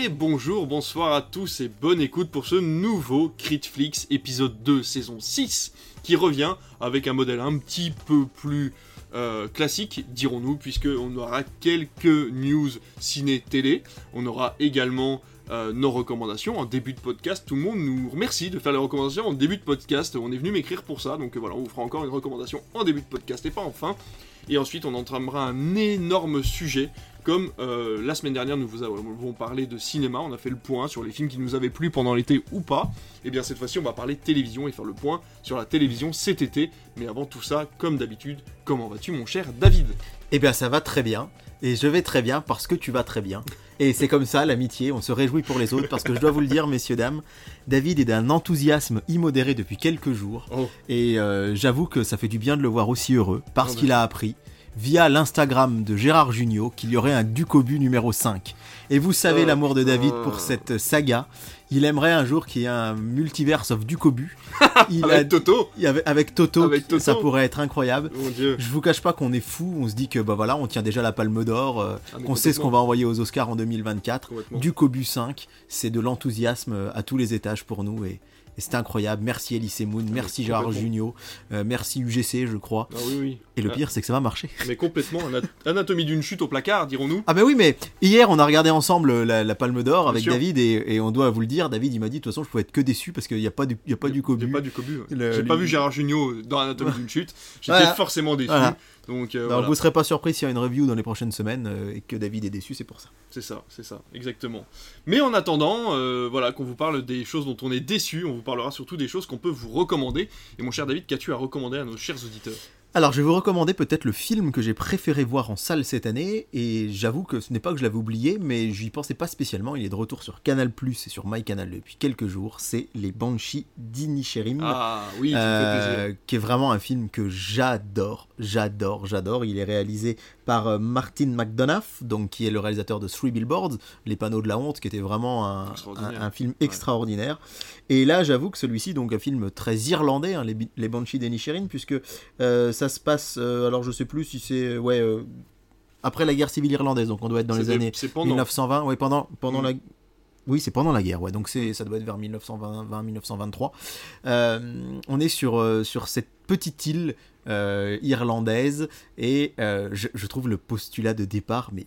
Et bonjour, bonsoir à tous et bonne écoute pour ce nouveau Critflix épisode 2 saison 6 qui revient avec un modèle un petit peu plus euh, classique, dirons-nous, puisqu'on aura quelques news ciné-télé. On aura également euh, nos recommandations en début de podcast. Tout le monde nous remercie de faire les recommandations en début de podcast. On est venu m'écrire pour ça, donc voilà, on vous fera encore une recommandation en début de podcast et pas en fin. Et ensuite, on entramera un énorme sujet. Comme euh, la semaine dernière, nous vous avons parlé de cinéma, on a fait le point sur les films qui nous avaient plu pendant l'été ou pas. Et bien cette fois-ci, on va parler télévision et faire le point sur la télévision cet été. Mais avant tout ça, comme d'habitude, comment vas-tu mon cher David? Eh bien ça va très bien. Et je vais très bien parce que tu vas très bien. Et c'est comme ça l'amitié, on se réjouit pour les autres parce que je dois vous le dire, messieurs, dames, David est d'un enthousiasme immodéré depuis quelques jours. Oh. Et euh, j'avoue que ça fait du bien de le voir aussi heureux parce qu'il a appris via l'Instagram de Gérard Jugnot qu'il y aurait un Ducobu numéro 5. Et vous savez Oh, l'amour de David oh. pour cette saga. Il aimerait un jour qu'il y ait un multiverse of Ducobu. Il a- Avec Toto il avait- avec Toto, Avec Toto. ça pourrait être incroyable. Mon dieu Je vous cache pas qu'on est fou, on se dit que bah voilà, on tient déjà la Palme d'Or, euh, Ah, qu'on sait ce qu'on va envoyer aux Oscars en 2024. Complètement. Du Cobu 5, c'est de l'enthousiasme à tous les étages pour nous et, et c'est incroyable. Merci Elise Moon, merci Gérard. Jugnot, euh, merci UGC je crois. Ah oui, oui. Et le Ah, pire c'est que ça va marcher. Mais complètement, ana- anatomie d'une chute au placard, dirons-nous. Ah bah oui mais hier on a regardé ensemble euh, la, la Palme d'Or avec sûr. David et, et on doit vous le dire, David il m'a dit de toute façon je pouvais être que déçu parce qu'il n'y a pas du, il y a pas du Cobu. J'ai pas du cobu. ouais. J'ai pas vu Gérard Jugnot dans Anatomie d'une chute. J'étais Voilà. forcément déçu. Voilà. Donc euh, voilà. vous serez pas surpris s'il y a une review dans les prochaines semaines euh, et que David est déçu, c'est pour ça. c'est ça, c'est ça, exactement. Mais en attendant, euh, voilà, qu'on vous parle des choses dont on est déçu, on vous parlera surtout des choses qu'on peut vous recommander. Et mon cher David, qu'as-tu à recommander à nos chers auditeurs? Alors, je vais vous recommander peut-être le film que j'ai préféré voir en salle cette année, et j'avoue que ce n'est pas que je l'avais oublié, mais j'y pensais pas spécialement. Il est de retour sur Canal Plus et sur MyCanal depuis quelques jours. C'est Les Banshees d'Inisherim. Ah oui. Euh, qui est vraiment un film que j'adore, j'adore, j'adore. Il est réalisé par euh, Martin McDonough, donc qui est le réalisateur de Three Billboards, Les panneaux de la honte, qui était vraiment un, Extraordinaire. un- un film extraordinaire. Et là, j'avoue que celui-ci, donc un film très irlandais, hein, les, les Banshees d'Inisherin, puisque euh, ça se passe, euh, alors je sais plus si c'est, ouais, euh, après la guerre civile irlandaise, donc on doit être dans les années C'est pendant. 1920, ouais, pendant, pendant Mm. la. Oui, c'est pendant la guerre, ouais. Donc ça doit être vers 1920-1923. Euh, on est sur, euh, sur cette petite île irlandaise et euh, je, je trouve le postulat de départ, mais,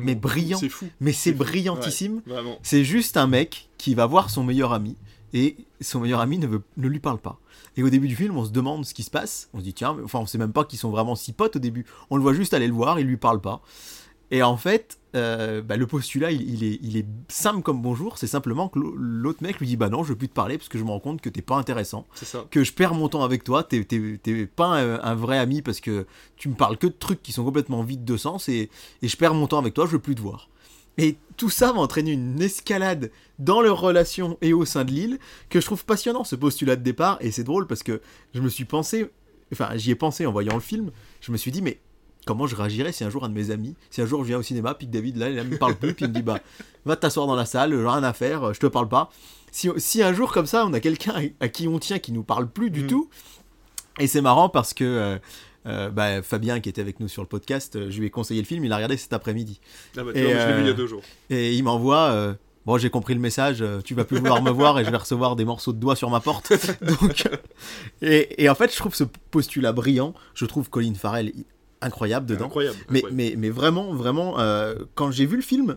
mais bon. brillant. C'est fou, mais c'est brillantissime. C'est juste un mec qui va voir son meilleur ami et son meilleur ami ne, veut, ne lui parle pas. Et au début du film, on se demande ce qui se passe. On se dit, tiens, mais- enfin, on sait même pas qu'ils sont vraiment si potes au début. On le voit juste aller le voir, il lui parle pas. Et en fait, euh, bah, le postulat, il, il est, il est simple comme bonjour. C'est simplement que l'au- l'autre mec lui dit, bah non, je veux plus te parler parce que je me rends compte que t'es pas intéressant, C'est ça. que je perds mon temps avec toi. T'es pas un, un vrai ami parce que tu me parles que de trucs qui sont complètement vides de sens et, et je perds mon temps avec toi, je veux plus te voir. Et tout ça va entraîner une escalade dans leurs relations et au sein de l'île que je trouve passionnant ce postulat de départ et c'est drôle parce que je me suis pensé, enfin j'y ai pensé en voyant le film, je me suis dit mais comment je réagirais si un jour un de mes amis, si un jour je viens au cinéma puis que David là il me parle plus puis il me dit bah va t'asseoir dans la salle, j'ai rien à faire, je te parle pas. Si, si un jour comme ça on a quelqu'un à, qui on tient qui nous parle plus du Mm. tout et c'est marrant parce que euh, euh, bah, Fabien qui était avec nous sur le podcast, euh, je lui ai conseillé le film, il a regardé cet après-midi. Ah bah, Et, vois, je l'ai vu il y a deux jours. Et il m'envoie Bon, j'ai compris le message, tu vas plus vouloir me voir et je vais recevoir des morceaux de doigts sur ma porte. Donc, et, et en fait, je trouve ce postulat brillant. Je trouve Colin Farrell incroyable dedans. Incroyable. Mais, incroyable. mais, mais vraiment, vraiment, euh, quand j'ai vu le film,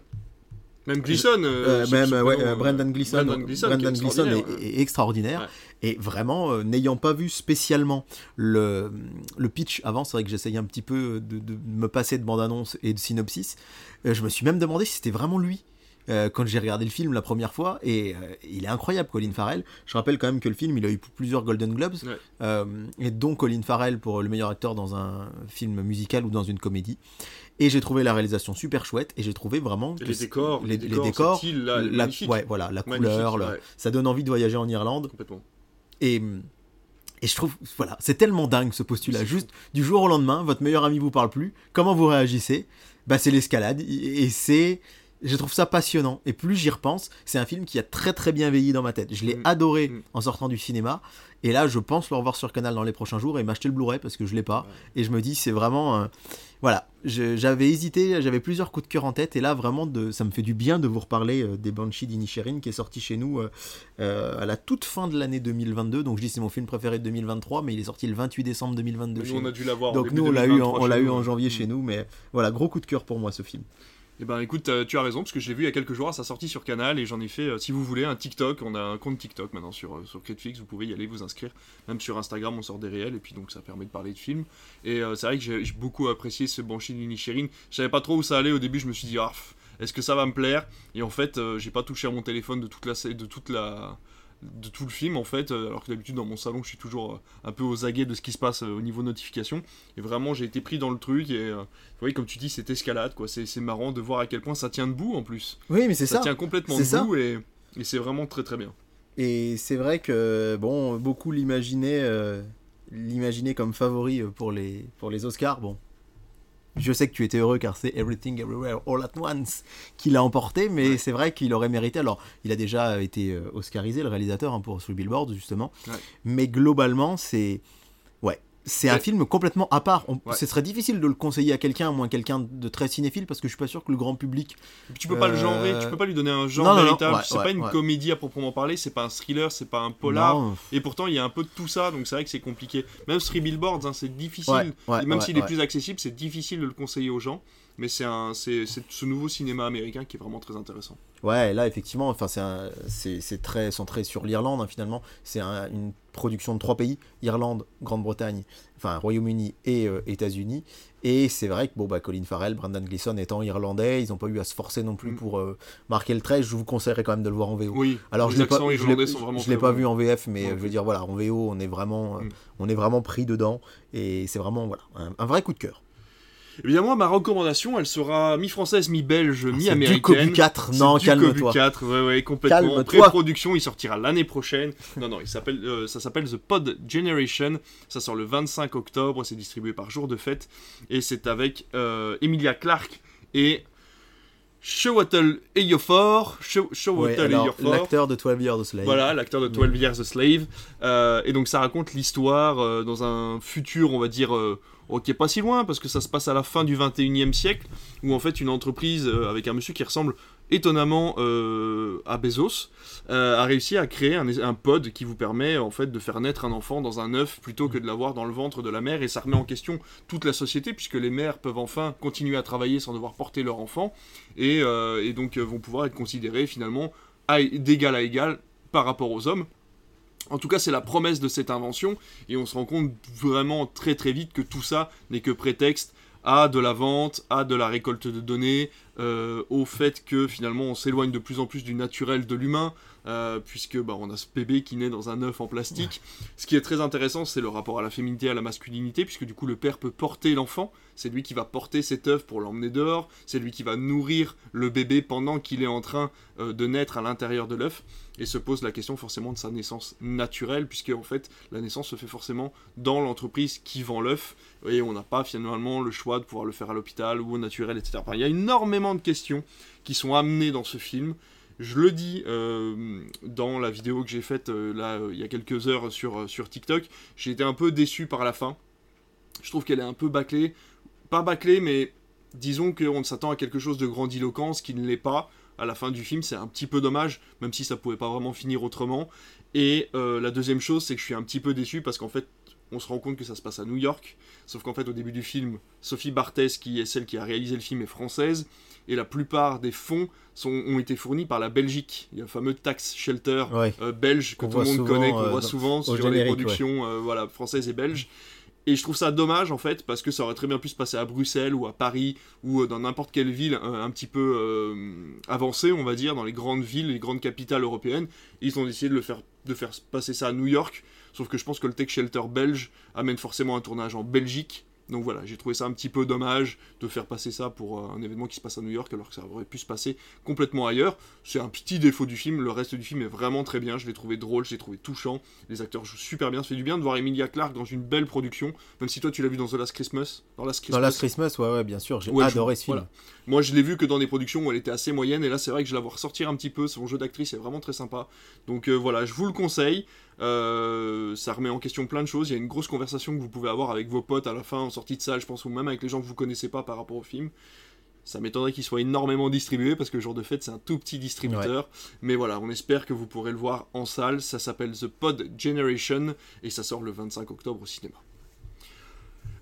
Même Gleason. euh, euh, même ouais, Brendan Gleeson, Brendan qui est extraordinaire, est extraordinaire. Ouais. Et vraiment, n'ayant pas vu spécialement le, le pitch avant, c'est vrai que j'essayais un petit peu de, de me passer de bande-annonce et de synopsis. je me suis même demandé si c'était vraiment lui. Euh, quand j'ai regardé le film la première fois, et euh, il est incroyable, Colin Farrell. Je rappelle quand même que le film, il a eu plusieurs Golden Globes, Ouais. euh, et dont Colin Farrell pour le meilleur acteur dans un film musical ou dans une comédie. Et j'ai trouvé la réalisation super chouette, et j'ai trouvé vraiment que les décors, les, les les décors, là, est la, ouais, voilà, la Magnifique, couleur, ça donne envie de voyager en Irlande. Complètement. Et, et je trouve, voilà, c'est tellement dingue ce postulat. Juste du jour au lendemain, votre meilleur ami vous parle plus. Comment vous réagissez? Bah, c'est l'escalade. Et c'est, Je trouve ça passionnant. Et plus j'y repense, c'est un film qui a très très bien veillé dans ma tête. Je l'ai Mm. adoré Mm. en sortant du cinéma. Et là, je pense le revoir sur Canal dans les prochains jours et m'acheter le Blu-ray parce que je l'ai pas. Et je me dis, c'est vraiment. euh, Voilà. J'avais hésité, j'avais plusieurs coups de cœur en tête. Et là, vraiment, de, ça me fait du bien de vous reparler euh, des Banshee d'Inisherin qui est sorti chez nous euh, à la toute fin de l'année 2022. Donc je dis, c'est mon film préféré de 2023, mais il est sorti le 28 décembre 2022. chez Nous, on nous. a dû l'avoir. en Donc nous, on l'a eu, en, 2023 on l'a chez eu en janvier chez nous. Mais voilà, gros coup de cœur pour moi ce film. Eh ben écoute, euh, tu as raison, parce que j'ai vu il y a quelques jours à sa sortie sur Canal et j'en ai fait, euh, si vous voulez, un TikTok. On a un compte TikTok maintenant sur, euh, sur Critflix, vous pouvez y aller vous inscrire. Même sur Instagram, on sort des réels et puis donc ça permet de parler de films. Et c'est vrai que j'ai beaucoup apprécié ce Banshee d'Inisherin. Je savais pas trop où ça allait au début, je me suis dit, ah, est-ce que ça va me plaire? Et en fait, j'ai pas touché à mon téléphone de toute la, de toute la, de tout le film en fait, euh, alors que d'habitude dans mon salon je suis toujours euh, un peu aux aguets de ce qui se passe euh, au niveau notification. Et vraiment j'ai été pris dans le truc et vous voyez comme tu dis cette escalade quoi, c'est c'est marrant de voir à quel point ça tient debout en plus. Oui, mais c'est Ça, ça. tient complètement C'est ça. debout et, et c'est vraiment très très bien. Et c'est vrai que bon, beaucoup l'imaginaient, euh, comme favori pour les pour les Oscars. Bon, je sais que tu étais heureux car c'est Everything Everywhere All at Once qui l'a emporté, mais Ouais. c'est vrai qu'il aurait mérité. Alors, il a déjà été euh, Oscarisé, le réalisateur, hein, pour Three Billboards justement. Ouais. Mais globalement, c'est ouais. C'est un film complètement à part. On- Ouais. Ce serait difficile de le conseiller à quelqu'un, à moins quelqu'un de très cinéphile, parce que je suis pas sûr que le grand public. Tu peux pas le genrer, Euh, tu peux pas lui donner un genre non, véritable. ouais, c'est ouais, pas une comédie à proprement parler, c'est pas un thriller, c'est pas un polar. Non, Et pourtant il y a un peu de tout ça, donc c'est vrai que c'est compliqué. Même Three Billboards, hein, c'est difficile. Et même s'il est plus accessible, c'est difficile de le conseiller aux gens. Mais c'est un, c'est, c'est ce nouveau cinéma américain qui est vraiment très intéressant. Ouais, là effectivement, enfin c'est très centré sur l'Irlande hein, finalement. C'est un- une production de trois pays Irlande, Grande-Bretagne, enfin Royaume-Uni et euh, États-Unis. Et c'est vrai que bon bah Colin Farrell, Brendan Gleeson étant irlandais, ils n'ont pas eu à se forcer non plus Mm. pour euh, marquer le trait. Je vous conseillerais quand même de le voir en VO. Oui, Alors je l'ai pas, je l'ai- pas vu en VF, mais euh, je veux dire voilà, en VO on est vraiment, Mm. on est vraiment pris dedans et c'est vraiment voilà un, un vrai coup de cœur. Évidemment, ma recommandation, elle sera mi-française, mi-belge, Ah, mi-américaine. du Cobu 4, non calme-toi. 4, ouais, ouais, complètement. Pré-production, il sortira l'année prochaine. Non, non, il s'appelle, euh, ça s'appelle The Pod Generation. Ça sort le 25 octobre, c'est distribué par jour de fête. Et c'est avec euh, Emilia Clarke et Showattle Ouais, Showattle Ejiofor. l'acteur de 12 Years a Slave. Voilà, l'acteur de 12 Years a Slave. Euh, et donc ça raconte l'histoire euh, dans un futur, on va dire, euh, qui est pas si loin, parce que ça se passe à la fin du 21e siècle, où en fait une entreprise euh, avec un monsieur qui ressemble étonnamment euh, à Bezos euh, a réussi à créer un, pod qui vous permet en fait de faire naître un enfant dans un œuf plutôt que de l'avoir dans le ventre de la mère et ça remet en question toute la société puisque les mères peuvent enfin continuer à travailler sans devoir porter leur enfant et, et donc vont pouvoir être considérées finalement d'égal à égal par rapport aux hommes. En tout cas, c'est la promesse de cette invention, et on se rend compte vraiment très très vite que tout ça n'est que prétexte à de la vente, à de la récolte de données, euh, au fait que finalement on s'éloigne de plus en plus du naturel de l'humain, euh, puisque bah, on a ce bébé qui naît dans un œuf en plastique. Ce qui est très intéressant, c'est le rapport à la féminité, à la masculinité, puisque du coup le père peut porter l'enfant, c'est lui qui va porter cet œuf pour l'emmener dehors, c'est lui qui va nourrir le bébé pendant qu'il est en train euh, de naître à l'intérieur de l'œuf, et se pose la question forcément de sa naissance naturelle, puisque en fait la naissance se fait forcément dans l'entreprise qui vend l'œuf, et on n'a pas finalement le choix de pouvoir le faire à l'hôpital ou au naturel, etc. Enfin, il y a énormément de questions qui sont amenées dans ce film. Je le dis euh, dans la vidéo que j'ai faite euh, là euh, il y a quelques heures sur, sur TikTok, j'ai été un peu déçu par la fin. Je trouve qu'elle est un peu bâclée. Pas bâclée, mais disons qu'on s'attend à quelque chose de grandiloquent, ce qui ne l'est pas. À la fin du film, c'est un petit peu dommage, même si ça pouvait pas vraiment finir autrement. Et la deuxième chose, c'est que je suis un petit peu déçu parce qu'en fait, on se rend compte que ça se passe à New York. Sauf qu'en fait, au début du film, Sophie Barthès, qui est celle qui a réalisé le film, est française. Et la plupart des fonds sont, ont été fournis par la Belgique. Il y a le fameux tax shelter Ouais. euh, belge que tout le monde souvent, connaît, qu'on euh, voit dans- souvent sur les productions euh, voilà, françaises et belges. Et je trouve ça dommage en fait, parce que ça aurait très bien pu se passer à Bruxelles ou à Paris ou dans n'importe quelle ville un petit peu euh, avancée, on va dire, dans les grandes villes, les grandes capitales européennes. Ils ont décidé de, le faire, de faire passer ça à New York, sauf que je pense que le Tech Shelter belge amène forcément un tournage en Belgique. Donc voilà, j'ai trouvé ça un petit peu dommage de faire passer ça pour euh, un événement qui se passe à New York alors que ça aurait pu se passer complètement ailleurs. C'est un petit défaut du film, le reste du film est vraiment très bien, je l'ai trouvé drôle, je l'ai trouvé touchant, les acteurs jouent super bien, ça fait du bien de voir Emilia Clarke dans une belle production, même si toi tu l'as vu dans The Last Christmas. Dans Last Christmas, dans Last Christmas ouais, ouais, bien sûr, j'ai adoré ce film. Moi je l'ai vu que dans des productions où elle était assez moyenne, et là c'est vrai que je la vois ressortir un petit peu, son jeu d'actrice est vraiment très sympa. Donc euh, voilà, je vous le conseille. Euh, ça remet en question plein de choses. Il y a une grosse conversation que vous pouvez avoir avec vos potes à la fin en sortie de salle, je pense, ou même avec les gens que vous connaissez pas par rapport au film. Ça m'étonnerait qu'il soit énormément distribué parce que le jour de fête c'est un tout petit distributeur. Mais voilà, on espère que vous pourrez le voir en salle. Ça s'appelle The Pod Generation et ça sort le 25 octobre au cinéma.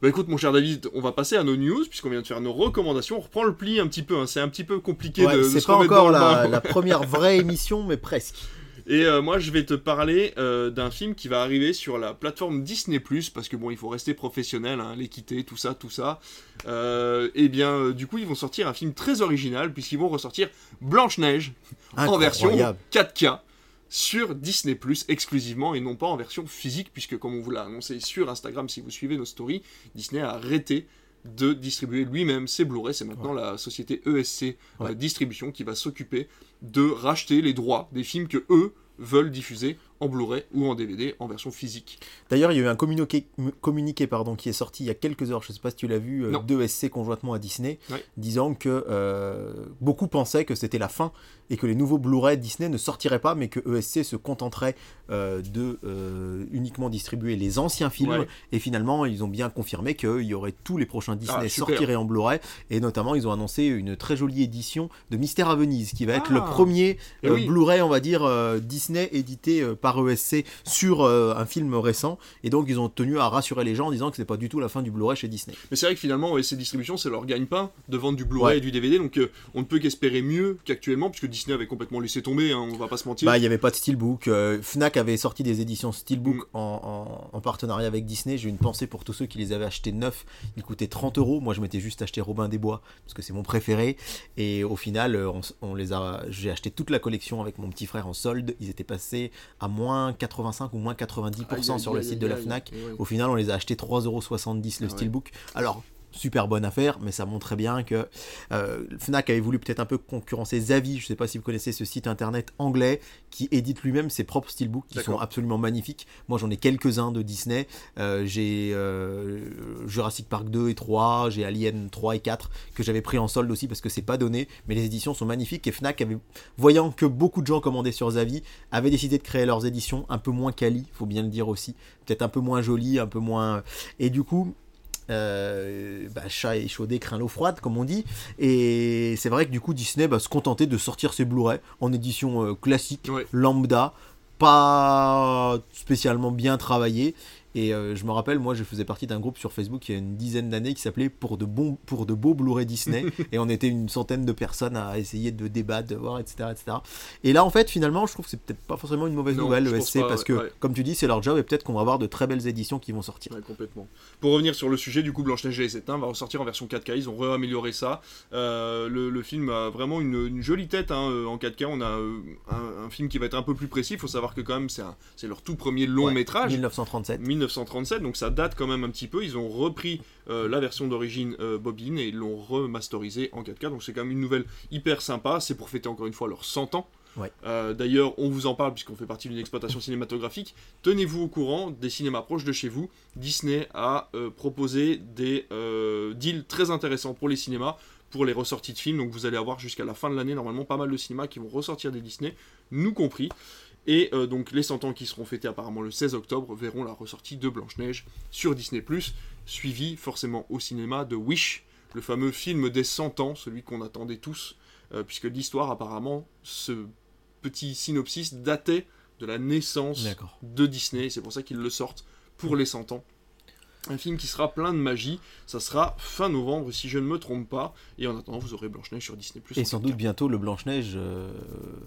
Bah écoute mon cher David, on va passer à nos news puisqu'on vient de faire nos recommandations. On reprend le pli un petit peu, hein. c'est un petit peu compliqué de, de C'est pas encore la première vraie émission mais presque. Et euh, moi, je vais te parler euh, d'un film qui va arriver sur la plateforme Disney parce que bon, il faut rester professionnel, hein, l'équité, tout ça, tout ça. Euh, et bien, du coup, ils vont sortir un film très original puisqu'ils vont ressortir Blanche Neige en version 4K sur Disney exclusivement et non pas en version physique puisque comme on vous l'a annoncé sur Instagram si vous suivez nos stories, Disney a arrêté de distribuer lui-même ses Blu-ray. C'est maintenant la société ESC Distribution qui va s'occuper de racheter les droits des films que eux veulent diffuser en Blu-ray ou en DVD en version physique. D'ailleurs, il y a eu un communiqué, communiqué pardon, qui est sorti il y a quelques heures, je ne sais pas si tu l'as vu, euh, de SC conjointement à Disney, disant que euh, beaucoup pensaient que c'était la fin et que les nouveaux Blu-ray Disney ne sortiraient pas, mais que ESC se contenterait euh, de uniquement distribuer les anciens films. Et finalement, ils ont bien confirmé qu'il y aurait tous les prochains Disney ah, sortiraient en Blu-ray. Et notamment, ils ont annoncé une très jolie édition de Mystère à Venise, qui va être le ah. premier eh Blu-ray, on va dire, Disney édité par ESC sur euh, un film récent, et donc ils ont tenu à rassurer les gens en disant que c'est pas du tout la fin du Blu-ray chez Disney. Mais c'est vrai que finalement, ESC Distribution, c'est leur gagne-pain de vendre du Blu-ray et du DVD, donc euh, on ne peut qu'espérer mieux qu'actuellement, puisque Disney avait complètement laissé tomber, hein, on va pas se mentir. Bah, il n'y avait pas de Steelbook. Euh, Fnac avait sorti des éditions Steelbook mm. en, en, partenariat avec Disney. J'ai une pensée pour tous ceux qui les avaient achetés neufs. Ils coûtaient 30 euros. Moi, je m'étais juste acheté Robin des Bois, parce que c'est mon préféré. Et au final, on, les a, j'ai acheté toute la collection avec mon petit frère en solde. Ils étaient passés à moins 85 ou moins 90% sur le site de la Fnac. Au final, on les a achetés 3,70€ le ah Steelbook. Alors, super bonne affaire, mais ça montre bien que euh, Fnac avait voulu peut-être un peu concurrencer Zavi. Je ne sais pas si vous connaissez ce site internet anglais qui édite lui-même ses propres steelbooks qui sont absolument magnifiques. Moi, j'en ai quelques-uns de Disney. Euh, j'ai euh, Jurassic Park 2 et 3, j'ai Alien 3 et 4 que j'avais pris en solde aussi parce que c'est pas donné, mais les éditions sont magnifiques et Fnac avait, voyant que beaucoup de gens commandaient sur Zavi, avait décidé de créer leurs éditions un peu moins quali, faut bien le dire aussi, peut-être un peu moins jolies, un peu moins et du coup euh, bah, chat échaudé craint l'eau froide comme on dit. Et c'est vrai que du coup Disney va se contenter de sortir ses Blu-ray en édition euh, classique lambda pas spécialement bien travaillé et euh, je me rappelle, moi, je faisais partie d'un groupe sur Facebook il y a une dizaine d'années qui s'appelait Pour de bons, pour de beaux Blu-ray Disney. et on était une centaine de personnes à essayer de débattre, de voir, etc., etc. Et là, en fait, finalement, je trouve que c'est peut-être pas forcément une mauvaise nouvelle, le SC, parce que, comme tu dis, c'est leur job et peut-être qu'on va avoir de très belles éditions qui vont sortir. complètement. Pour revenir sur le sujet, du coup, Blanche-Neige et les Éteints va ressortir en version 4K. Ils ont réamélioré ça. Euh, le, film a vraiment une, jolie tête hein, euh, en 4K. On a un, film qui va être un peu plus précis. Il faut savoir que, quand même, c'est leur tout premier long métrage. 1937. 1937, donc ça date quand même un petit peu. Ils ont repris euh, la version d'origine euh, bobine et ils l'ont remasterisé en 4K. Donc c'est quand même une nouvelle hyper sympa. C'est pour fêter encore une fois leurs 100 ans. Euh, d'ailleurs, on vous en parle puisqu'on fait partie d'une exploitation cinématographique. Tenez-vous au courant des cinémas proches de chez vous. Disney a proposé des deals très intéressants pour les cinémas, pour les ressorties de films. Donc vous allez avoir jusqu'à la fin de l'année normalement pas mal de cinémas qui vont ressortir des Disney, nous compris. Et euh, donc les 100 ans qui seront fêtés apparemment le 16 octobre verront la ressortie de Blanche-Neige sur Disney ⁇ suivi forcément au cinéma de Wish, le fameux film des 100 ans, celui qu'on attendait tous, euh, puisque l'histoire apparemment, ce petit synopsis datait de la naissance de Disney, c'est pour ça qu'ils le sortent pour les 100 ans un film qui sera plein de magie. Ça sera fin novembre, si je ne me trompe pas. Et en attendant, vous aurez Blanche-Neige sur Disney+. Et sans doute bientôt le Blanche-Neige euh,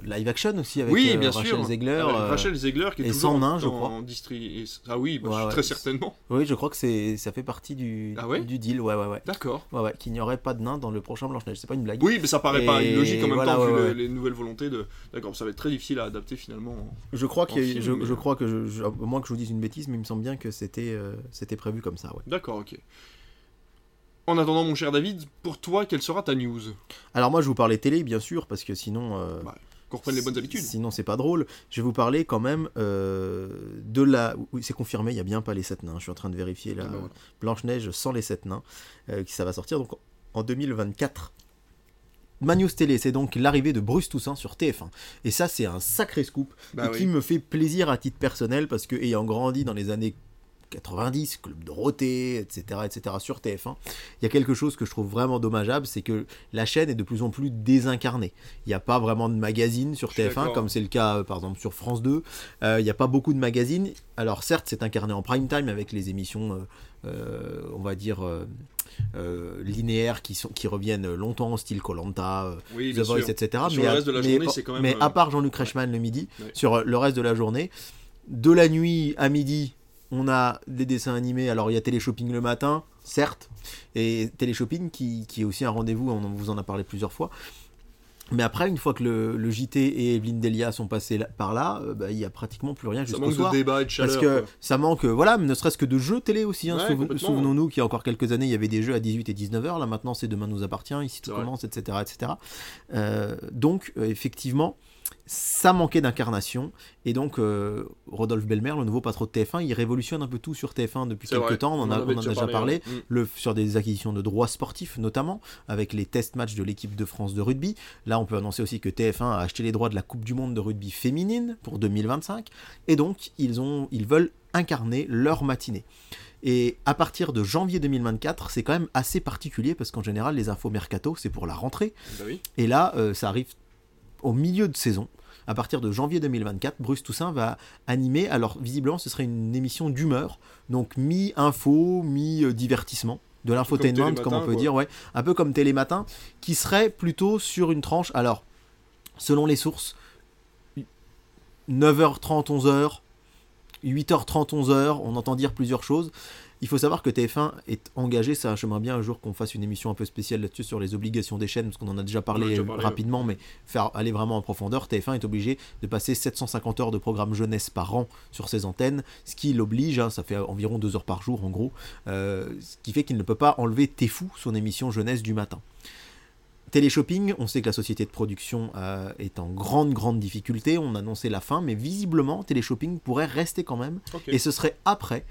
live action aussi avec oui, euh, Rachel Zegler. Euh, Rachel Zegler qui est et toujours nain, je crois. Ah oui, bah, très certainement. Oui, je crois que ça fait partie du, ah du deal. Ouais, ouais, ouais. D'accord. Ouais, ouais, qu'il n'y aurait pas de nain dans le prochain Blanche-Neige. C'est pas une blague. Oui, mais ça paraît pas illogique en même temps vu les, nouvelles volontés de. D'accord, ça va être très difficile à adapter finalement. Je crois, qu'il je, je, crois que, je, à moins que je vous dise une bêtise, mais il me semble bien que c'était c'était prévu comme ça. Ouais. D'accord, ok. En attendant, mon cher David, pour toi, quelle sera ta news? Alors moi, je vous parlais télé, bien sûr, parce que sinon... euh, Bah, Qu'on reprenne les bonnes habitudes. Sinon, c'est pas drôle. Je vais vous parler quand même euh, de la... Oui, c'est confirmé, il y a bien pas les sept nains. Je suis en train de vérifier là. Ah bah voilà. Blanche-Neige sans les sept nains, euh, qui ça va sortir donc en 2024. Manius Télé, c'est donc l'arrivée de Bruce Toussaint sur TF1. Et ça, c'est un sacré scoop Bah et oui. qui me fait plaisir à titre personnel parce que, ayant grandi dans les années 90, Club Dorothée, etc., etc., sur TF1, il y a quelque chose que je trouve vraiment dommageable, c'est que la chaîne est de plus en plus désincarnée. Il n'y a pas vraiment de magazine sur Je suis TF1, d'accord. comme c'est le cas, euh, par exemple, sur France 2. Euh, il n'y a pas beaucoup de magazines. Alors, certes, c'est incarné en prime time avec les émissions, euh, on va dire, euh, linéaires qui, sont, qui reviennent longtemps, style Colanta, Oui, The Voice, sûr. etc. Sur le reste de la mais, journée, c'est quand même, mais à part Jean-Luc Reichmann le midi, Ouais. sur le reste de la journée, de la nuit à midi, on a des dessins animés. Alors il y a Téléshopping le matin, certes, et Téléshopping qui, qui est aussi un rendez-vous, on vous en a parlé plusieurs fois. Mais après, une fois que le, le JT et Evelyne Delia sont passés là- par là, euh, bah, il y a pratiquement plus rien Ça jusqu'au manque soir. de débat et de chaleur. Parce que quoi. ça manque, euh, voilà, ne serait-ce que de jeux télé aussi. Hein, Ouais, Souven- complètement. Souvenons-nous qu'il y a encore quelques années, il y avait des jeux à 18 et 19h. Là maintenant, c'est Demain nous appartient, ici tout commence, etc. etc. Euh, donc, euh, effectivement, ça manquait d'incarnation. Et donc, euh, Rodolphe Belmer, le nouveau patron de TF1, il révolutionne un peu tout sur TF1 depuis quelques vrai. temps. On en a, avait on en a déjà parlé. ouais. Le, sur des acquisitions de droits sportifs notamment, avec les test matchs de l'équipe de France de rugby. Là, on peut annoncer aussi que TF1 a acheté les droits de la Coupe du Monde de rugby féminine pour 2025, et donc ils, ont, ils veulent incarner leur matinée. Et à partir de janvier 2024, c'est quand même assez particulier parce qu'en général, les infos mercato, c'est pour la rentrée. Bah oui. Et là, euh, ça arrive au milieu de saison. À partir de janvier 2024, Bruce Toussaint va animer. Alors, visiblement, ce serait une émission d'humeur. Donc, mi-info, mi-divertissement. De l'infotainment, comme on peut quoi. dire, ouais. Un peu comme Télématin, qui serait plutôt sur une tranche. Alors, selon les sources, 9h30, 11h, 8h30, 11h, on entend dire plusieurs choses. Il faut savoir que TF1 est engagé, ça j'aimerais bien un jour qu'on fasse une émission un peu spéciale là-dessus sur les obligations des chaînes, parce qu'on en a déjà parlé, a déjà parlé, rapidement, mais faire aller vraiment en profondeur, TF1 est obligé de passer 750 heures de programme jeunesse par an sur ses antennes, ce qui l'oblige, hein, ça fait environ 2 heures par jour en gros, euh, ce qui fait qu'il ne peut pas enlever Téfou, son émission jeunesse du matin. Téléshopping, on sait que la société de production euh, est en grande, grande difficulté. On a annoncé la fin, mais visiblement, Téléshopping pourrait rester quand même. Et ce serait après.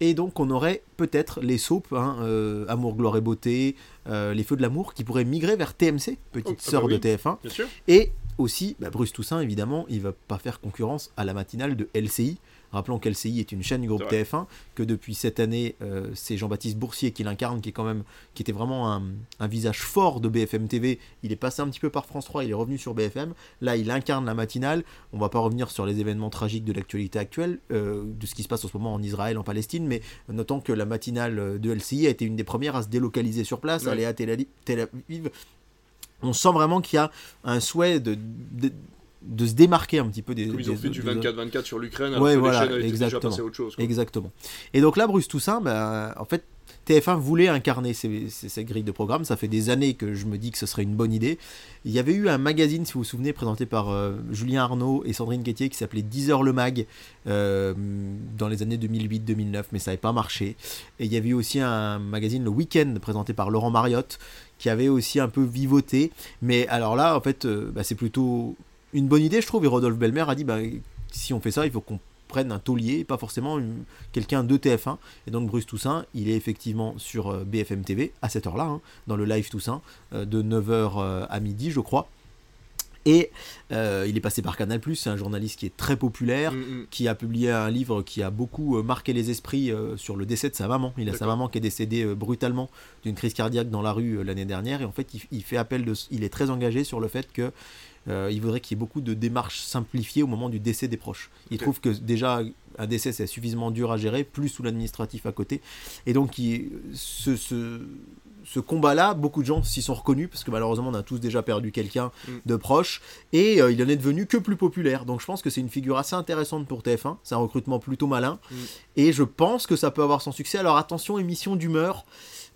Et donc, on aurait peut-être les soaps, hein, euh, Amour, Gloire et Beauté, euh, Les Feux de l'amour, qui pourraient migrer vers TMC, petite Oh, ah sœur bah oui. de TF1. Bien sûr. Et aussi, bah, Bruce Toussaint, évidemment, il va pas faire concurrence à la matinale de LCI. Rappelons qu'LCI est une chaîne du groupe C'est TF1, que depuis cette année, euh, c'est Jean-Baptiste Boursier qui l'incarne, qui est quand même, qui était vraiment un, un visage fort de BFM TV. Il est passé un petit peu par France 3, il est revenu sur BFM. Là, il incarne la matinale. On va pas revenir sur les événements tragiques de l'actualité actuelle, euh, de ce qui se passe en ce moment en Israël, en Palestine, mais notons que la matinale de LCI a été une des premières à se délocaliser sur place, Ouais. aller à Tel Aviv. On sent vraiment qu'il y a un souhait de, de, de se démarquer un petit peu des. Comme ils ont des- fait du des- 24-24 sur l'Ukraine, alors Ouais, que voilà, les chaînes étaient déjà exactement. passées à autre chose. quoi. Exactement. Et donc là, Bruce Toussaint, ben, en fait, TF1 voulait incarner ces, ces- cette grille de programme. Ça fait des années que je me dis que ce serait une bonne idée. Il y avait eu un magazine, si vous vous souvenez, présenté par euh, Julien Arnaud et Sandrine Quétier, qui s'appelait 10 heures le mag, euh, dans les années 2008-2009, mais ça n'avait pas marché. Et il y avait eu aussi un magazine, Le Week-end, présenté par Laurent Mariotte, qui avait aussi un peu vivoté. Mais alors là, en fait, euh, bah, c'est plutôt une bonne idée, je trouve. Et Rodolphe Belmer a dit, bah, si on fait ça, il faut qu'on prenne un taulier, pas forcément une- quelqu'un de TF1. Et donc Bruce Toussaint, il est effectivement sur euh, BFM TV à cette heure-là, hein, dans le live Toussaint, euh, de 9h à midi, je crois. Et euh, il est passé par Canal+, c'est un journaliste qui est très populaire, Mm, mm. qui a publié un livre qui a beaucoup euh, marqué les esprits euh, sur le décès de sa maman. Il a sa maman qui est décédée euh, brutalement d'une crise cardiaque dans la rue euh, l'année dernière. Et en fait, il, il fait appel de, il est très engagé sur le fait que euh, il voudrait qu'il y ait beaucoup de démarches simplifiées au moment du décès des proches. Il trouve que déjà un décès c'est suffisamment dur à gérer, plus sous l'administratif à côté. Et donc il- ce, ce, ce combat-là, beaucoup de gens s'y sont reconnus parce que malheureusement on a tous déjà perdu quelqu'un Mm. de proche et euh, il en est devenu que plus populaire. Donc je pense que c'est une figure assez intéressante pour TF1. C'est un recrutement plutôt malin Mm. et je pense que ça peut avoir son succès. Alors attention, émission d'humeur.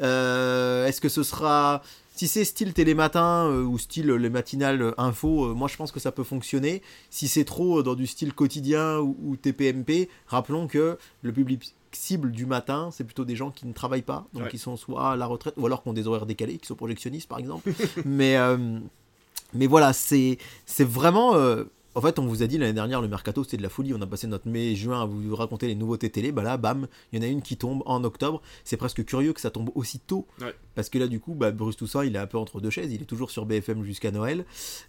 Euh, Est-ce que ce sera Si c'est style télématin euh, ou style les matinales euh, info, euh, moi je pense que ça peut fonctionner. Si c'est trop euh, dans du style quotidien ou, ou TPMP, rappelons que le public cible du matin, c'est plutôt des gens qui ne travaillent pas, donc Ouais. qui sont soit à la retraite ou alors qui ont des horaires décalés, qui sont projectionnistes par exemple. mais, euh, mais voilà, c'est c'est vraiment. En fait, on vous a dit l'année dernière, le mercato c'était de la folie. On a passé notre mai, juin à vous raconter les nouveautés télé. Bah là, bam, il y en a une qui tombe en octobre. C'est presque curieux que ça tombe aussi tôt. Ouais. Parce que là, du coup, bah, Bruce Toussaint, il est un peu entre deux chaises. Il est toujours sur BFM jusqu'à Noël.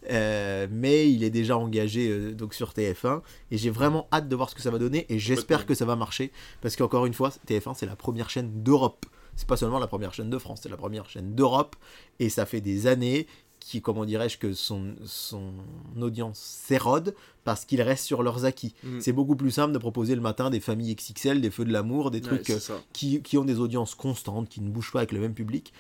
Euh, mais il est déjà engagé euh, donc sur TF1. Et j'ai vraiment hâte de voir ce que ça va donner. Et j'espère que ça va marcher. Parce qu'encore une fois, TF1, c'est la première chaîne d'Europe. C'est pas seulement la première chaîne de France, c'est la première chaîne d'Europe. Et ça fait des années qui, comment dirais-je, que son, son audience s'érode parce qu'ils restent sur leurs acquis. Mm. C'est beaucoup plus simple de proposer le matin des familles XXL, des feux de l'amour, des trucs euh, qui, qui ont des audiences constantes, qui ne bougent pas avec le même public.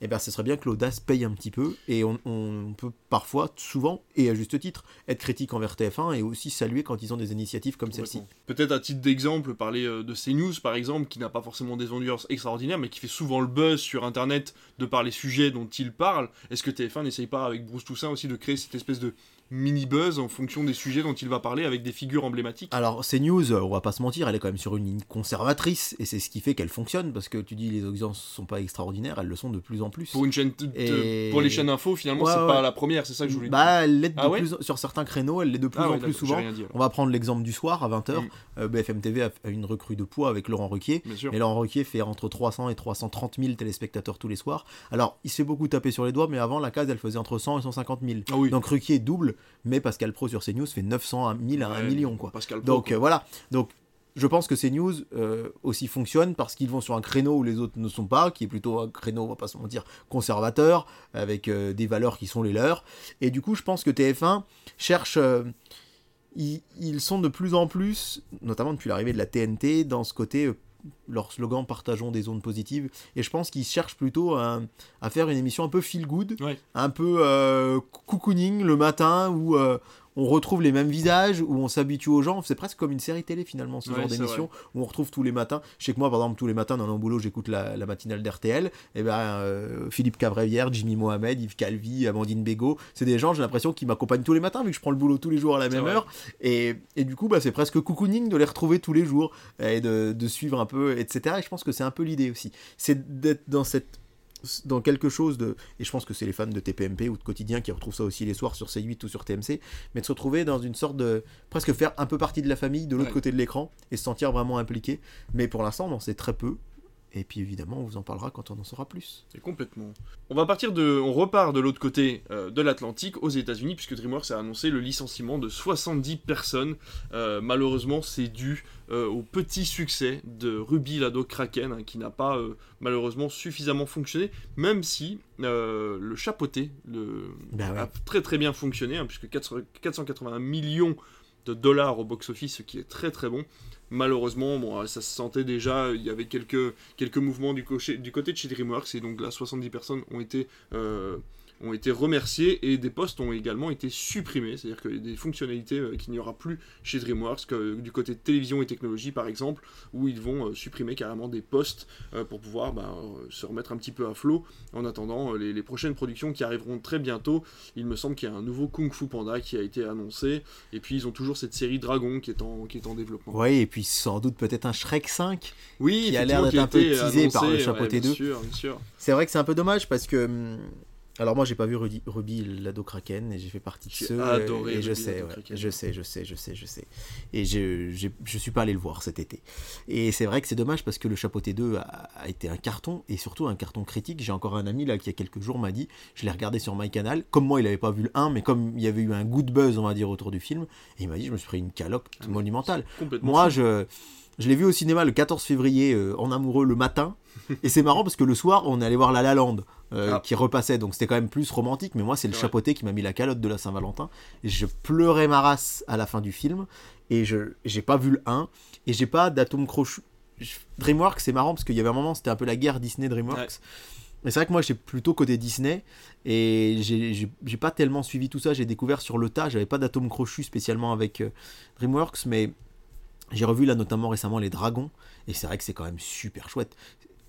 Et bien, ce serait bien que l'audace paye un petit peu. Et on, on peut parfois, souvent, et à juste titre, être critique envers TF1 et aussi saluer quand ils ont des initiatives comme celle-ci. Peut-être à titre d'exemple, parler euh, de CNews par exemple, qui n'a pas forcément des audiences extraordinaires, mais qui fait souvent le buzz sur internet de par les sujets dont il parle. Est-ce que TF1 n'essaye pas avec Bruce Toussaint aussi de créer cette espèce de mini buzz en fonction des sujets dont il va parler avec des figures emblématiques Alors, CNews, euh, on va pas se mentir, elle est quand même sur une ligne conservatrice et c'est ce qui fait qu'elle fonctionne parce que tu dis les audiences sont pas extraordinaires, elles le sont de plus en plus. Pour une chaîne, Et- pour les chaînes info, finalement, Ouais, c'est ouais. pas la première, c'est ça que je voulais Bah, elle l'est de Ah plus en- sur certains créneaux, elle l'est de plus Ah en plus souvent. dit. On va prendre l'exemple du soir à 20h. Mm. BFM TV a une recrue de poids avec Laurent Ruquier. Et Laurent Ruquier fait entre 300 et 330 000 téléspectateurs tous les soirs. Alors, il se fait beaucoup taper sur les doigts, mais avant, la case, elle faisait entre 100 et 150 000. Ah oui. Donc Ruquier double, mais Pascal Pro sur CNews fait 900 à 1000 à 1 Ouais, million. Quoi. Pascal Pro, Donc quoi. euh, voilà. Donc je pense que CNews euh, aussi fonctionne parce qu'ils vont sur un créneau où les autres ne sont pas, qui est plutôt un créneau, on va pas se mentir, conservateur, avec euh, des valeurs qui sont les leurs. Et du coup, je pense que TF1 cherche. euh, ils, ils sont de plus en plus, notamment depuis l'arrivée de la TNT, dans ce côté. Leur slogan partageons des ondes positives et je pense qu'ils cherchent plutôt à, à faire une émission un peu feel good Ouais. un peu euh, cocooning le matin où euh, on retrouve les mêmes visages, où on s'habitue aux gens. C'est presque comme une série télé finalement, ce Ouais, genre d'émission où on retrouve tous les matins. Je sais que moi, par exemple, tous les matins dans mon boulot, j'écoute la, la matinale d'RTL. Et ben euh, Philippe Cavrevière, Jimmy Mohamed, Yves Calvi, Amandine Bégaud, c'est des gens, j'ai l'impression, qui m'accompagnent tous les matins vu que je prends le boulot tous les jours à la même vrai. heure. Et, et du coup, bah, c'est presque cocooning de les retrouver tous les jours et de, de suivre un peu, etc. Et je pense que c'est un peu l'idée aussi. C'est d'être dans cette dans quelque chose de et je pense que c'est les fans de TPMP ou de quotidien qui retrouvent ça aussi les soirs sur C8 ou sur TMC mais de se retrouver dans une sorte de presque faire un peu partie de la famille de l'autre Ouais. côté de l'écran et se sentir vraiment impliqué mais pour l'instant on en sait très peu et puis évidemment on vous en parlera quand on en saura plus Et complètement. On va partir de, on repart de l'autre côté euh, de l'Atlantique, aux États-Unis, puisque DreamWorks a annoncé le licenciement de 70 personnes. Euh, malheureusement, c'est dû euh, au petit succès de Ruby Lado Kraken, hein, qui n'a pas malheureusement suffisamment fonctionné, même si le chapeauté le, ouais. a très très bien fonctionné, hein, puisque 400 481 millions dollars au box-office, ce qui est très très bon. Malheureusement, bon, ça se sentait déjà, il y avait quelques, quelques mouvements du côté de chez DreamWorks, et donc là, 70 personnes ont été, euh, ont été remerciées, et des postes ont également été supprimés, c'est-à-dire que des fonctionnalités euh, qu'il n'y aura plus chez DreamWorks, que, du côté de télévision et technologie par exemple, où ils vont euh, supprimer carrément des postes euh, pour pouvoir bah, euh, se remettre un petit peu à flot, en attendant euh, les, les prochaines productions qui arriveront très bientôt. Il me semble qu'il y a un nouveau Kung Fu Panda qui a été annoncé, et puis ils ont toujours cette série Dragon qui est en, qui est en développement. ouais et puis sans doute peut-être un Shrek 5 Oui, Qui a l'air d'être un peu teasé par le annoncé, chapeauté ouais, bien 2. sûr, bien sûr. c'est vrai que c'est un peu dommage parce que hum, alors moi j'ai pas vu Rudy, Ruby Lado Kraken et j'ai fait partie de ceux adoré et je sais ouais, je sais je sais je sais je sais. Et je, j'ai- je suis pas allé le voir cet été. Et c'est vrai que c'est dommage parce que le chapeauté 2 a, a été un carton et surtout un carton critique. J'ai encore un ami là qui il y a quelques jours m'a dit je l'ai regardé sur MyCanal. Comme moi il avait pas vu le 1 mais comme il y avait eu un good buzz on va dire autour du film et il m'a dit je me suis pris une calotte Ah, monumentale. Complètement. moi, je, je l'ai vu au cinéma le 14 février euh, en amoureux le matin. Et c'est marrant parce que le soir, on est allé voir La La Land euh, Ah. qui repassait. Donc c'était quand même plus romantique. Mais moi, c'est le Ouais. chapeauté qui m'a mis la calotte de la Saint-Valentin. Je pleurais ma race à la fin du film. Et je j'ai pas vu le 1. Et j'ai pas d'atome crochu. DreamWorks, c'est marrant parce qu'il y avait un moment, c'était un peu la guerre Disney-DreamWorks. Ouais. Mais c'est vrai que moi, j'étais plutôt côté Disney. Et j'ai- j'ai j'ai pas tellement suivi tout ça. J'ai découvert sur le tas. J'avais pas d'atome crochu spécialement avec euh, DreamWorks. Mais j'ai revu là notamment récemment Les Dragons, et c'est vrai que c'est quand même super chouette,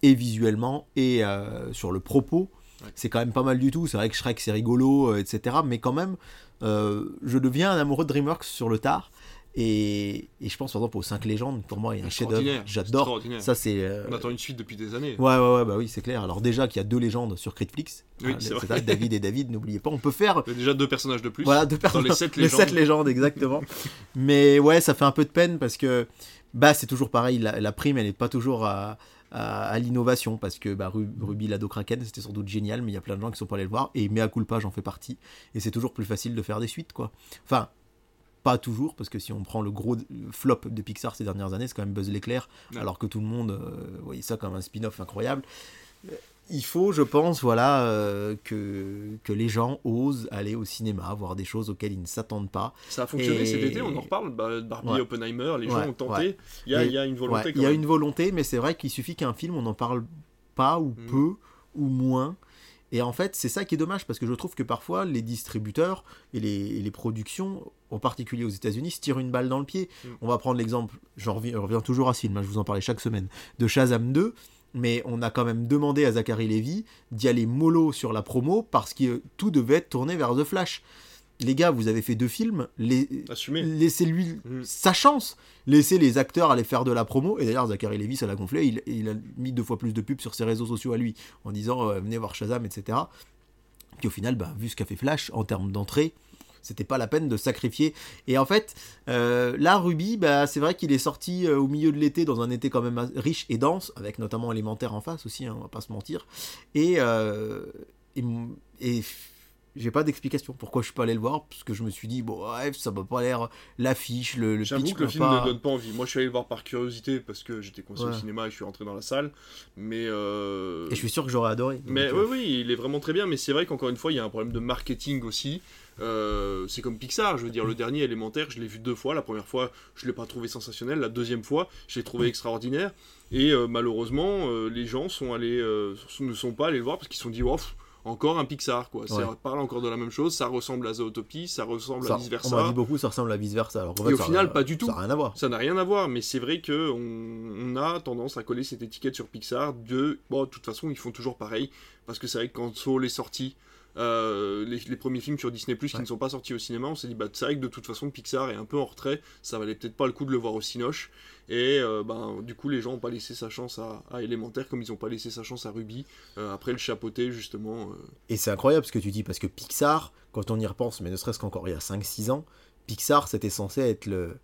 et visuellement, et euh, sur le propos. Ouais. C'est quand même pas mal du tout. C'est vrai que Shrek c'est rigolo, euh, etc. Mais quand même, euh, je deviens un amoureux de DreamWorks sur le tard. Et, et je pense par exemple aux 5 légendes, pour moi il y a un chef-d'œuvre. J'adore. Ça c'est. euh, On attend une suite depuis des années. Ouais, ouais, ouais, bah oui, c'est clair. Alors déjà qu'il y a deux légendes sur Critflix. Oui, Hein, c'est vrai. David et David, n'oubliez pas. On peut faire Il y a déjà deux personnages de plus. voilà, deux personnes. les sept Les légendes. sept légendes, exactement. Mais ouais, ça fait un peu de peine parce que bah c'est toujours pareil. La, la prime, elle n'est pas toujours à, à, à l'innovation parce que bah, Ru- Ruby Lado Kraken, c'était sans doute génial, mais il y a plein de gens qui sont pas allés le voir. Et mea culpa, j'en fais partie. Et c'est toujours plus facile de faire des suites, quoi. Enfin. Pas toujours, parce que si on prend le gros flop de Pixar ces dernières années, c'est quand même Buzz l'éclair, Ouais. alors que tout le monde euh, voyait ça comme un spin-off incroyable. Il faut, je pense, voilà, euh, que, que les gens osent aller au cinéma, voir des choses auxquelles ils ne s'attendent pas. Ça a fonctionné Et- cet été, on en reparle. Bah, Barbie, Ouais. Oppenheimer, les Ouais, gens ont tenté. Il, y a, Et- il y a une volonté il y a même. une volonté, mais c'est vrai qu'il suffit qu'un film, on n'en parle pas ou Mm. peu ou moins. Et en fait, c'est ça qui est dommage parce que je trouve que parfois les distributeurs et les, et les productions, en particulier aux États-Unis, se tirent une balle dans le pied. Mm. On va prendre l'exemple, j'en reviens, je reviens toujours à ce film, hein, je vous en parlais chaque semaine, de Shazam 2. Mais on a quand même demandé à Zachary Levy d'y aller mollo sur la promo parce que tout devait être tourné vers The Flash. Les gars, vous avez fait deux films, laissez-lui Mm. sa chance. Laissez les acteurs aller faire de la promo. Et d'ailleurs, Zachary Levy, ça l'a gonflé. Il, il a mis deux fois plus de pubs sur ses réseaux sociaux à lui en disant euh, venez voir Shazam, etc. Puis au final, bah, vu ce qu'a fait Flash en termes d'entrée, c'était pas la peine de sacrifier. Et en fait, euh, là, Ruby, bah, c'est vrai qu'il est sorti euh, au milieu de l'été, dans un été quand même riche et dense, avec notamment élémentaire en face aussi, hein, on va pas se mentir. Et, euh, j'ai pas d'explication pourquoi je suis pas allé le voir, parce que je me suis dit, bon, ouais, ça m'a pas l'air l'affiche, le, le J'avoue que le film pas- ne donne pas envie. Moi, je suis allé le voir par curiosité parce que j'étais coincé au Ouais. cinéma et je suis rentré dans la salle. Mais. euh, Et je suis sûr que j'aurais adoré. Mais oui, euh, oui, il est vraiment très bien. Mais c'est vrai qu'encore une fois, il y a un problème de marketing aussi. Euh, c'est comme Pixar, je veux dire, le dernier élémentaire, je l'ai vu deux fois. La première fois, je l'ai pas trouvé sensationnel. La deuxième fois, je l'ai trouvé extraordinaire. Et euh, malheureusement, euh, les gens sont allés, ne sont pas allés le voir parce qu'ils se sont dit, oh, pff, encore un Pixar, quoi. Ça parle encore de la même chose. Ça ressemble à Zootopie, ça ressemble ça, à vice on m'a versa. dit beaucoup, ça ressemble à vice versa. Alors, Et au ça- final, pas du tout. Ça n'a rien à voir. Ça n'a rien à voir, mais c'est vrai que on, on a tendance à coller cette étiquette sur Pixar de bon, de toute façon, ils font toujours pareil parce que c'est vrai que quand Soul est sorti, euh, les, les premiers films sur Disney Plus qui Ouais. ne sont pas sortis au cinéma, on s'est dit bah c'est vrai que de toute façon Pixar est un peu en retrait, ça valait peut-être pas le coup de le voir au Cinoche et euh, ben du coup les gens ont pas laissé sa chance à, à Élémentaire comme ils ont pas laissé sa chance à Ruby euh, après le chapeauté justement. euh, Et c'est incroyable ce que tu dis, parce que Pixar, quand on y repense, mais ne serait-ce qu'encore il y a 5-6 ans, Pixar, c'était censé être le,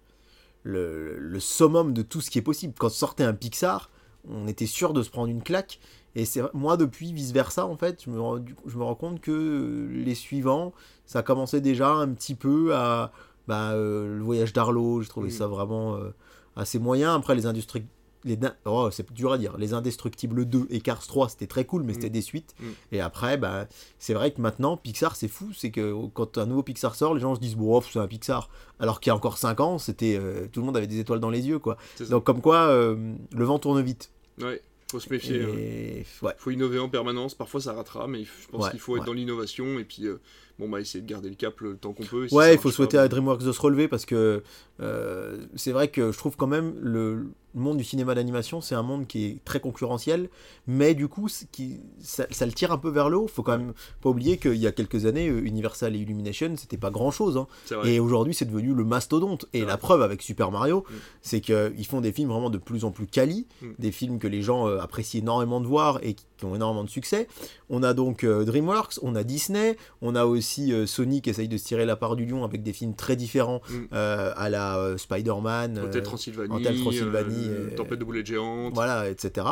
le, le summum de tout ce qui est possible. Quand sortait un Pixar, on était sûr de se prendre une claque. Et c'est moi, depuis, vice-versa, en fait, je me, rends, du coup, je me rends compte que les suivants, ça commençait déjà un petit peu à... Bah, euh, le voyage d'Arlo, j'ai trouvé ça vraiment euh, assez moyen. Après, les industries... Les, oh, c'est dur à dire. Les Indestructibles 2 et Cars 3, c'était très cool, mais c'était Mm. des suites. Mm. Et après, bah, c'est vrai que maintenant, Pixar, c'est fou. C'est que quand un nouveau Pixar sort, les gens se disent, bon, oh, c'est un Pixar. Alors qu'il y a encore 5 ans, c'était euh, tout le monde avait des étoiles dans les yeux, quoi. Donc, comme quoi, euh, le vent tourne vite. Ouais, faut se méfier. Et ouais. faut innover en permanence. Parfois ça ratera, mais je pense Ouais, qu'il faut être ouais. dans l'innovation et puis euh, bon bah essayer de garder le cap le temps qu'on peut. si Ouais, il faut souhaiter pas, à DreamWorks de se relever parce que euh, c'est vrai que je trouve quand même le monde du cinéma d'animation, c'est un monde qui est très concurrentiel, mais du coup, qui, ça, ça le tire un peu vers le haut. Faut quand même pas oublier qu'il y a quelques années, euh, Universal et Illumination, c'était pas grand chose. Hein. Et aujourd'hui, c'est devenu le mastodonte. Et la vrai. preuve avec Super Mario, Mm. c'est qu'ils font des films vraiment de plus en plus quali, Mm. des films que les gens euh, apprécient énormément de voir et qui, qui ont énormément de succès. On a donc euh, DreamWorks, on a Disney, on a aussi euh, Sony qui essaye de se tirer la part du lion avec des films très différents Mm. euh, à la euh, Spider-Man. Hôtel euh, Transylvanie, Hôtel Transylvanie, euh, euh, Tempête de boulettes géantes. voilà, etc.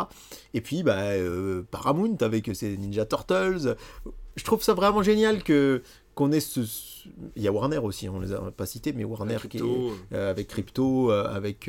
Et puis, bah, euh, Paramount avec ses Ninja Turtles. Je trouve ça vraiment génial que qu'on ait ce. Il y a Warner aussi, on les a pas cités, mais Warner avec qui est Crypto, euh, avec Crypto, avec.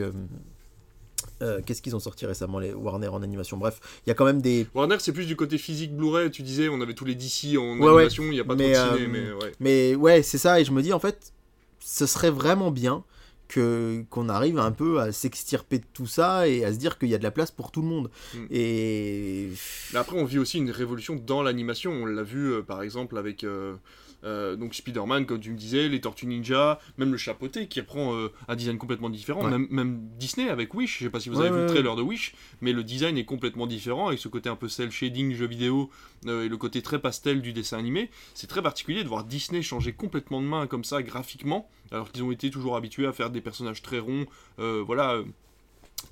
euh, Qu'est-ce qu'ils ont sorti récemment, les Warner en animation? Bref, il y a quand même des. Warner, c'est plus du côté physique Blu-ray. Tu disais, on avait tous les DC en Ouais, ouais. animation, il n'y a pas Mais, trop de ciné, euh, mais ouais. Mais ouais, c'est ça, et je me dis en fait, ce serait vraiment bien que qu'on arrive un peu à s'extirper de tout ça et à se dire qu'il y a de la place pour tout le monde. Mm. Et Mais après, on vit aussi une révolution dans l'animation. On l'a vu, euh, par exemple, avec euh, euh, donc Spider-Man, comme tu me disais, les Tortues Ninja, même le Chapeauté, qui reprend euh, un design complètement différent. Ouais. Même, même Disney avec Wish. Je sais pas si vous Ouais, avez vu ouais, le trailer de Wish, mais le design est complètement différent, avec ce côté un peu cel shading jeu vidéo euh, et le côté très pastel du dessin animé. C'est très particulier de voir Disney changer complètement de main comme ça graphiquement, alors qu'ils ont été toujours habitués à faire des personnages très ronds, voilà.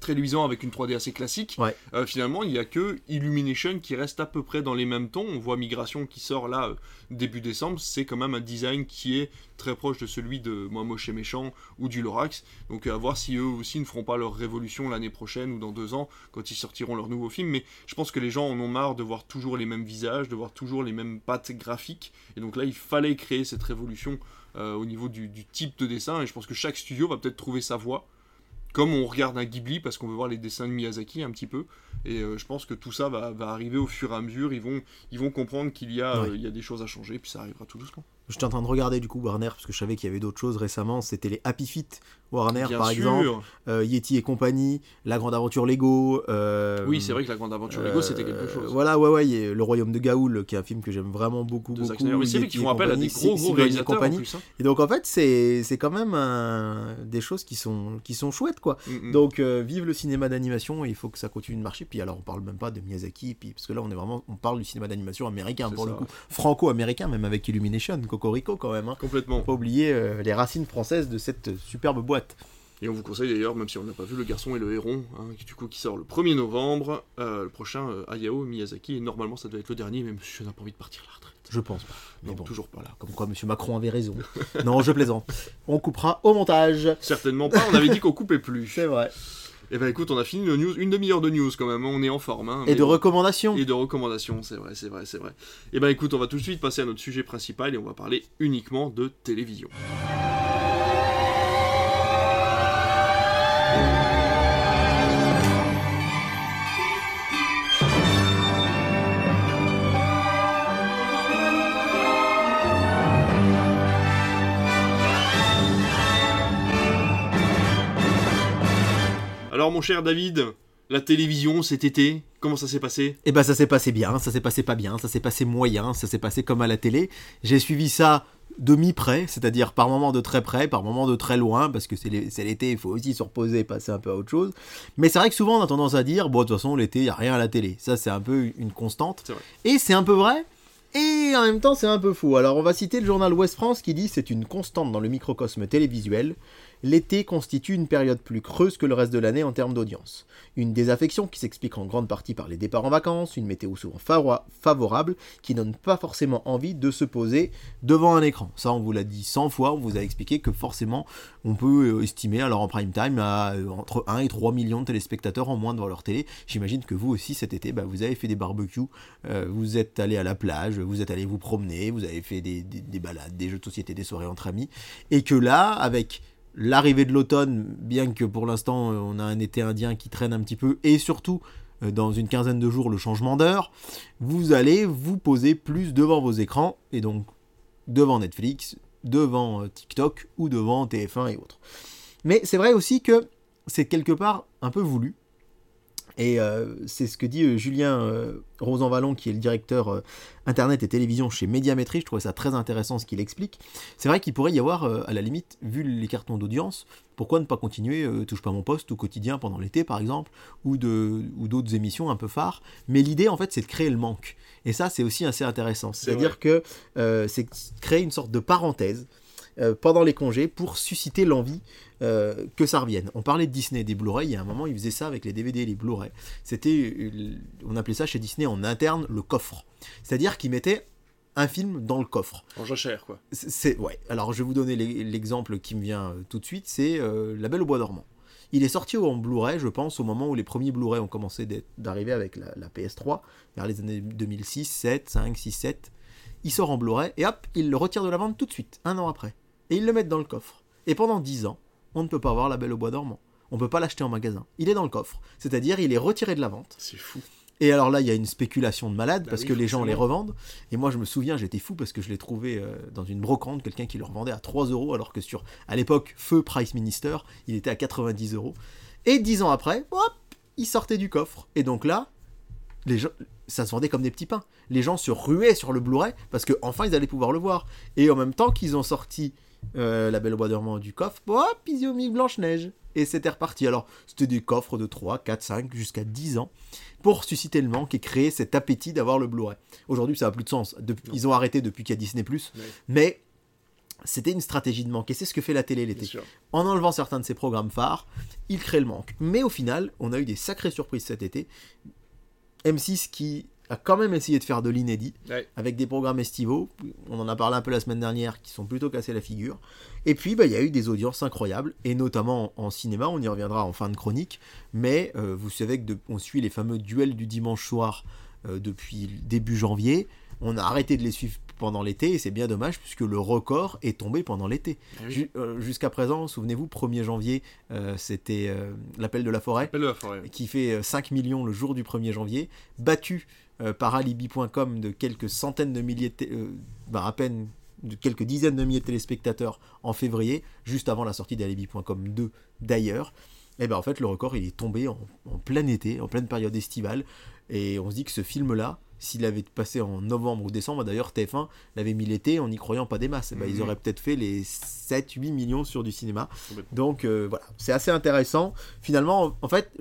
Très luisants avec une 3D assez classique. Ouais. Euh, finalement, il n'y a que Illumination qui reste à peu près dans les mêmes tons. On voit Migration qui sort là euh, début décembre. C'est quand même un design qui est très proche de celui de Moi Moche et Méchant ou du Lorax. Donc à voir si eux aussi ne feront pas leur révolution l'année prochaine ou dans deux ans quand ils sortiront leur nouveau film. Mais je pense que les gens en ont marre de voir toujours les mêmes visages, de voir toujours les mêmes pattes graphiques. Et donc là, il fallait créer cette révolution euh, au niveau du, du type de dessin. Et je pense que chaque studio va peut-être trouver sa voie comme on regarde un Ghibli parce qu'on veut voir les dessins de Miyazaki un petit peu. Et euh, je pense que tout ça va, va arriver au fur et à mesure. Ils vont, ils vont comprendre qu'il y, a, euh, il y a des choses à changer, puis ça arrivera tout doucement. J'étais en train de regarder du coup Warner parce que je savais qu'il y avait d'autres choses récemment. C'était les Happy Feet Warner Bien par sûr. exemple, euh, Yeti et compagnie, La Grande Aventure Lego. euh, Oui, c'est vrai que la grande aventure Lego, euh, c'était quelque chose. Voilà, ouais, ouais, il y a Le Royaume de Gaoul, qui est un film que j'aime vraiment beaucoup, de beaucoup. Mais c'est vrai qu'ils font appel à des gros, gros et réalisateurs en compagnie. plus. hein. Et donc en fait, c'est quand même un- des choses qui sont, qui sont chouettes, quoi. Mm, mm. Donc euh, vive le cinéma d'animation, et il faut que ça continue de marcher. Puis alors on parle même pas de Miyazaki, puis, parce que là on est vraiment, on parle du cinéma d'animation américain le coup, franco-américain même avec Illumination, Cocorico quand même. Hein. Complètement. Faut pas oublier euh, les racines françaises de cette superbe boîte. Et on vous conseille d'ailleurs, même si on n'a pas vu Le Garçon et le Héron, hein, qui, du coup qui sort le 1er novembre, euh, le prochain euh, Hayao Miyazaki, et normalement ça doit être le dernier, si je n'ai pas envie de partir à la retraite. Je pense pas. Mais Non, bon, toujours pas là. comme quoi Monsieur Macron avait raison. non, je plaisante. On coupera au montage. Certainement pas, on avait dit qu'on coupait plus. C'est vrai. Et ben écoute, on a fini news, une demi-heure de news quand même, hein, on est en forme. hein, Et de bon. recommandations. Et de recommandations, c'est vrai, c'est vrai, c'est vrai. Et ben écoute, on va tout de suite passer à notre sujet principal et on va parler uniquement de télévision. Alors mon cher David, la télévision cet été, comment ça s'est passé? Et ben ça s'est passé bien, ça s'est passé pas bien, ça s'est passé moyen, ça s'est passé comme à la télé. J'ai suivi ça de mi-près, c'est-à-dire par moments de très près, par moments de très loin, parce que c'est l'é- c'est l'été, il faut aussi se reposer et passer un peu à autre chose. Mais c'est vrai que souvent on a tendance à dire, bon de toute façon l'été, il n'y a rien à la télé. Ça c'est un peu une constante. Et c'est un peu vrai, et en même temps c'est un peu fou. Alors on va citer le journal Ouest France qui dit c'est une constante dans le microcosme télévisuel. L'été constitue une période plus creuse que le reste de l'année en termes d'audience. Une désaffection qui s'explique en grande partie par les départs en vacances, une météo souvent favo- favorable qui donne pas forcément envie de se poser devant un écran. Ça, on vous l'a dit 100 fois, on vous a expliqué que forcément, on peut euh, estimer, alors en prime time, euh, entre 1 et 3 millions de téléspectateurs en moins devant leur télé. J'imagine que vous aussi, cet été, bah, vous avez fait des barbecues, euh, vous êtes allé à la plage, vous êtes allé vous promener, vous avez fait des balades, des jeux de société, des soirées entre amis, et que là, avec l'arrivée de l'automne, bien que pour l'instant euh, on a un été indien qui traîne un petit peu, et surtout euh, dans une quinzaine de jours le changement d'heure, vous allez vous poser plus devant vos écrans, et donc devant Netflix, devant euh, TikTok ou devant TF1 et autres. Mais c'est vrai aussi que c'est quelque part un peu voulu. Et euh, c'est ce que dit euh, Julien euh, Rosanvallon, qui est le directeur euh, Internet et télévision chez Médiamétrie. Je trouvais ça très intéressant ce qu'il explique. C'est vrai qu'il pourrait y avoir, à la limite, vu les cartons d'audience, pourquoi ne pas continuer Touche pas mon poste ou quotidien pendant l'été, par exemple, ou d'autres émissions un peu phares. Mais l'idée, en fait, c'est de créer le manque. Et ça, c'est aussi assez intéressant. C'est C'est-à-dire que c'est créer une sorte de parenthèse euh, pendant les congés pour susciter l'envie euh, que ça revienne. On parlait de Disney, des Blu-ray, il y a un moment ils faisaient ça avec les DVD et les Blu-ray. C'était, euh, on appelait ça chez Disney en interne le coffre. C'est-à-dire qu'ils mettaient un film dans le coffre. En jachère, quoi. C'est- ouais. Alors je vais vous donner l'e- l'exemple qui me vient tout de suite, c'est euh, La Belle au bois dormant. Il est sorti en Blu-ray, je pense, au moment où les premiers Blu-ray ont commencé d'arriver avec la, la PS3, vers les années 2006, 7, 5, 6, 7. Il sort en Blu-ray et hop, ils le retirent de la vente tout de suite, un an après. Et ils le mettent dans le coffre. Et pendant 10 ans, on ne peut pas voir La Belle au bois dormant. On ne peut pas l'acheter en magasin. Il est dans le coffre. C'est-à-dire, il est retiré de la vente. C'est fou. Et alors là, il y a une spéculation de malade Bah parce oui, que les gens les revendent. Et moi, je me souviens, j'étais fou parce que je l'ai trouvé euh, dans une brocante, quelqu'un qui le revendait à 3 euros, alors que sur, à l'époque, Feu Price Minister, il était à 90 euros. Et 10 ans après, hop, il sortait du coffre. Et donc là, les gens, ça se vendait comme des petits pains. Les gens se ruaient sur le Blu-ray parce que enfin ils allaient pouvoir le voir. Et en même temps qu'ils ont sorti euh, La Belle au Bois dormant du coffre, hop, ils y ont mis Blanche-Neige. Et c'était reparti. Alors, c'était des coffres de 3, 4, 5, jusqu'à 10 ans pour susciter le manque et créer cet appétit d'avoir le Blu-ray. Aujourd'hui, ça n'a plus de sens. Ils ont arrêté depuis qu'il y a Disney+. Mais c'était une stratégie de manque. Et c'est ce que fait la télé l'été en enlevant certains de ses programmes phares, il crée le manque. Mais au final, on a eu des sacrées surprises cet été. M6 qui a quand même essayé de faire de l'inédit Ouais. avec des programmes estivaux. On en a parlé un peu la semaine dernière qui sont plutôt cassés la figure. Et puis, bah, il y a eu des audiences incroyables, et notamment en, en cinéma, on y reviendra en fin de chronique. Mais euh, vous savez que de- on suit les fameux duels du dimanche soir euh, depuis début janvier. On a arrêté de les suivre pendant l'été, et c'est bien dommage puisque le record est tombé pendant l'été. Ah oui. Euh, Jusqu'à présent, souvenez-vous, 1er janvier, euh, c'était euh, l'appel de la forêt, Appel de la forêt. qui fait euh, 5 millions le jour du 1er janvier, battu euh, par alibi.com de quelques centaines de milliers, de euh, bah, à peine de quelques dizaines de milliers de téléspectateurs en février, juste avant la sortie d'alibi.com 2 d'ailleurs. Et ben en fait, le record, il est tombé en, en plein été, en pleine période estivale, et on se dit que ce film-là, s'il avait passé en novembre ou décembre, d'ailleurs TF1 l'avait mis l'été en n'y croyant pas des masses, eh ben, ils Mhm. auraient peut-être fait les 7-8 millions sur du cinéma. Donc euh, voilà, c'est assez intéressant. Finalement, en fait,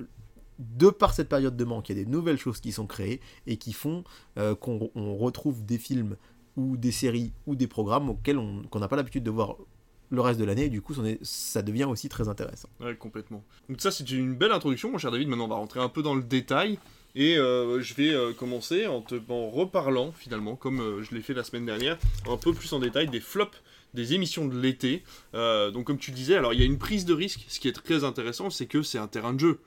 de par cette période de manque, il y a des nouvelles choses qui sont créées et qui font euh, qu'on on retrouve des films ou des séries ou des programmes auxquels on n'a pas l'habitude de voir le reste de l'année du coup ça, devient aussi très intéressant. Ouais, complètement. Donc ça, c'est une belle introduction, mon cher David. Maintenant, on va rentrer un peu dans le détail. Et euh, je vais euh, commencer en te reparlant, finalement, comme je l'ai fait la semaine dernière, un peu plus en détail des flops des émissions de l'été. Donc, comme tu le disais, alors il y a une prise de risque. Ce qui est très intéressant, c'est que c'est un terrain de jeu.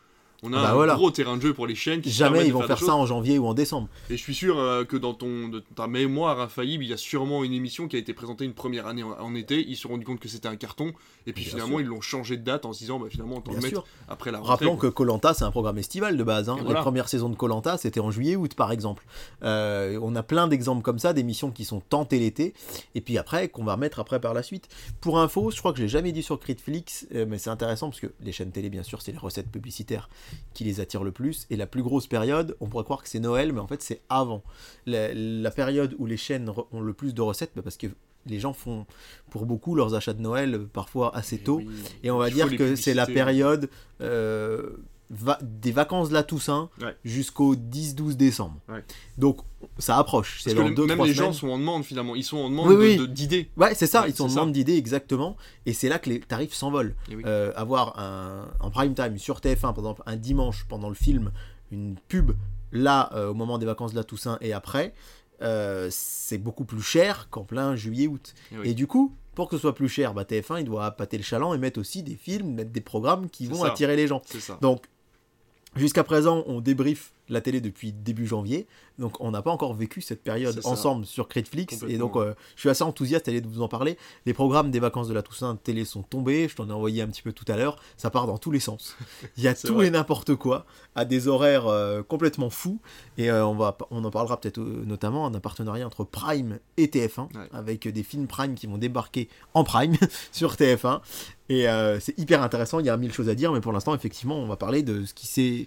On a Ah bah un voilà. gros terrain de jeu pour les chaînes qui Jamais ils vont faire ça en janvier ou en décembre. Et je suis sûr euh, que dans ton, de ta mémoire infaillible, il y a sûrement une émission qui a été présentée une première année en, en été. Ils se sont rendus compte que c'était un carton. Et puis Bien finalement, sûr. ils l'ont changé de date en se disant, bah, finalement, on t'en met après la rentrée. Rappelons quoi. que Colanta c'est un programme estival de base. hein. Voilà. premières saisons de Colanta c'était en juillet-août par exemple. Euh, on a plein d'exemples comme ça d'émissions qui sont tentées l'été et puis après qu'on va remettre après par la suite. Pour info, je crois que je l'ai jamais dit sur Critflix, euh, mais c'est intéressant parce que les chaînes télé bien sûr c'est les recettes publicitaires qui les attirent le plus et la plus grosse période, on pourrait croire que c'est Noël, mais en fait c'est avant. La, la période où les chaînes ont le plus de recettes, bah, parce que les gens font pour beaucoup leurs achats de Noël euh, parfois assez tôt. Oui, Et on va dire que c'est la publicités. période euh, va- des vacances de la Toussaint Ouais. jusqu'au 10-12 décembre. Ouais. Donc ça approche. C'est Parce que dans le- deux, même les semaines. gens sont en demande finalement. Ils sont en demande Oui, oui. de- d'idées. Ouais, c'est ça. Ouais, ils sont en demande d'idées exactement. Et c'est là que les tarifs s'envolent. Oui. Euh, avoir un, en prime time sur TF1, par exemple, un dimanche pendant le film, une pub là euh, au moment des vacances de la Toussaint et après, euh, c'est beaucoup plus cher qu'en plein juillet-août. Et oui. Et du coup, pour que ce soit plus cher, bah, TF1 il doit pâter le chaland et mettre aussi des films, mettre des programmes qui C'est vont ça. attirer les gens. C'est ça. Donc, jusqu'à présent, on débriefe la télé depuis début janvier. Donc, on n'a pas encore vécu cette période ensemble sur Critflix. Et donc, euh, je suis assez enthousiaste à l'idée de vous en parler. Les programmes des vacances de la Toussaint télé sont tombés. Je t'en ai envoyé un petit peu tout à l'heure. Ça part dans tous les sens. Il y a tout vrai. et n'importe quoi à des horaires euh, complètement fous. Et euh, on, va, on en parlera peut-être notamment en un partenariat entre Prime et TF1 Ouais. avec des films Prime qui vont débarquer en Prime sur TF1. Et euh, c'est hyper intéressant, il y a mille choses à dire, mais pour l'instant, effectivement, on va parler de ce qui s'est-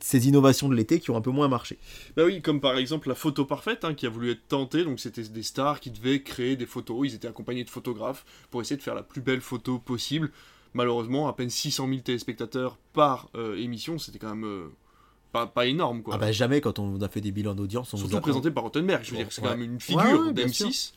ces innovations de l'été qui ont un peu moins marché. Bah oui, comme par exemple la photo parfaite hein, qui a voulu être tentée. Donc c'était des stars qui devaient créer des photos. Ils étaient accompagnés de photographes pour essayer de faire la plus belle photo possible. Malheureusement, à peine 600 000 téléspectateurs par euh, émission, c'était quand même euh, pas, pas énorme quoi. Ah bah jamais quand on a fait des bilans d'audience, on Surtout présenté par Rottenberg, je veux dire, c'est quand Ouais. même une Ouais, figure ouais, bien d'M6.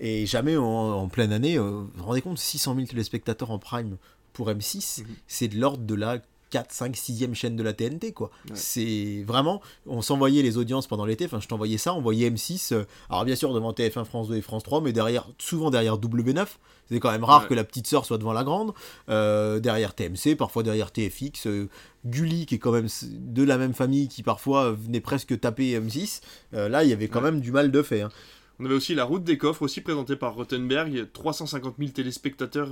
Et jamais en, en pleine année, euh, vous vous rendez compte, 600 000 téléspectateurs en Prime pour M6, Mhm. c'est de l'ordre de la 4, 5, 6e chaîne de la TNT, quoi. Ouais. C'est vraiment, on s'envoyait les audiences pendant l'été, enfin je t'envoyais ça, on voyait M6, euh, alors bien sûr devant TF1, France 2 et France 3, mais derrière, souvent derrière W9, c'est quand même rare Ouais. que la petite sœur soit devant la grande, euh, derrière TMC, parfois derrière TFX, euh, Gulli qui est quand même de la même famille qui parfois euh, venait presque taper M6, euh, là il y avait quand Ouais. même du mal de fait. hein. On avait aussi la route des coffres, aussi présentée par Rottenberg, 350 000 téléspectateurs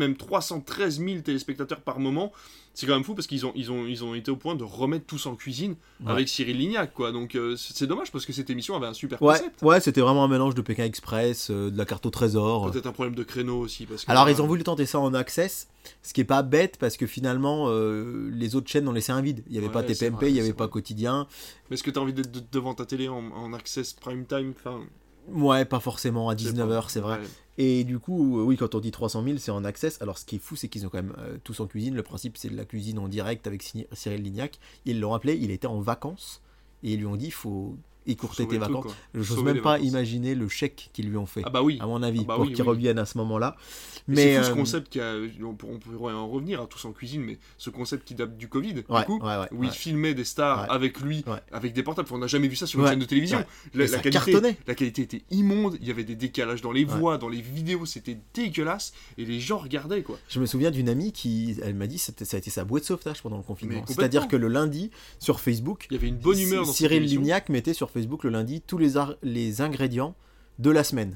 même 313 000 téléspectateurs par moment. C'est quand même fou parce qu'ils ont, ils ont, ils ont été au point de remettre tous en cuisine Ouais. avec Cyril Lignac, quoi. Donc euh, c'est dommage parce que cette émission avait un super Ouais, concept. ouais c'était vraiment un mélange de Pékin Express, euh, de la carte au trésor. Peut-être un problème de créneau aussi. Parce que, Alors euh, ils ont voulu tenter ça en access, ce qui est pas bête parce que finalement euh, les autres chaînes ont laissé un vide. Il y avait pas Ouais, TPMP, vrai, il y avait pas quotidien. Mais est-ce que t'as envie d'être de- devant ta télé en, en access prime time? Enfin, Ouais, pas forcément à je sais 19h, pas. c'est vrai. Ouais. Et du coup, euh, oui, quand on dit 300 000, c'est en access. Alors ce qui est fou, c'est qu'ils ont quand même euh, tous en cuisine. Le principe, c'est de la cuisine en direct avec Cyri- Cyril Lignac. Ils l'ont appelé, il était en vacances. Et ils lui ont dit, il faut écourter tes vacances. quoi. J'ose Sauver même pas vacances. imaginer le chèque qu'ils lui ont fait. Ah bah oui. à mon avis, Ah bah pour oui, qu'il oui. revienne à ce moment-là. Mais c'est ce euh, concept qui a, on, pour- on pourrait en revenir à tous en cuisine, mais ce concept qui date du Covid, ouais, du coup, ouais, ouais, où il filmait des stars avec lui, avec des portables. Enfin, on n'a jamais vu ça sur une chaîne de télévision. La, qualité, cartonnait. la qualité était immonde, il y avait des décalages dans les voix, dans les vidéos, c'était dégueulasse, et les gens regardaient quoi. Je me souviens d'une amie qui, elle m'a dit, ça a été sa bouée de sauvetage pendant le confinement. C'est-à-dire que le lundi, sur Facebook, Il y avait une bonne humeur dans Cyril. Lignac mettait sur Facebook le lundi tous les, les ingrédients de la semaine.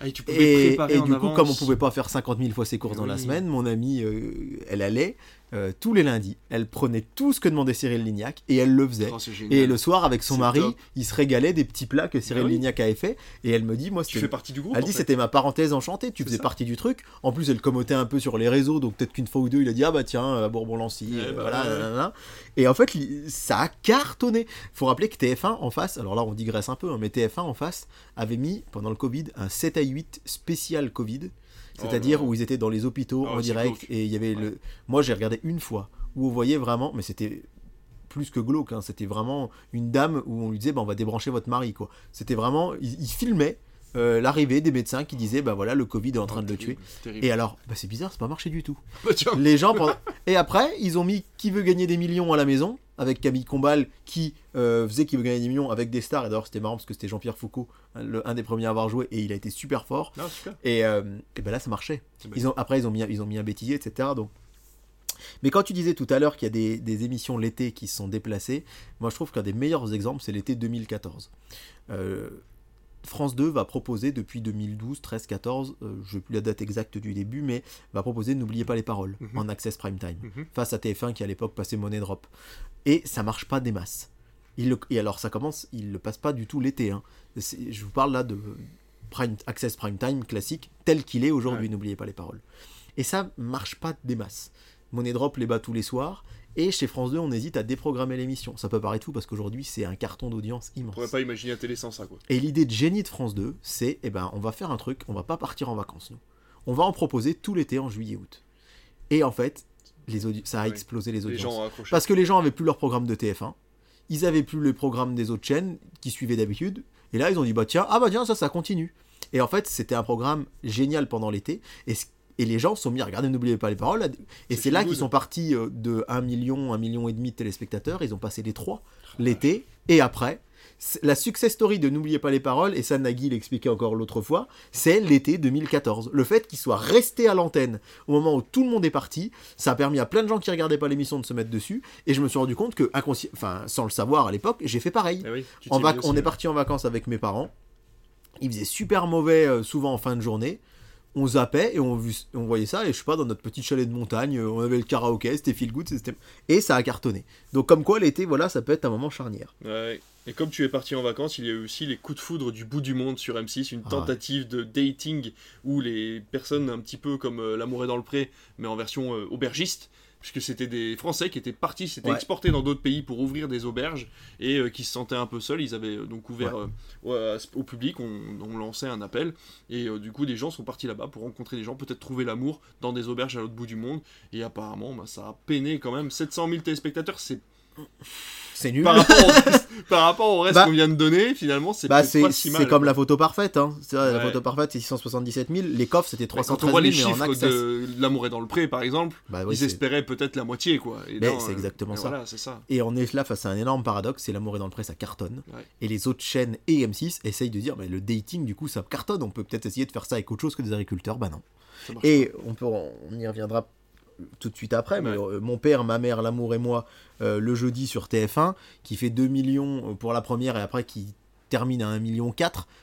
Ah, et tu Et, en du coup, avance. comme on pouvait pas faire 50 000 fois ses courses Mais dans la semaine, mon amie, euh, elle allait euh, tous les lundis. Elle prenait tout ce que demandait Cyril Lignac et elle le faisait. Oh. Et le soir, avec son mari, top. il se régalait des petits plats que Cyril Bah oui. Lignac avait fait. Et elle me dit, moi, tu fais partie du groupe. elle en dit fait. c'était ma parenthèse enchantée, tu faisais ça. partie du truc. En plus, elle commentait un peu sur les réseaux, donc peut-être qu'une fois ou deux, il a dit ah bah tiens, à Bourbon-Lancy, Eh euh, bah voilà, ouais. nanana. Et en fait, ça a cartonné. Faut rappeler que TF1 en face, alors là on digresse un peu, hein, mais TF1 en face avait mis pendant le Covid un 7 à 8 spécial Covid, c'est-à-dire Oh où ils étaient dans les hôpitaux Ah, en direct glauque. et il y avait Ouais. le. Moi j'ai regardé une fois où on voyait vraiment, mais c'était plus que glauque, hein, c'était vraiment une dame où on lui disait bah, on va débrancher votre mari quoi. C'était vraiment, il, il filmait euh, l'arrivée des médecins qui disaient bah voilà le Covid est en train de le tuer. Et alors, bah, c'est bizarre, c'est pas marché du tout. Bah, tiens, Les gens pendant- Et après, ils ont mis qui veut gagner des millions à la maison avec Camille Combal qui euh, faisait qui veut gagner des millions avec des stars. Et d'ailleurs, c'était marrant parce que c'était Jean-Pierre Foucault, hein, le- un des premiers à avoir joué, et il a été super fort. non, super. Et, euh, et ben là, ça marchait. Ils ont, après, ils ont mis, ils ont mis un bêtisier, etc. Donc. Mais quand tu disais tout à l'heure qu'il y a des, des émissions l'été qui se sont déplacées, moi je trouve qu'un des meilleurs exemples, c'est l'été 2014. Euh, France 2 va proposer depuis 2012, 13, 14, euh, je n'ai plus la date exacte du début, mais va proposer N'oubliez pas les paroles Mhm. en access prime time Mhm. face à TF1 qui à l'époque passait Money Drop. Et ça marche pas des masses. Il le- et alors ça commence, il le passe pas du tout l'été. hein. Je vous parle là de prime, Access Prime Time classique tel qu'il est aujourd'hui, Ouais. n'oubliez pas les paroles. Et ça marche pas des masses. Money Drop les bat tous les soirs. Et chez France 2, on hésite à déprogrammer l'émission. Ça peut paraître fou parce qu'aujourd'hui, c'est un carton d'audience On immense. pourrait pas imaginer la télé sans ça, quoi. Et l'idée de génie de France 2, c'est eh ben, on va faire un truc, on va pas partir en vacances, nous. On va en proposer tout l'été en juillet-août. Et en fait, les ça a explosé les audiences. Parce que les gens avaient plus leur programme de TF1, ils avaient plus les programmes des autres chaînes qui suivaient d'habitude, et là ils ont dit bah tiens, ah bah tiens, ça, ça continue. Et en fait, c'était un programme génial pendant l'été, et, et les gens se sont mis à regarder, n'oubliez pas les paroles, et C'est là qu'ils sont partis euh, de 1 million, 1 million et demi de téléspectateurs, ils ont passé les 3 l'été, et après, la success story de N'oubliez pas les paroles, et ça Nagui l'expliquait encore l'autre fois, c'est l'été 2014. Le fait qu'il soit resté à l'antenne au moment où tout le monde est parti, ça a permis à plein de gens qui regardaient pas l'émission de se mettre dessus, et je me suis rendu compte que, enfin, sans le savoir à l'époque, j'ai fait pareil. Eh oui, En aussi, on est parti en vacances avec mes parents. Il faisait super mauvais, euh, souvent en fin de journée. On zappait et on, voyait ça, et je sais pas, dans notre petit chalet de montagne, euh, on avait le karaoké, c'était feel good, c'était... et ça a cartonné. Donc, comme quoi, l'été, voilà, ça peut être un moment charnière. Ouais. Et comme tu es parti en vacances, il y a eu aussi les coups de foudre du bout du monde sur M6, une Ah. tentative de dating où les personnes, un petit peu comme euh, L'amour est dans le pré, mais en version euh, aubergiste, puisque c'était des Français qui étaient partis, s'étaient Ouais. exportés dans d'autres pays pour ouvrir des auberges et euh, qui se sentaient un peu seuls. Ils avaient euh, donc ouvert euh, au public, on, on lançait un appel et euh, du coup des gens sont partis là-bas pour rencontrer des gens, peut-être trouver l'amour dans des auberges à l'autre bout du monde. Et apparemment, bah, ça a peiné quand même 700 000 téléspectateurs. C'est C'est nul. par rapport au, par rapport au reste Bah- qu'on vient de donner, finalement, c'est Bah, pas si mal. c'est comme la photo parfaite. Hein. La photo parfaite, c'est 677 000. Les coffres, c'était Mais Quand on 313 voit 000, les chiffres access. de L'amour est dans le pré, par exemple, Bah oui, ils espéraient peut-être la moitié, quoi. C'est euh, exactement ça. Voilà, c'est ça. Et on est là face à un énorme paradoxe, c'est l'amour est dans le pré, ça cartonne. Ouais. Et les autres chaînes et M6 essayent de dire, mais le dating, du coup, ça cartonne, on peut peut-être essayer de faire ça avec autre chose que des agriculteurs. Bah non. Et on, peut, on y reviendra tout de suite après, mais Ouais. euh, mon père, ma mère, l'amour et moi, euh, le jeudi sur TF1, qui fait 2 millions pour la première et après qui termine à 1,4 million.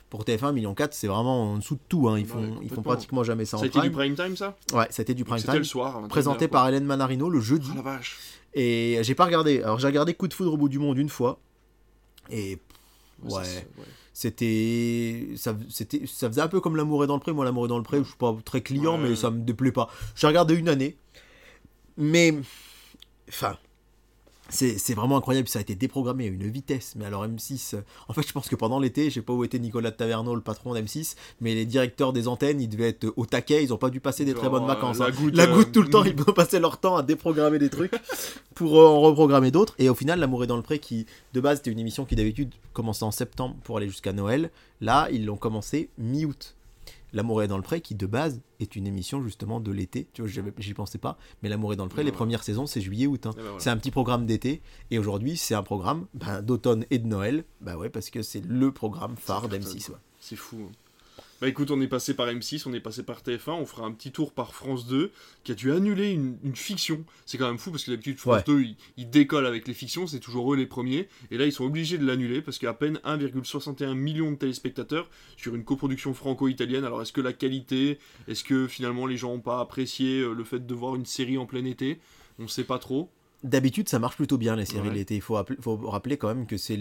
Pour TF1, 1,4 million, c'est vraiment en dessous de tout. hein. Ils, Ouais, font, ils font pratiquement jamais ça Ça en a été du prime. time, ça? Ouais, c'était du prime C'était time. le soir. Présenté 21h, par Hélène Manarino le jeudi. Oh la vache. Et j'ai pas regardé. Alors j'ai regardé Coup de foudre au bout du monde une fois. Et ça, Ouais. c'était ça, c'était ça faisait un peu comme l'amour est dans le pré moi l'amour est dans le pré je suis pas très client Ouais. mais ça me déplaît pas j'ai regardé une année mais enfin c'est vraiment incroyable ça a été déprogrammé à une vitesse mais alors M6 euh, en fait je pense que pendant l'été je sais pas où était Nicolas de Taverneau le patron d'M6 mais les directeurs des antennes ils devaient être au taquet ils ont pas dû passer des très bonnes euh, vacances la hein. goutte, la euh, goutte tout le temps mm. ils ont passé leur temps à déprogrammer des trucs pour euh, en reprogrammer d'autres et au final l'amour est dans le pré qui de base c'était une émission qui d'habitude commençait en septembre pour aller jusqu'à Noël là ils l'ont commencé mi-août L'amour est dans le pré qui de base est une émission justement de l'été tu vois j'y pensais pas mais l'amour est dans le pré Ouais, les ouais. premières saisons c'est juillet août hein. Voilà. c'est un petit programme d'été et aujourd'hui c'est un programme ben, d'automne et de Noël bah ouais parce que c'est le programme phare Ça d'M6 cartonne, ouais. C'est fou. hein. Bah écoute, on est passé par M6, on est passé par TF1, on fera un petit tour par France 2, qui a dû annuler une, une fiction. C'est quand même fou parce que d'habitude, France Ouais. 2, ils, décollent avec les fictions, c'est toujours eux les premiers. Et là, ils sont obligés de l'annuler parce qu'il y a à peine 1,61 million de téléspectateurs sur une coproduction franco-italienne. Alors est-ce que la qualité, est-ce que finalement les gens n'ont pas apprécié euh, le fait de voir une série en plein été? On sait pas trop. D'habitude, ça marche plutôt bien les séries Ouais. l'été. Il faut, rappeler- faut rappeler quand même que c'est,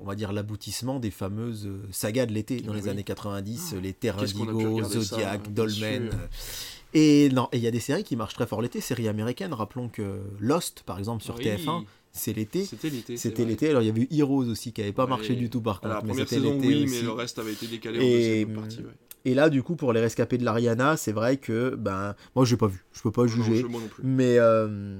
on va dire, l'aboutissement des fameuses euh, sagas de l'été dans les oui. années 90, Ah, les pu Indigo, ça, Zodiac, bien Dolmen. euh. Et non, et il y a des séries qui marchent très fort l'été, séries américaines. Rappelons que Lost, par exemple, sur Oui, TF1, c'est l'été. C'était l'été. C'était l'été. Alors il y avait eu Heroes aussi qui avait pas Ouais. marché du tout par contre, Alors, la mais première c'était saison, l'été oui, aussi. mais le reste avait été décalé en Et, deuxième partie. Ouais. Et là, du coup, pour les rescapés de l'Ariana, c'est vrai que ben moi j'ai pas vu, je peux pas juger. je- moi non plus. Mais euh,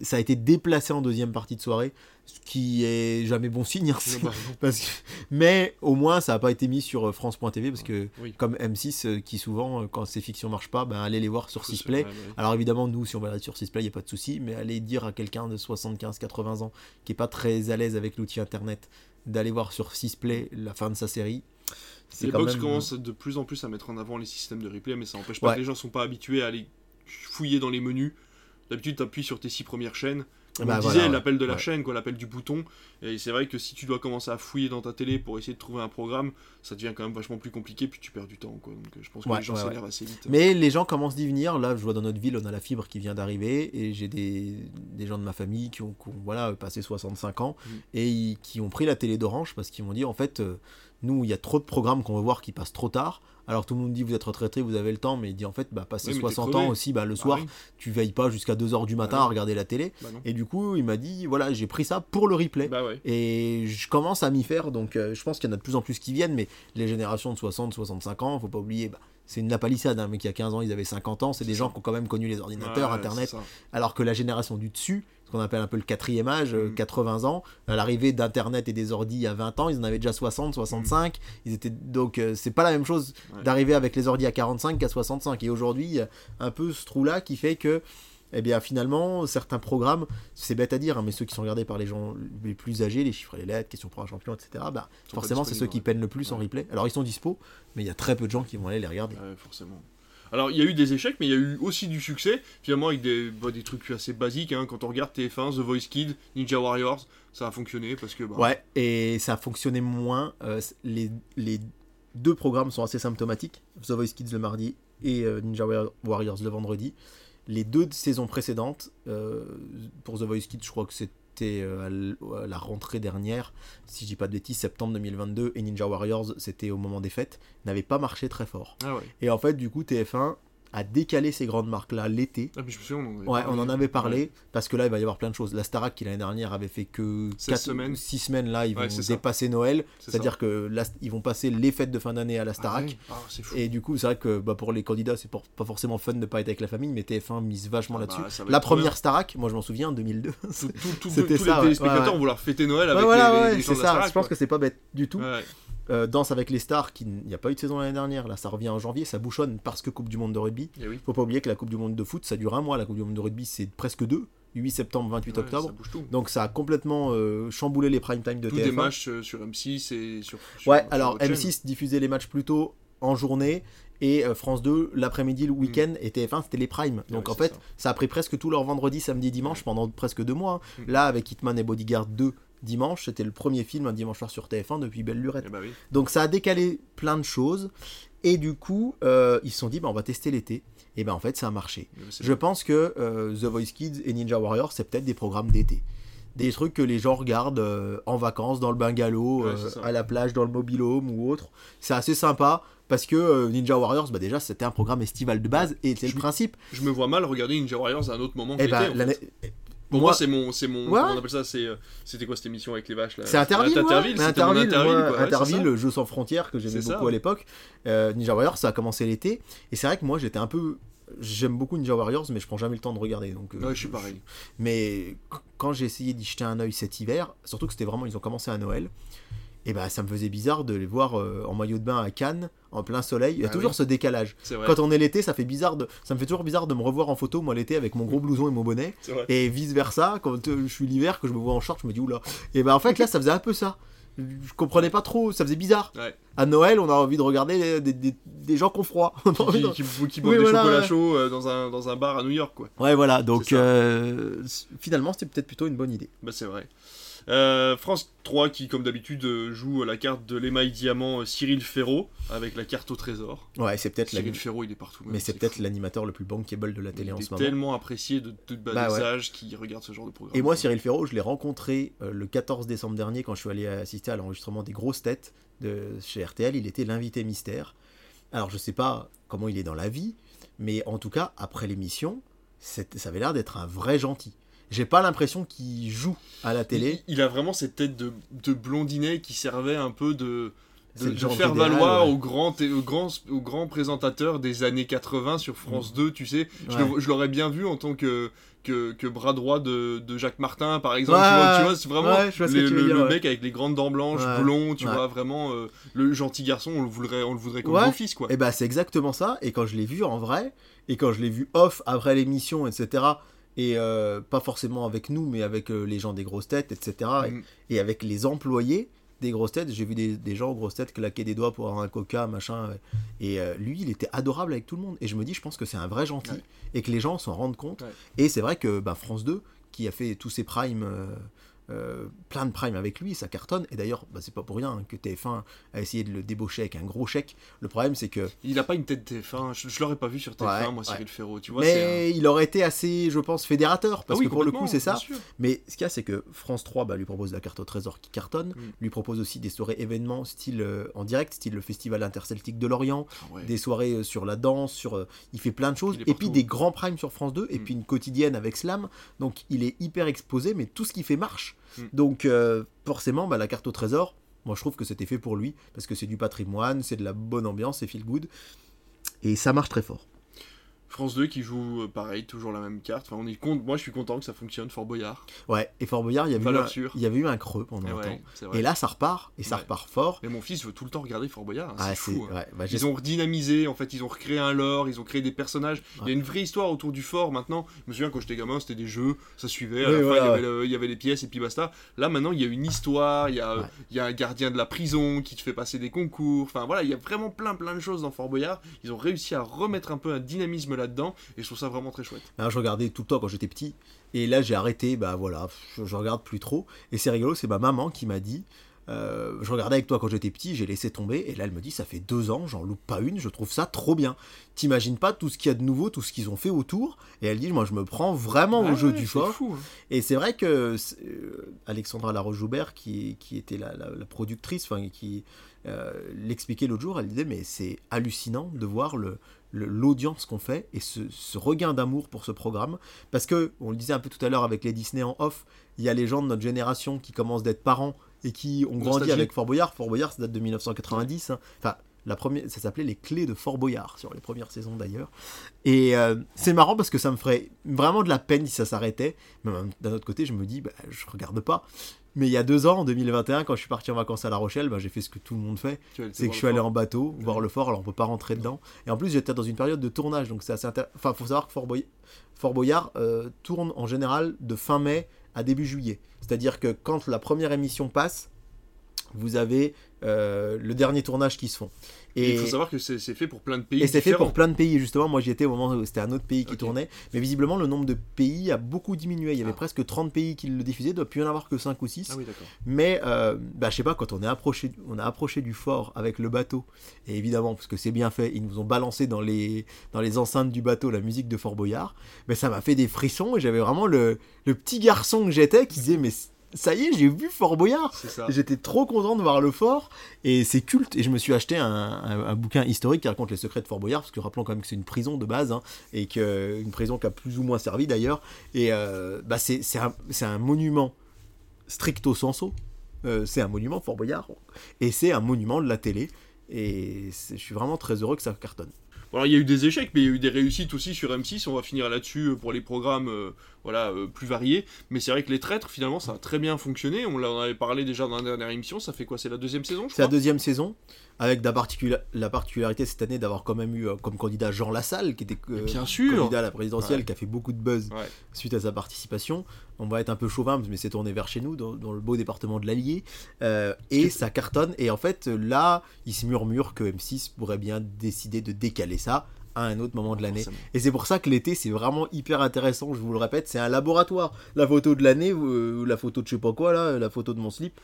ça a été déplacé en deuxième partie de soirée, ce qui est jamais bon signe. hein, Non, bah, non. parce que- Mais au moins, ça n'a pas été mis sur euh, France.tv parce que, Oui. comme M6, euh, qui souvent, quand ces fictions marchent pas, ben, allez les voir sur Sisplay. ouais. Alors évidemment, nous, si on va là sur Sisplay, il n'y a pas de souci, mais allez dire à quelqu'un de 75-80 ans qui est pas très à l'aise avec l'outil internet d'aller voir sur Sisplay la fin de sa série. Les box même... commencent de plus en plus à mettre en avant les systèmes de replay, mais ça n'empêche pas Ouais. que les gens sont pas habitués à aller fouiller dans les menus. D'habitude, tu appuies sur tes six premières chaînes. Comme Bah, on voilà, disait, ouais. l'appel de la Ouais. chaîne, quoi, l'appel du bouton. Et c'est vrai que si tu dois commencer à fouiller dans ta télé pour essayer de trouver un programme, ça devient quand même vachement plus compliqué, puis tu perds du temps. Quoi. Donc euh, je pense que Ouais, les gens s'énervent assez vite. Mais les gens commencent d'y venir. Là, je vois dans notre ville, on a la fibre qui vient d'arriver et j'ai des, des gens de ma famille qui ont, qui ont, voilà, passé 65 ans Mm. et qui ont pris la télé d'Orange parce qu'ils m'ont dit en fait, euh, nous, il y a trop de programmes qu'on veut voir qui passent trop tard. Alors tout le monde dit vous êtes retraité, vous avez le temps, mais il dit en fait, bah, passer Ouais, mais t'es 60 crevé. ans aussi, bah, le Ah soir, oui, tu veilles pas jusqu'à 2h du matin Bah à regarder la télé. bah. Et du coup, il m'a dit voilà, j'ai pris ça pour le replay. Bah ouais. Et je commence à m'y faire, donc euh, je pense qu'il y en a de plus en plus qui viennent, mais les générations de 60-65 ans, faut pas oublier, bah, c'est une la palissade, un mec qui a 15 ans, ils avaient 50 ans, c'est des gens qui ont quand même connu les ordinateurs, Ouais, Internet, alors que la génération du dessus, ce qu'on appelle un peu le quatrième âge, euh, Mm. 80 ans, à l'arrivée d'Internet et des ordis à 20 ans, ils en avaient déjà 60, 65, ils étaient donc euh, c'est pas la même chose Mm. Ouais. d'arriver avec les ordis à 45 qu'à 65. Et aujourd'hui, il y a un peu ce trou-là qui fait que, eh bien, finalement, certains programmes, c'est bête à dire, hein, mais ceux qui sont regardés par les gens les plus âgés, les chiffres et les lettres, questions pour un champion, etc., bah, forcément, c'est ceux qui peinent le plus en replay. Alors, ils sont dispo, mais il y a très peu de gens qui vont aller les regarder. Ouais, forcément. Alors, il y a eu des échecs, mais il y a eu aussi du succès, finalement, avec des, bah, des trucs assez basiques. hein. Quand on regarde TF1, The Voice Kid, Ninja Warriors, ça a fonctionné parce que. bah, Ouais, et ça a fonctionné moins. euh, les, les deux programmes sont assez symptomatiques. The Voice Kids le mardi et euh, Ninja War- Warriors le vendredi. Les deux saisons précédentes, euh, pour The Voice Kids, je crois que c'était euh, à la rentrée dernière, si je dis pas de bêtises, septembre 2022, et Ninja Warriors, c'était au moment des fêtes, n'avaient pas marché très fort. Ah ouais. Et en fait, du coup, TF1 a décalé ces grandes marques-là l'été. Ah, mais je me souviens, on en avait Ouais, parlé. on en avait parlé Ouais. parce que là il va y avoir plein de choses. La Starac qui l'année dernière avait fait que 16 semaines. 6 semaines là, ils vont ça. dépasser Noël, C'est c'est-à-dire que là ils vont passer les fêtes de fin d'année à la ça. Starac. Ah. Ah. Et du coup, c'est vrai que bah, pour les candidats, c'est pas forcément fun de pas être avec la famille, mais TF1 mise vachement Ah bah, là-dessus. La première. Starac, moi je m'en souviens, en 2002. Tout- tout- tout- C'était tous ça, ouais. les téléspectateurs vont leur fêter Noël avec les, gens de la. Starac, Je pense que c'est pas bête du tout. Euh, Danse avec les stars, qui il n'y a pas eu de saison l'année dernière, là ça revient en janvier, ça bouchonne parce que Coupe du Monde de rugby. Eh oui. Faut pas oublier que la Coupe du Monde de foot, ça dure un mois. La Coupe du Monde de rugby, c'est presque deux. 8 septembre, 28 Ouais, octobre. Ça. Donc ça a complètement euh, chamboulé les prime time de Tous TF1. des matchs euh, sur M6 et sur. sur- ouais, sur alors votre chaîne. M6 diffusait les matchs plutôt en journée et euh, France 2 l'après-midi, le week-end et TF1 c'était les primes. Donc Mm. Ouais, en fait, ça. ça. a pris presque tout leur vendredi, samedi, dimanche pendant presque deux mois. hein. Mm. Là avec Hitman et Bodyguard 2 dimanche, c'était le premier film un dimanche soir sur TF1 depuis Belle Lurette. Eh bah oui. Donc ça a décalé plein de choses. Et du coup, euh, ils se sont dit, bah, on va tester l'été. Et ben en fait, ça a marché. Je pense que euh, The Voice Kids et Ninja Warrior, c'est peut-être des programmes d'été. Des trucs que les gens regardent euh, en vacances, dans le bungalow, Ouais, à la plage, dans le mobilhome ou autre. C'est assez sympa parce que Ninja Warriors, bah déjà, c'était un programme estival de base et c'est le principe. Je me vois mal regarder Ninja Warriors à un autre moment que Et l'été, ben, en l'année- fait. Pour moi, c'est mon, c'est mon, Ouais. comment on appelle ça, c'est, euh, c'était quoi cette émission avec les vaches là? C'est Interville, ouais. Interville, Interville, Interville, ouais, quoi. Interville, le jeu sans frontières que j'aimais C'est ça, beaucoup à l'époque. Euh, Ninja Warrior, ça a commencé l'été. Et c'est vrai que moi, j'étais un peu. J'aime beaucoup Ninja Warriors, mais je prends jamais le temps de regarder. Donc, euh, je suis pareil. Mais qu- quand j'ai essayé d'y jeter un œil cet hiver, surtout que c'était vraiment, ils ont commencé à Noël, et ben ça me faisait bizarre de les voir euh, en maillot de bain à Cannes, en plein soleil. Il y a Ah toujours oui. ce décalage. Quand on est l'été, ça fait bizarre de, ça me fait toujours bizarre de me revoir en photo moi l'été avec mon gros blouson et mon bonnet, et vice versa quand euh, je suis l'hiver que je me vois en short, je me dis oula. Et ben en fait là, ça faisait un peu ça. Je comprenais pas trop, ça faisait bizarre. Ouais. À Noël, on a envie de regarder des, des- des- des gens qui ont froid. Qui, qui, qui Oui, des voilà, chocolats ouais. chauds euh, dans un, dans un bar à New York, quoi. Ouais, voilà. Donc euh, finalement, c'était peut-être plutôt une bonne idée. Bah, c'est vrai. Euh, France 3 qui, comme d'habitude, euh, joue la carte de l'émail diamant euh, Cyril Ferraud avec la carte au trésor. Ouais, c'est peut-être Cyril Ferraud, il est partout. Mais c'est peut-être l'animateur le plus bankable de la télé il en ce moment. tellement apprécié de tout bah, Bah ouais. sages qui regardent ce genre de programme. Et moi, Cyril Ferraud, je l'ai rencontré euh, le 14 décembre dernier quand je suis allé assister à l'enregistrement des grosses têtes de chez RTL. Il était l'invité mystère. Alors, je sais pas comment il est dans la vie, mais en tout cas, après l'émission, ça avait l'air d'être un vrai gentil. J'ai pas l'impression qu'il joue à la télé. Il, il a vraiment cette tête de, de blondinet qui servait un peu de, de, faire valoir ouais. aux, grands, aux grands présentateurs des années 80 sur France 2, tu sais. Je Ouais. le- Je l'aurais bien vu en tant que, que, que bras droit de, de Jacques Martin, par exemple. Ouais, tu vois, c'est vraiment vois le, dire, mec avec les grandes dents blanches, blond, tu vois, vraiment euh, le gentil garçon, on le voudrait, on le voudrait comme beau fils, quoi. Et bah, c'est exactement ça. Et quand je l'ai vu en vrai, et quand je l'ai vu off après l'émission, etc., et euh, pas forcément avec nous, mais avec euh, les gens des grosses têtes, etc., et- Mm. et avec les employés des grosses têtes. J'ai vu des, des gens aux grosses têtes claquer des doigts pour avoir un coca, machin. Et euh, lui, il était adorable avec tout le monde. Et je me dis, je pense que c'est un vrai gentil. Ouais. Et que les gens s'en rendent compte. Ouais. Et c'est vrai que bah, France 2, qui a fait tous ses primes, euh, plein de primes avec lui, ça cartonne. Et d'ailleurs, bah, c'est pas pour rien hein, que TF1 a essayé de le débaucher avec un gros chèque. Le problème, c'est que. Il a pas une tête TF1, je, je l'aurais pas vu sur TF1, Ouais, moi, Cyril ouais. Ferraud, tu vois. un- mais il aurait été assez, je pense, fédérateur. Parce Ah oui, que pour le coup, c'est ça. sûr. Mais ce qu'il y a, c'est que France 3 bah, lui propose la carte au trésor qui cartonne, Mm. lui propose aussi des soirées événements style euh, en direct, style le Festival interceltique de Lorient, Ah ouais. des soirées euh, sur la danse, sur, euh, il fait plein de choses, et puis des grands primes sur France 2, et Mm. puis une quotidienne avec Slam, donc il est hyper exposé, mais tout ce qu'il fait marche. Mm. Donc euh, forcément, bah, la carte au trésor, moi je trouve que c'était fait pour lui, parce que c'est du patrimoine, c'est de la bonne ambiance, c'est feel good, et ça marche très fort. France 2 qui joue euh, pareil, toujours la même carte. Enfin, on est Moi, je suis content que ça fonctionne, Fort Boyard. Ouais, et Fort Boyard, il y, avait eu un, il y avait eu un creux pendant Et un ouais, temps. Et là, ça repart, et ça Ouais. repart fort. Mais mon fils veut tout le temps regarder Fort Boyard. hein, Ah, c'est fou. hein. ouais, bah, Ils ont redynamisé, en fait, ils ont recréé un lore, ils ont créé des personnages. Il y a une vraie histoire autour du fort maintenant. Je me souviens quand j'étais gamin, c'était des jeux, ça suivait. À Oui, la fin, voilà, il, y avait le- il y avait les pièces et puis basta. Là, maintenant, il y a une histoire, il y a, il y a un gardien de la prison qui te fait passer des concours. Enfin, voilà, il y a vraiment plein, plein de choses dans Fort Boyard. Ils ont réussi à remettre un peu un dynamisme là-dedans et je trouve ça vraiment très chouette. Alors, je regardais tout le temps quand j'étais petit. Et là, j'ai arrêté, bah voilà, je, je regarde plus trop. Et c'est rigolo, c'est ma maman qui m'a dit euh, Je regardais avec toi quand j'étais petit, j'ai laissé tomber. Et là, elle me dit Ça fait deux ans, j'en loupe pas une, je trouve ça trop bien. T'imagines pas tout ce qu'il y a de nouveau, tout ce qu'ils ont fait autour. Et elle dit Moi, je me prends vraiment au jeu ouais, du fort. fou, hein. Et c'est vrai que euh, Alexandra Laroche-Joubert, qui, qui était la, la- la productrice, enfin, qui euh, l'expliquait l'autre jour, elle disait Mais c'est hallucinant de voir le- l'audience qu'on fait et ce, ce regain d'amour pour ce programme. Parce que, on le disait un peu tout à l'heure avec les Disney en off, il y a les gens de notre génération qui commencent d'être parents et qui ont grandi Nostalgie. avec Fort Boyard. Fort Boyard, ça date de 1990. hein. Enfin, la première, ça s'appelait les clés de Fort Boyard sur les premières saisons d'ailleurs. Et euh, c'est marrant parce que ça me ferait vraiment de la peine si ça s'arrêtait. Mais d'un autre côté, je me dis, bah, je regarde pas. Mais il y a deux ans, en 2021, quand je suis parti en vacances à La Rochelle, bah, j'ai fait ce que tout le monde fait. C'est que je suis allé en bateau, voir le fort, alors on peut pas rentrer dedans. Et en plus, j'étais dans une période de tournage, donc c'est assez intéressant. Enfin, faut savoir que Fort, Boy- Fort Boyard euh, tourne en général de fin mai à début juillet. C'est-à-dire que quand la première émission passe, vous avez euh, le dernier tournage qui se font. Et il faut savoir que c'est fait pour plein de pays. Et c'est fait pour plein de pays, justement. Moi, j'y étais au moment où c'était un autre pays qui tournait. Mais visiblement, le nombre de pays a beaucoup diminué. Il y avait Ah. presque 30 pays qui le diffusaient. Il doit plus y en avoir que 5 ou 6. Ah oui. Mais, euh, bah, je sais pas, quand on est approché, on a approché du fort avec le bateau, et évidemment, parce que c'est bien fait, ils nous ont balancé dans les, dans les enceintes du bateau la musique de Fort Boyard. Mais ça m'a fait des frissons. Et j'avais vraiment le, le petit garçon que j'étais qui disait, mais ça y est, j'ai vu Fort Boyard. J'étais trop content de voir le fort. Et c'est culte. Et je me suis acheté un, un- un bouquin historique qui raconte les secrets de Fort Boyard parce que rappelons quand même que c'est une prison de base hein, et que une prison qui a plus ou moins servi d'ailleurs. Et euh, bah c'est un, monument stricto sensu Euh, c'est un monument Fort Boyard. Et c'est un monument de la télé. Et je suis vraiment très heureux que ça cartonne. Alors, il y a eu des échecs, mais il y a eu des réussites aussi sur M6. On va finir là-dessus euh, pour les programmes euh, voilà, euh, plus variés. Mais c'est vrai que Les Traîtres, finalement, ça a très bien fonctionné. On en avait parlé déjà dans la dernière émission. Ça fait quoi? C'est la deuxième saison, je C'est la deuxième saison, avec la, particula- la particularité cette année d'avoir quand même eu euh, comme candidat Jean Lassalle, qui était Bien sûr candidat à la présidentielle, Ouais. qui a fait beaucoup de buzz Ouais. suite à sa participation. On va être un peu chauvin, mais c'est tourné vers chez nous, dans, dans le beau département de l'Allier. Euh, et ça cartonne. Et en fait, là, il se murmure que M6 pourrait bien décider de décaler ça à un autre moment de l'année. Et c'est pour ça que l'été, c'est vraiment hyper intéressant, je vous le répète, c'est un laboratoire. La photo de l'année, ou la photo de je sais pas quoi, là, la photo de mon slip.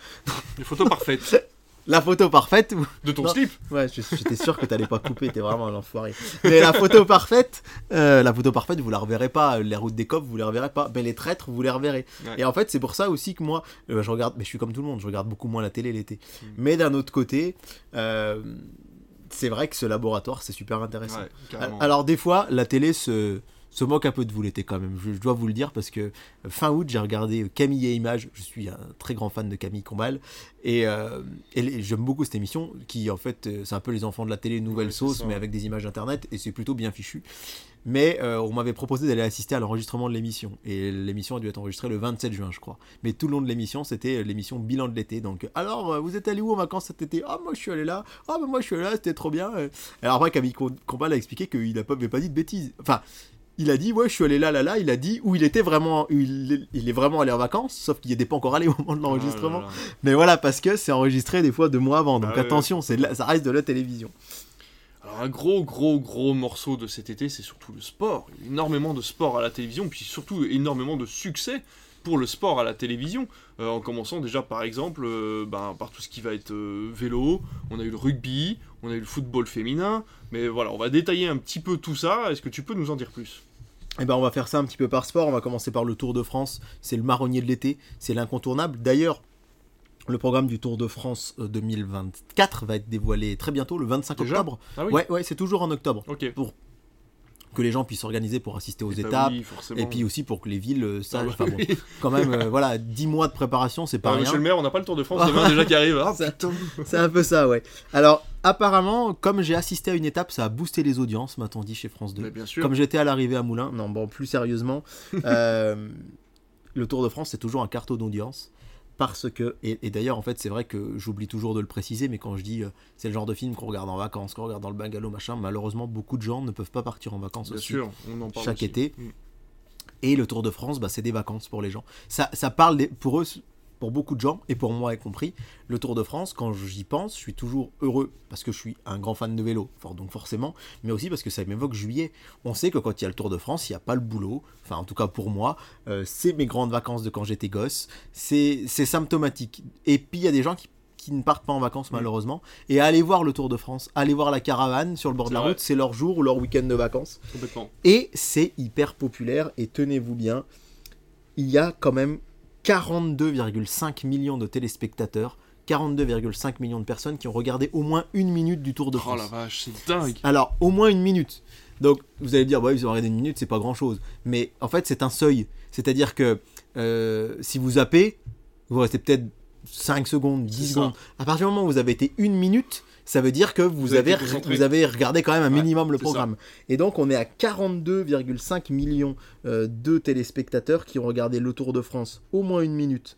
Les photos parfaites La photo parfaite, où- de ton Non. slip. Ouais, j'étais sûr que t'allais pas couper, t'es vraiment un enfoiré. Mais la photo parfaite, euh, la photo parfaite, vous la reverrez pas. Les routes des cops, vous les reverrez pas. Mais les traîtres, vous les reverrez. Ouais. Et en fait, c'est pour ça aussi que moi, euh, je regarde, mais je suis comme tout le monde, je regarde beaucoup moins la télé l'été. Mm. Mais d'un autre côté, euh, c'est vrai que ce laboratoire, c'est super intéressant. Ouais. Alors des fois, la télé se, se moque un peu de vous l'été quand même. Je, je dois vous le dire parce que euh, fin août, j'ai regardé euh, Camille et Images. Je suis un très grand fan de Camille Combal et, euh, et j'aime beaucoup cette émission qui en fait c'est un peu les enfants de la télé nouvelle Ouais, sauce ça. mais avec des images internet et c'est plutôt bien fichu. Mais euh, on m'avait proposé d'aller assister à l'enregistrement de l'émission et l'émission a dû être enregistrée le 27 juin je crois. Mais tout le long de l'émission c'était l'émission bilan de l'été. Donc alors vous êtes allé où en vacances cet été? Ah moi je suis allé là. Ah bah moi je suis allé là c'était trop bien. Alors après, Camille Com- Combal a expliqué qu'il n'avait pas dit de bêtises. Enfin, il a dit, ouais, je suis allé là, là, là. Il a dit où il était vraiment, il, est- il est vraiment allé en vacances, sauf qu'il n'y était pas encore allé au moment de l'enregistrement. Ah. Mais voilà, parce que c'est enregistré des fois deux mois avant. Donc Ah attention, c'est ça reste de la télévision. Alors un gros gros gros morceau de cet été, c'est surtout le sport. Énormément de sport à la télévision, puis surtout énormément de succès pour le sport à la télévision. Euh, en commençant déjà par exemple euh, ben, par tout ce qui va être euh, vélo, on a eu le rugby, on a eu le football féminin, mais voilà, on va détailler un petit peu tout ça. Est-ce que tu peux nous en dire plus? Eh ben, on va faire ça un petit peu par sport. On va commencer par le Tour de France. C'est le marronnier de l'été. C'est l'incontournable. D'ailleurs, le programme du Tour de France euh, 2024 va être dévoilé très bientôt, le 25 Déjà? octobre. Ah oui Ouais, ouais, c'est toujours en octobre. Ok. Que les gens puissent s'organiser pour assister aux ben étapes. oui. Et puis aussi pour que les villes euh, Ah sachent. bah bon, quand même, euh, voilà, 10 mois de préparation, c'est pas Ah, rien. Monsieur le maire, on n'a pas le Tour de France demain déjà qui arrive. Ah. C'est un peu ça, ouais. Alors, apparemment, comme j'ai assisté à une étape, ça a boosté les audiences, m'a-t-on dit chez France 2. Mais bien sûr. Comme j'étais à l'arrivée à Moulins, non, bon, plus sérieusement, euh, le Tour de France, c'est toujours un carton d'audience. Parce que, et, et d'ailleurs, en fait, c'est vrai que j'oublie toujours de le préciser, mais quand je dis euh, c'est le genre de film qu'on regarde en vacances, qu'on regarde dans le bungalow, machin, malheureusement, beaucoup de gens ne peuvent pas partir en vacances Bien aussi. sûr, on en parle chaque aussi. été. Mm. Et le Tour de France, bah, c'est des vacances pour les gens. Ça, ça parle des- pour eux, pour beaucoup de gens, et pour moi y compris, le Tour de France, quand j'y pense, je suis toujours heureux parce que je suis un grand fan de vélo, donc forcément, mais aussi parce que ça m'évoque juillet. On sait que quand il y a le Tour de France, il n'y a pas le boulot, enfin en tout cas pour moi, euh, c'est mes grandes vacances de quand j'étais gosse, c'est symptomatique. Et puis il y a des gens qui qui ne partent pas en vacances Mm. malheureusement et aller voir le Tour de France, aller voir la caravane sur le bord de la vrai. route, c'est leur jour ou leur week-end de vacances. Complètement. Et c'est hyper populaire, et tenez-vous bien, il y a quand même 42,5 millions de téléspectateurs, 42,5 millions de personnes qui ont regardé au moins une minute du Tour de Oh France. la vache, c'est dingue. Alors, au moins une minute. Donc, vous allez dire, bah, ils ont regardé une minute, c'est pas grand chose. Mais en fait, c'est un seuil. C'est-à-dire que euh, si vous zappez, vous restez peut-être 5 secondes, 10 C'est ça. secondes. À partir du moment où vous avez été une minute, ça veut dire que vous, avez vous regardé quand même un Ouais, minimum le ça. programme. Et donc, on est à 42,5 millions euh, de téléspectateurs qui ont regardé le Tour de France au moins une minute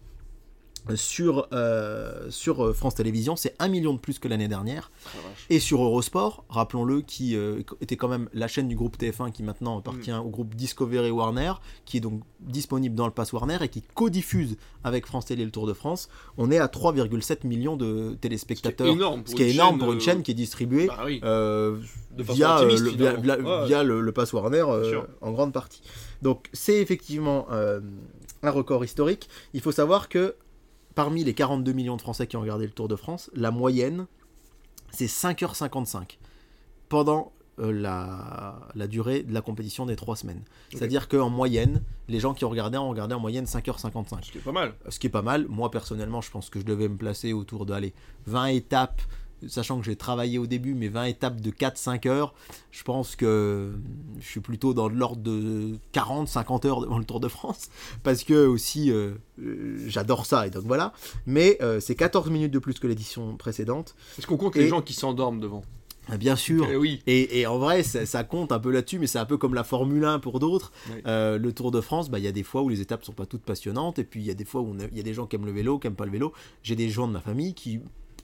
sur, euh, sur euh, France Télévisions, c'est 1 million de plus que l'année dernière. Ah. Et sur Eurosport, rappelons-le, qui euh, était quand même la chaîne du groupe TF1 qui maintenant appartient au groupe Discovery Warner, qui est donc disponible dans le pass Warner et qui co-diffuse avec France Télé le Tour de France, on est à 3,7 millions de téléspectateurs. ce qui est une énorme chaîne, pour une chaîne qui est distribuée Bah oui. euh, De façon via, le, via, finalement. via- Ouais. via le, le pass Warner en grande partie. Donc c'est effectivement un record historique. Il faut savoir que parmi les 42 millions de Français qui ont regardé le Tour de France, la moyenne c'est 5h55 pendant euh, la, la durée de la compétition des 3 semaines. C'est-à-dire qu'en moyenne, les gens qui ont regardé ont regardé en moyenne 5h55 Ce qui est pas mal. ce qui est pas mal. Moi, personnellement, je pense que je devais me placer autour de allez, 20 étapes, sachant que j'ai travaillé au début, mais 20 étapes de 4-5 heures. Je pense que je suis plutôt dans l'ordre de 40-50 heures devant le Tour de France, parce que aussi, euh, euh, j'adore ça, et donc voilà. Mais euh, c'est 14 minutes de plus que l'édition précédente. Est-ce qu'on compte Et- les gens qui s'endorment devant? Ah, Bien sûr. Eh oui. Et, et en vrai, ça, ça compte un peu là-dessus, mais c'est un peu comme la Formule 1 pour d'autres. Oui. Euh, le Tour de France, bah, il y a des fois où les étapes sont pas toutes passionnantes, et puis il y a des fois où il y a des gens qui aiment le vélo, qui aiment pas le vélo. J'ai des gens de ma famille qui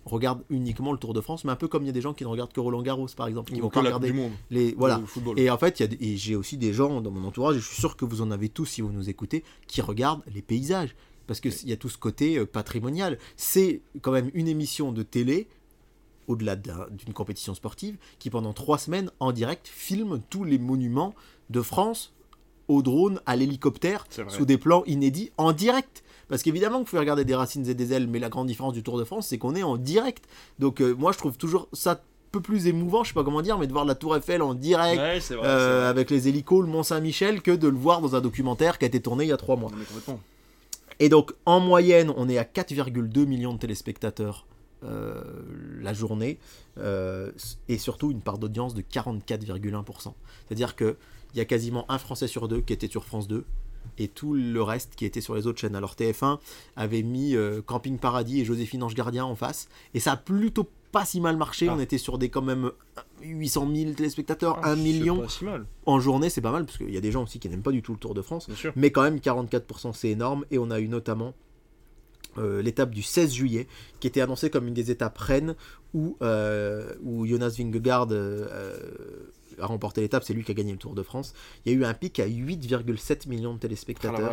regardent uniquement le Tour de France, mais un peu comme il y a des gens qui ne regardent que Roland Garros, par exemple, qui Ou vont pas regarder monde. les voilà. Le football. Et en fait, il y a des- et j'ai aussi des gens dans mon entourage, et je suis sûr que vous en avez tous si vous nous écoutez, qui regardent les paysages. Parce qu'il y a tout ce côté euh, patrimonial. C'est quand même une émission de télé, au-delà d'un- d'une compétition sportive, qui pendant trois semaines, en direct, filme tous les monuments de France au drone, à l'hélicoptère, sous des plans inédits, en direct. Parce qu'évidemment, vous pouvez regarder des racines et des ailes, mais la grande différence du Tour de France, c'est qu'on est en direct. Donc euh, moi, je trouve toujours ça un peu plus émouvant, je sais pas comment dire, mais de voir la Tour Eiffel en direct, Ouais, c'est vrai. euh, avec les hélicos, le Mont Saint-Michel, que de le voir dans un documentaire qui a été tourné il y a trois mois. Et donc, en moyenne, on est à 4,2 millions de téléspectateurs euh, la journée, euh, et surtout une part d'audience de 44,1%. C'est-à-dire qu'il y a quasiment un Français sur deux qui était sur France 2, et tout le reste qui était sur les autres chaînes. Alors TF1 avait mis euh, Camping Paradis et Joséphine Ange Gardien en face, et ça a plutôt pas si mal marché. Ah. On était sur des quand même 800 000 téléspectateurs, Ah, 1 c'est million pas si mal, en journée, c'est pas mal, parce qu'il y a des gens aussi qui n'aiment pas du tout le Tour de France. Mais quand même, 44%, c'est énorme. Et on a eu notamment euh, l'étape du 16 juillet, qui était annoncée comme une des étapes reines, où, euh, où Jonas Vingegaard euh, a remporté l'étape. C'est lui qui a gagné le Tour de France. Il y a eu un pic à 8,7 millions de Ah, téléspectateurs.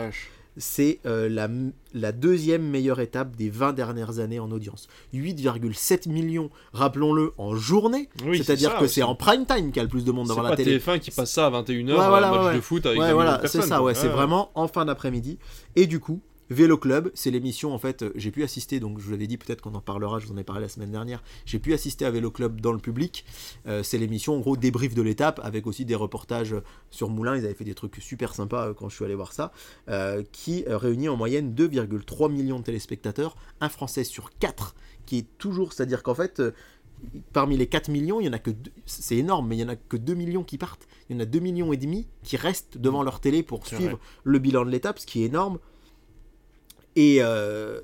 c'est euh, la, la deuxième meilleure étape des 20 dernières années en audience. 8,7 millions, rappelons-le, en journée. Oui, C'est-à-dire que c'est en prime time qu'il y a le plus de monde C'est devant pas la télé. TF1 qui passe ça à 21h, Ouais, voilà, match ouais, de foot avec Ouais, voilà, c'est ça, ouais, c'est vraiment en fin d'après-midi. Et du coup, Vélo Club, c'est l'émission, en fait, j'ai pu assister, donc je vous l'avais dit, peut-être qu'on en parlera, je vous en ai parlé la semaine dernière, j'ai pu assister à Vélo Club dans le public. Euh, c'est l'émission, en gros, débrief de l'étape, avec aussi des reportages sur Moulin, ils avaient fait des trucs super sympas euh, quand je suis allé voir ça, euh, qui réunit en moyenne 2,3 millions de téléspectateurs, un Français sur 4, qui est toujours, c'est-à-dire qu'en fait... euh, Parmi les 4 millions, il y en a que c'est énorme, mais il y en a que 2 millions qui partent. Il y en a 2 millions et demi qui restent devant leur télé pour suivre le bilan de l'étape, ce qui est énorme. Et euh,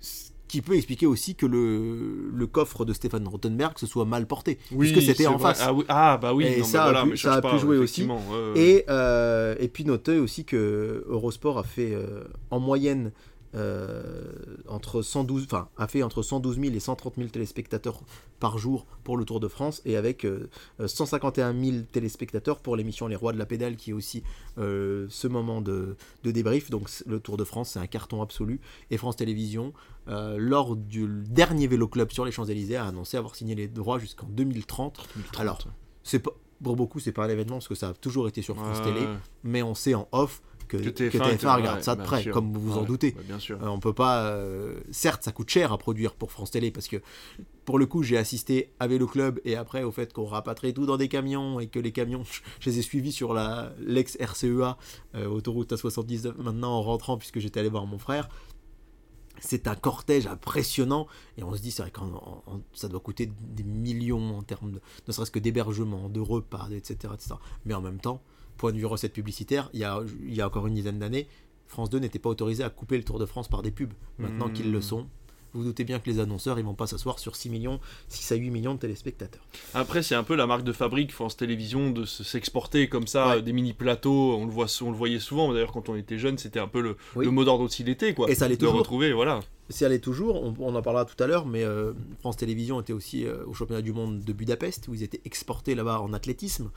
ce qui peut expliquer aussi que le, le coffre de Stéphane Rottenberg se soit mal porté, Oui, puisque c'était en vrai. face. Ah, oui. Ah, bah oui, Et non, ça bah a voilà, pu- mais ça a pu jouer aussi. effectivement, ouais, ouais. Et, euh, et puis notez aussi que Eurosport a fait euh, en moyenne entre 112, enfin a fait entre 112 000 et 130 000 téléspectateurs par jour pour le Tour de France et avec euh, euh, 151 000 téléspectateurs pour l'émission Les Rois de la Pédale qui est aussi euh, ce moment de, de débrief. Donc le Tour de France c'est un carton absolu et France Télévisions euh, lors du dernier vélo club sur les Champs-Élysées a annoncé avoir signé les droits jusqu'en 2030. 2030. Alors, C'est pas pour beaucoup c'est pas un événement parce que ça a toujours été sur France Télé mais on sait en off que, Que que TF1 TF1, était- regarde ouais, ça de près, sûr. comme vous vous en doutez. bien sûr. Euh, on peut pas. euh, Certes, ça coûte cher à produire pour France Télé parce que pour le coup, j'ai assisté à Vélo Club et après au fait qu'on rapatrie tout dans des camions et que les camions, je les ai suivis sur la l'ex RCEA euh, autoroute A79 maintenant en rentrant puisque j'étais allé voir mon frère. C'est un cortège impressionnant et on se dit c'est vrai que ça doit coûter des millions en termes de ne serait-ce que d'hébergement, de repas, etc., etc. Mais en même temps, point de vue recette publicitaire, il y a, il y a encore une dizaine d'années, France 2 n'était pas autorisé à couper le Tour de France par des pubs. Maintenant Mmh. qu'ils le sont, vous doutez bien que les annonceurs, ils vont pas s'asseoir sur 6 millions, 6 à 8 millions de téléspectateurs. Après, c'est un peu la marque de fabrique France Télévisions de se- s'exporter comme ça, Ouais. des mini plateaux. On le voit, on le voyait souvent. D'ailleurs, quand on était jeune, c'était un peu le, Oui. le mot d'ordre aussi l'été, quoi. Et ça l'est de toujours. retrouver, voilà. Si elle est toujours, on, on en parlera tout à l'heure, mais euh, France Télévisions était aussi euh, au championnat du monde de Budapest, où ils étaient exportés là-bas en athlétisme.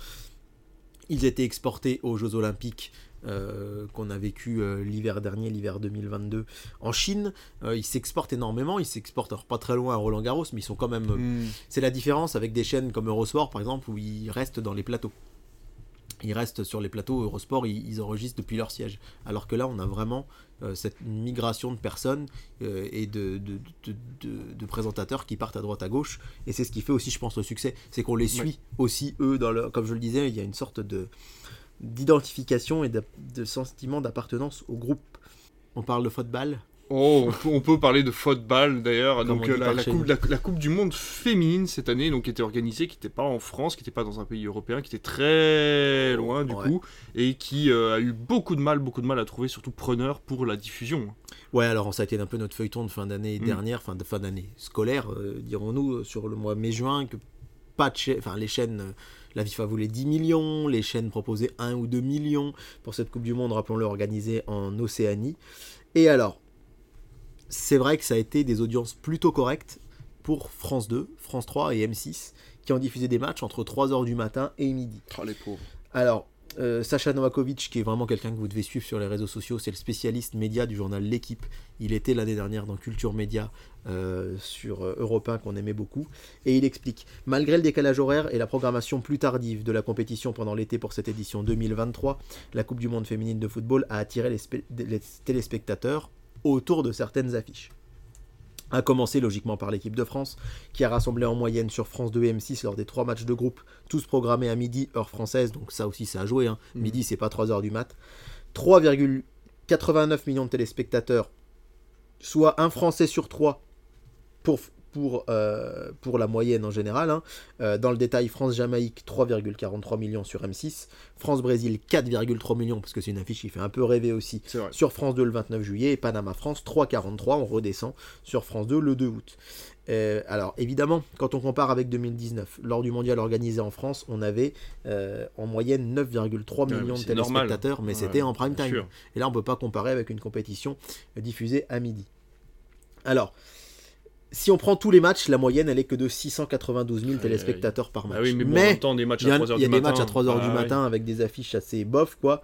Ils étaient exportés aux Jeux Olympiques euh, qu'on a vécu euh, l'hiver dernier, l'hiver 2022, en Chine. Euh, ils s'exportent énormément, ils s'exportent alors pas très loin à Roland Garros, mais ils sont quand même... euh, Mm. C'est la différence avec des chaînes comme Eurosport, par exemple, où ils restent dans les plateaux. Ils restent sur les plateaux Eurosport, ils, ils enregistrent depuis leur siège. Alors que là, on a vraiment cette migration de personnes euh, et de, de, de- de- de présentateurs qui partent à droite à gauche. Et c'est ce qui fait aussi, je pense, le succès. C'est qu'on les suit aussi, eux, dans le, comme je le disais, il y a une sorte de d'identification et de sentiment d'appartenance au groupe. On parle de football. Oh, on peut, parler de football d'ailleurs. Donc on euh, la, coupe, nous. la, la coupe du monde féminine cette année, donc qui était organisée, qui n'était pas en France, qui n'était pas dans un pays européen, qui était très loin du Ouais. coup, et qui euh, a eu beaucoup de mal, beaucoup de mal à trouver surtout preneur pour la diffusion. Ouais, alors ça a été un peu notre feuilleton de fin d'année Mm. dernière, fin de fin d'année scolaire, euh, dirons-nous, sur le mois mai-juin, que pas de enfin les chaînes, la FIFA voulait 10 millions, les chaînes proposaient 1 ou 2 millions pour cette Coupe du Monde, rappelons-le, organisée en Océanie. Et alors, c'est vrai que ça a été des audiences plutôt correctes pour France 2, France 3 et M6, qui ont diffusé des matchs entre 3h du matin et midi. Oh les pauvres. Alors, euh, Sacha Novakovic, qui est vraiment quelqu'un que vous devez suivre sur les réseaux sociaux, c'est le spécialiste média du journal L'équipe. Il était l'année dernière dans Culture Média euh, sur euh, Europe 1 qu'on aimait beaucoup. Et il explique Malgré le décalage horaire et la programmation plus tardive de la compétition pendant l'été pour cette édition 2023, la Coupe du Monde féminine de football a attiré les téléspectateurs autour de certaines affiches. A commencer logiquement par l'équipe de France, qui a rassemblé en moyenne sur France 2 et M6 lors des trois matchs de groupe, tous programmés à midi, heure française, donc ça aussi ça a joué, hein. Mhm. midi c'est pas 3h du mat. 3,89 millions de téléspectateurs, soit un Français sur trois pour, pour, euh, pour la moyenne en général. hein. Euh, dans le détail, France-Jamaïque, 3,43 millions sur M6, France-Brésil, 4,3 millions, parce que c'est une affiche qui fait un peu rêver aussi, sur France 2 le 29 juillet et Panama France 3,43 on redescend sur France 2 le 2 août. Euh, alors évidemment, quand on compare avec 2019, lors du mondial organisé en France, on avait euh, en moyenne 9,3 Ouais, millions de normal. téléspectateurs, mais Ouais, c'était en prime time. sûr. Et là, on peut pas comparer avec une compétition diffusée à midi. Alors, si on prend tous les matchs, la moyenne elle est que de 692 000 Aïe, téléspectateurs par match. Ah oui, mais bon, temps, des matchs Il y a, à 3h il y a du des matin. matchs à 3h du Ah, matin avec des affiches assez bof, quoi.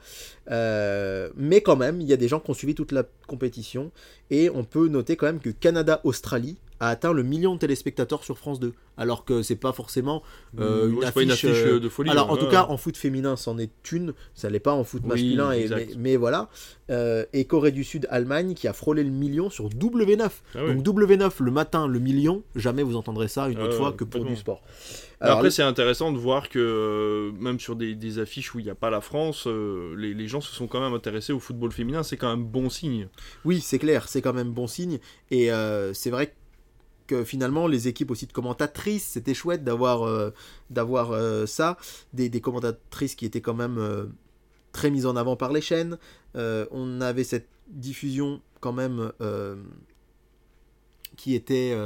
Euh, mais quand même, il y a des gens qui ont suivi toute la compétition. Et on peut noter quand même que Canada-Australie a atteint le million de téléspectateurs sur France 2. Alors que c'est pas forcément euh, une, affiche, pas une affiche euh, de folie. alors en hein, tout cas, en foot féminin, c'en est une. Ça l'est pas en foot Oui, masculin. Et, mais, voilà. Euh, et Corée du Sud, Allemagne, qui a frôlé le million sur W9. Ah ouais. Donc W9 le matin, le million. Jamais vous entendrez ça une Ah autre ouais, fois que pour du sport. Alors après, c'est intéressant de voir que même sur des, des affiches où il n'y a pas la France, les, les gens se sont quand même intéressés au football féminin. C'est quand même bon signe. Oui, c'est clair, c'est quand même bon signe. Et c'est vrai que finalement, les équipes aussi de commentatrices, c'était chouette d'avoir euh, d'avoir euh, ça. Des, commentatrices qui étaient quand même euh, très mises en avant par les chaînes. On avait cette diffusion quand même qui était,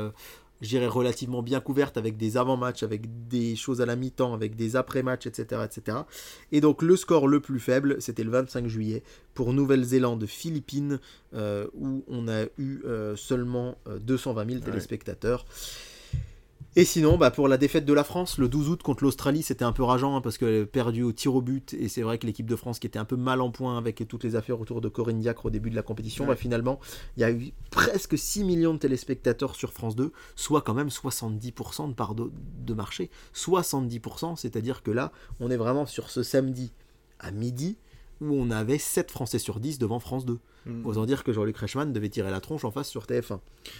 euh, dirais, relativement bien couverte avec des avant-matchs, avec des choses à la mi-temps, avec des après-matchs, etc., etc. Et donc le score le plus faible, c'était le 25 juillet pour Nouvelle-Zélande, Philippines, euh, où on a eu euh, seulement euh, 220 000 téléspectateurs. Et sinon, bah, pour la défaite de la France, le 12 août contre l'Australie, c'était un peu rageant hein, parce qu'elle a perdu au tir au but. Et c'est vrai que l'équipe de France, qui était un peu mal en point avec toutes les affaires autour de Corinne Diacre au début de la compétition, Ouais. bah, finalement, il y a eu presque 6 millions de téléspectateurs sur France 2, soit quand même 70% de part de, de marché. 70%, c'est-à-dire que là, on est vraiment sur ce samedi à midi où on avait 7 Français sur 10 devant France 2. Mm. Osant dire que Jean-Luc Reichmann devait tirer la tronche en face sur TF1.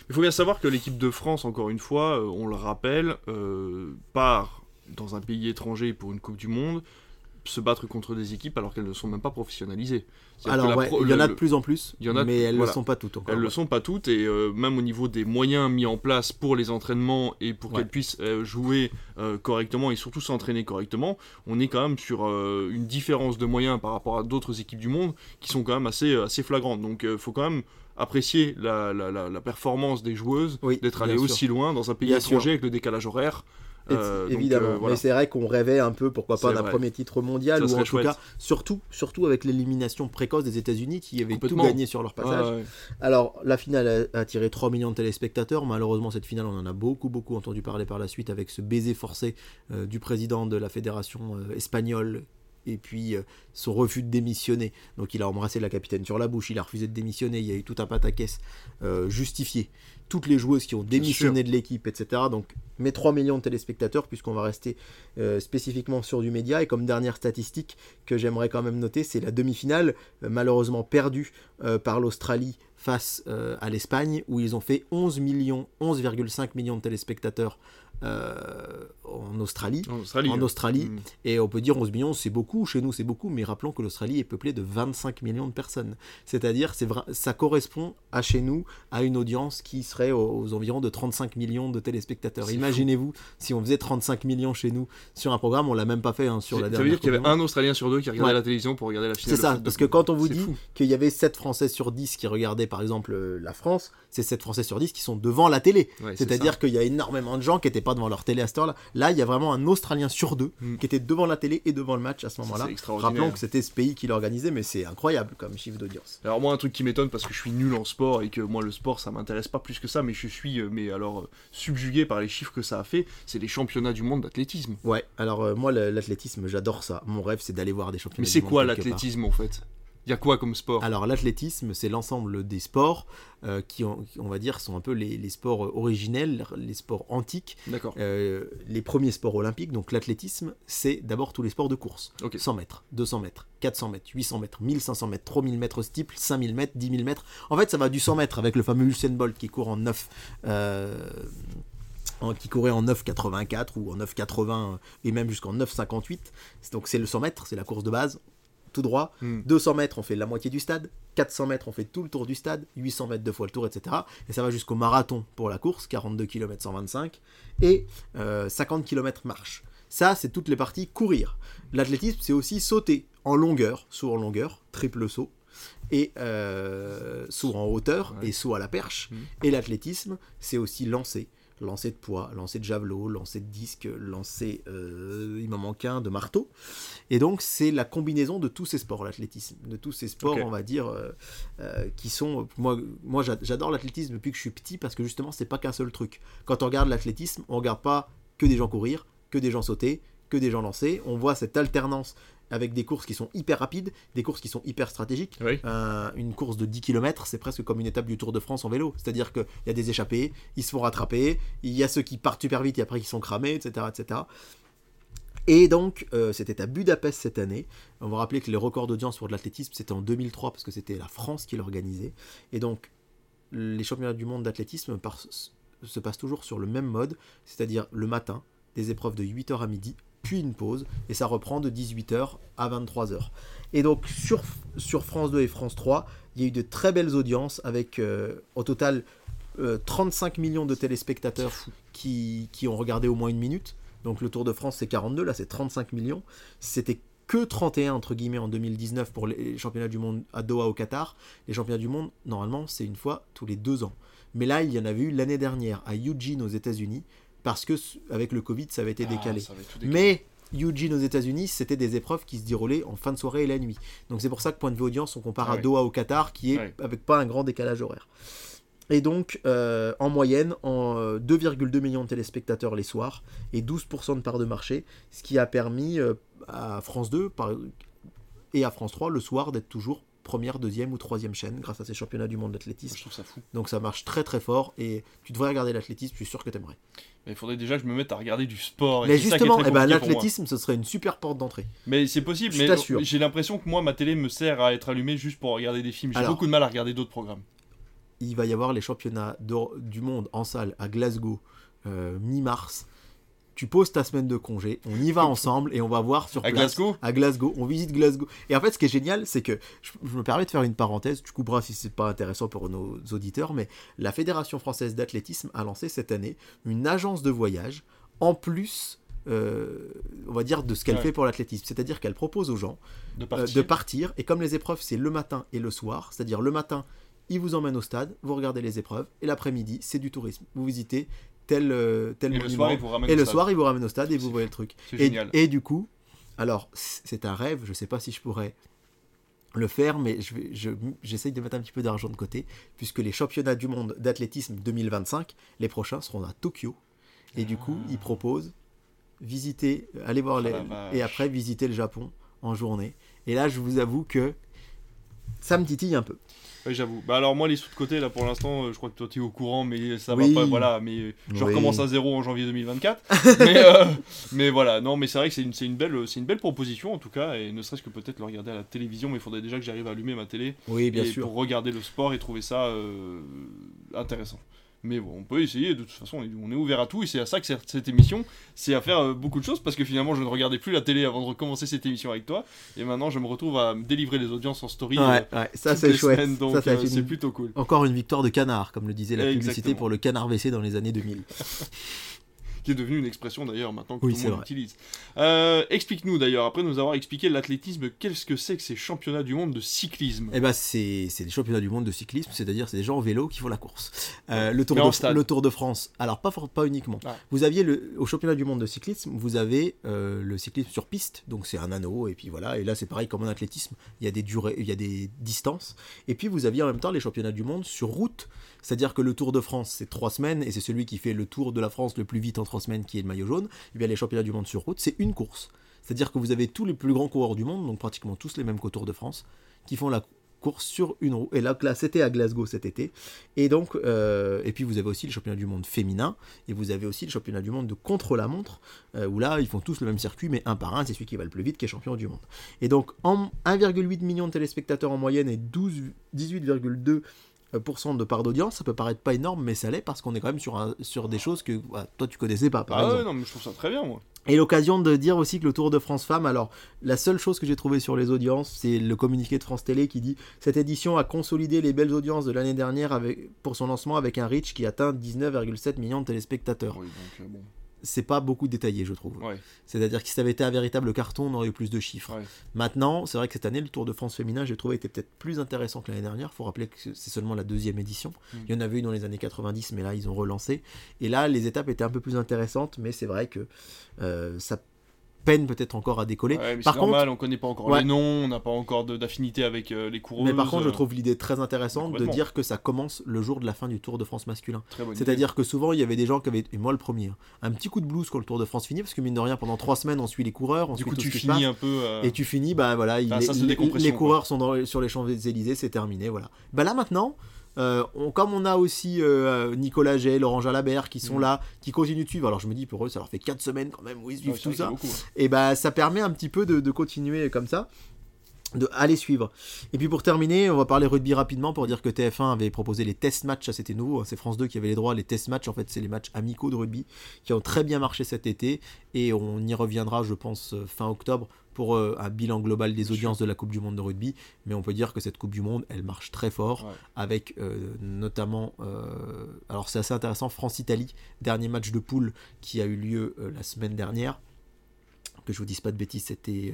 Il faut bien savoir que l'équipe de France, encore une fois, euh, on le rappelle, euh, part dans un pays étranger pour une Coupe du Monde se battre contre des équipes alors qu'elles ne sont même pas professionnalisées. Alors, ouais, pro- il y en a de plus en plus, il y en a de- mais elles ne voilà. le sont pas toutes encore. Elles le sont pas toutes et euh, même au niveau des moyens mis en place pour les entraînements et pour Ouais. qu'elles puissent euh, jouer euh, correctement et surtout s'entraîner correctement, on est quand même sur une différence de moyens par rapport à d'autres équipes du monde qui sont quand même assez, assez flagrantes. Donc il faut quand même apprécier la, la- la- la performance des joueuses Oui, d'être allées aussi loin dans un pays étranger avec le décalage horaire. Euh, évidemment, euh, voilà. mais c'est vrai qu'on rêvait un peu, pourquoi pas, d'un premier titre mondial, Ça ou en tout chouette. cas, surtout, surtout avec l'élimination précoce des États-Unis qui avaient tout gagné sur leur passage. Alors, la finale a attiré 3 millions de téléspectateurs. Malheureusement, cette finale, on en a beaucoup, beaucoup entendu parler par la suite avec ce baiser forcé euh, du président de la fédération euh, espagnole et puis euh, son refus de démissionner. Donc, il a embrassé la capitaine sur la bouche, il a refusé de démissionner. Il y a eu tout un pataquès euh, justifié. Toutes les joueuses qui ont démissionné de l'équipe, etc. Donc, mes 3 millions de téléspectateurs, puisqu'on va rester euh, spécifiquement sur du média. Et comme dernière statistique que j'aimerais quand même noter, c'est la demi-finale, euh, malheureusement perdue euh, par l'Australie face à l'Espagne, où ils ont fait 11 millions, 11,5 millions de téléspectateurs en Australie. En Australie. En hein. Australie, Mm. et on peut dire 11 millions, c'est beaucoup, chez nous c'est beaucoup, mais rappelons que l'Australie est peuplée de 25 millions de personnes. C'est-à-dire, c'est ça correspond à chez nous à une audience qui serait aux, aux environs de 35 millions de téléspectateurs. Imaginez-vous, si on faisait 35 millions chez nous sur un programme, on l'a même pas fait hein, sur la Ça dernière. veut dire qu'il y avait un Australien sur deux qui regardait Ouais. la télévision pour regarder la finale. C'est ça, parce que quand on vous dit qu'il y avait 7 Français sur 10 qui regardaient par exemple euh, la France, c'est 7 Français sur 10 qui sont devant la télé. Ouais, C'est-à-dire qu'il y a énormément de gens qui n'étaient pas devant leur télé à cette heure-là. Là, il y a vraiment un Australien sur deux Mm. qui était devant la télé et devant le match à ce moment-là. Rappelons que c'était ce pays qui l'organisait, mais c'est incroyable comme chiffre d'audience. Alors moi un truc qui m'étonne parce que je suis nul en sport et que moi le sport ça m'intéresse pas plus que ça mais je suis euh, mais alors euh, subjugué par les chiffres que ça a fait, c'est les championnats du monde d'athlétisme. Ouais, alors euh, moi, l'athlétisme, j'adore ça. Mon rêve, c'est d'aller voir des championnats. Mais du c'est monde quoi l'athlétisme en fait? Il y a quoi comme sport? Alors l'athlétisme, c'est l'ensemble des sports euh, qui, on va dire, sont un peu les, les sports originels, les sports antiques, D'accord. Euh, les premiers sports olympiques. Donc l'athlétisme, c'est d'abord tous les sports de course. Ok. 100 mètres, 200 mètres, 400 mètres, 800 mètres, 1500 mètres, 3000 mètres steeple, 5000 mètres, 10 000 mètres. En fait, ça va du 100 mètres avec le fameux Usain Bolt qui court en 9. euh, qui courait en 9,84 ou en 9,80 et même jusqu'en 9,58. Donc c'est le 100 mètres, c'est la course de base, tout droit. Hmm. 200 mètres, on fait la moitié du stade. 400 mètres, on fait tout le tour du stade. 800 mètres, deux fois le tour, etc. Et ça va jusqu'au marathon pour la course, 42 km 125. Et euh, 50 km marche. Ça, c'est toutes les parties courir. L'athlétisme, c'est aussi sauter en longueur, saut en longueur, triple saut. Et euh, saut en hauteur Ouais. et saut à la perche. Mhm. Et l'athlétisme, c'est aussi lancer. Lancer de poids, lancer de javelot, lancer de disque, lancer, euh, il m'en manque un, de marteau. Et donc, c'est la combinaison de tous ces sports, l'athlétisme. De tous ces sports, on va dire, euh, euh, qui sont. Moi, moi j'a- j'adore l'athlétisme depuis que je suis petit parce que justement, c'est pas qu'un seul truc. Quand on regarde l'athlétisme, on regarde pas que des gens courir, que des gens sauter, que des gens lancer. On voit cette alternance avec des courses qui sont hyper rapides, des courses qui sont hyper stratégiques. Oui. Euh, une course de 10 km, c'est presque comme une étape du Tour de France en vélo. C'est-à-dire qu'il y a des échappés, ils se font rattraper, il y a ceux qui partent super vite et après qui sont cramés, etc. etc. Et donc, euh, c'était à Budapest cette année. On va rappeler que les records d'audience pour de l'athlétisme, c'était en 2003 parce que c'était la France qui l'organisait. Et donc, les championnats du monde d'athlétisme se passent toujours sur le même mode, c'est-à-dire le matin, des épreuves de 8h à midi, puis une pause, et ça reprend de 18h à 23h. Et donc, sur, sur France 2 et France 3, il y a eu de très belles audiences avec, euh, au total, euh, 35 millions de téléspectateurs qui, qui ont regardé au moins une minute. Donc le Tour de France c'est 42, là c'est 35 millions. C'était que 31 entre guillemets en 2019 pour les championnats du monde à Doha au Qatar. Les championnats du monde, normalement, c'est une fois tous les deux ans. Mais là, il y en avait eu l'année dernière à Eugene aux États-Unis parce que avec le Covid, ça avait été Ah, décalé. Mais Eugene aux États-Unis, c'était des épreuves qui se déroulaient en fin de soirée et la nuit. Donc c'est pour ça que point de vue audience, on compare Ah à. Doha au Qatar, qui est avec pas un grand décalage horaire. Et donc, euh, en moyenne, en euh, 2,2 millions de téléspectateurs les soirs et 12% de part de marché, ce qui a permis euh, à France 2 par- et à France 3 le soir d'être toujours première, deuxième ou troisième chaîne grâce à ces championnats du monde d'athlétisme. je trouve ça fou. Donc ça marche très très fort et tu devrais regarder l'athlétisme, je suis sûr que t'aimerais. Mais il faudrait déjà que je me mette à regarder du sport. et Mais justement, eh ben, l'athlétisme, ce serait une super porte d'entrée. Mais c'est possible, Je mais j'ai l'impression que moi, ma télé me sert à être allumée juste pour regarder des films. J'ai beaucoup de mal à regarder d'autres programmes. il va y avoir les championnats du monde en salle à Glasgow euh, mi-mars. Tu poses ta semaine de congé, on y va ensemble et on va voir sur À place. Glasgow À Glasgow, on visite Glasgow. Et en fait, ce qui est génial, c'est que je, je me permets de faire une parenthèse. Tu couperas si c'est pas intéressant pour nos auditeurs, mais la Fédération française d'athlétisme a lancé cette année une agence de voyage en plus. euh, on va dire de ce qu'elle Ouais. fait pour l'athlétisme, c'est-à-dire qu'elle propose aux gens De euh, de partir et comme les épreuves c'est le matin et le soir, c'est-à-dire le matin ils vous emmènent au stade, vous regardez les épreuves et l'après-midi c'est du tourisme, vous visitez tel tel, Et le soir, ils vous ramènent et au le stade. soir ils vous ramènent au stade et vous voyez le truc. Et, génial. et du coup, alors c'est un rêve, je sais pas si je pourrais le faire, mais je vais- je- j'essaye de mettre un petit peu d'argent de côté, puisque les championnats du monde d'athlétisme 2025, les prochains seront à Tokyo, et du coup, ils proposent visiter, aller voir Ah les, et après visiter le Japon en journée. Et là, je vous avoue que ça me titille un peu. Oui, j'avoue. Bah alors moi les sous de côté là pour l'instant, euh, je crois que toi tu es au courant, mais ça Oui. va pas. Voilà, mais euh, je Oui. recommence à zéro en janvier 2024. mais, euh, mais voilà, non, mais c'est vrai que c'est une, belle, c'est une belle proposition en tout cas, et ne serait-ce que peut-être le regarder à la télévision, mais il faudrait déjà que j'arrive à allumer ma télé Oui, bien et sûr. pour regarder le sport et trouver ça euh, intéressant. Mais bon, on peut essayer, de toute façon, on est ouvert à tout, et c'est à ça que sert cette émission, c'est à faire euh, beaucoup de choses, parce que finalement, je ne regardais plus la télé avant de recommencer cette émission avec toi, et maintenant, je me retrouve à me délivrer les audiences en story. Ouais, euh, ouais, ça c'est chouette. semaines, donc euh, c'est plutôt cool. Encore une victoire de canard, comme le disait la publicité pour le canard WC dans les années 2000. Qui est devenue une expression d'ailleurs maintenant que Oui, tout le monde vrai. utilise. Euh, Explique-nous d'ailleurs, après nous avoir expliqué l'athlétisme, qu'est-ce que c'est que ces championnats du monde de cyclisme? Eh ben c'est des championnats du monde de cyclisme, c'est-à-dire c'est des gens en vélo qui font la course. Euh, le, tour de, le Tour de France, alors pas, pas uniquement. Ah. Vous aviez le, au championnat du monde de cyclisme, vous avez euh, le cyclisme sur piste, donc c'est un anneau, et puis voilà, et là c'est pareil comme en athlétisme, il y a des durées, il y a des distances. Et puis vous aviez en même temps les championnats du monde sur route, c'est-à-dire que le Tour de France c'est trois semaines, et c'est celui qui fait le Tour de la France le plus vite en trois semaines qui est le maillot jaune. Et bien les championnats du monde sur route c'est une course. C'est-à-dire que vous avez tous les plus grands coureurs du monde, donc pratiquement tous les mêmes qu'au Tour de France, qui font la course sur une roue. Et là, là c'était à Glasgow cet été. Et donc, euh, et puis vous avez aussi le championnat du monde féminin, et vous avez aussi le championnat du monde de contre-la-montre, euh, où là, ils font tous le même circuit, mais un par un, c'est celui qui va le plus vite qui est champion du monde. Et donc, en 1,8 million de téléspectateurs en moyenne et 12, 18,2 euh, de part d'audience, ça peut paraître pas énorme, mais ça l'est parce qu'on est quand même sur, un- sur des choses que voilà, toi tu connaissais pas, par Ah exemple. ouais, non, mais je trouve ça très bien, moi. Et l'occasion de dire aussi que le Tour de France Femmes, alors la seule chose que j'ai trouvée sur les audiences, c'est le communiqué de France Télé qui dit cette édition a consolidé les belles audiences de l'année dernière avec, pour son lancement avec un reach qui atteint 19,7 millions de téléspectateurs. Oui, donc, euh, bon. C'est pas beaucoup détaillé, je trouve. Ouais, C'est-à-dire que si ça avait été un véritable carton, on aurait eu plus de chiffres. ouais. Maintenant, c'est vrai que cette année, le Tour de France féminin, j'ai trouvé était peut-être plus intéressant que l'année dernière. faut rappeler que c'est seulement la deuxième édition. Mm. Il y en avait eu dans les années 90, mais là, ils ont relancé. Et là, les étapes étaient un peu plus intéressantes, mais c'est vrai que euh, ça peine peut-être encore à décoller. Ouais, mais par contre, normal, on connaît pas encore Ouais. les noms, on n'a pas encore d'affinité avec euh, les coureuses. mais par contre, je euh, trouve l'idée très intéressante de dire que ça commence le jour de la fin du Tour de France masculin. C'est-à-dire que souvent, il y avait des gens qui avaient, et moi le premier, hein, un petit coup de blues quand le Tour de France finit, parce que mine de rien, pendant trois semaines, on suit les coureurs, on Du suit coup, tout tu ce qui se finis passe. un peu. euh, Et tu finis, bah voilà, il- les, quoi. coureurs sont dans- sur les Champs-Élysées, c'est terminé, voilà. Bah là maintenant, euh, on- comme on a aussi euh, Nicolas Gay, Laurent Jalabert qui sont Mm. là, qui continuent de suivre, alors je me dis pour eux, ça leur fait 4 semaines quand même où ils suivent tout ça, beaucoup, hein. et bah ça permet un petit peu de, de continuer comme ça. De aller suivre. Et puis pour terminer, on va parler rugby rapidement pour dire que TF1 avait proposé les test matchs, ça c'était nouveau, hein, c'est France 2 qui avait les droits, les test matchs, en fait c'est les matchs amicaux de rugby qui ont très bien marché cet été et on y reviendra je pense euh, fin octobre pour euh, un bilan global des audiences de la Coupe du Monde de rugby, mais on peut dire que cette Coupe du Monde elle marche très fort Ouais. avec euh, notamment, euh, alors c'est assez intéressant, France-Italie, dernier match de poule qui a eu lieu la semaine dernière, que je vous dise pas de bêtises, c'était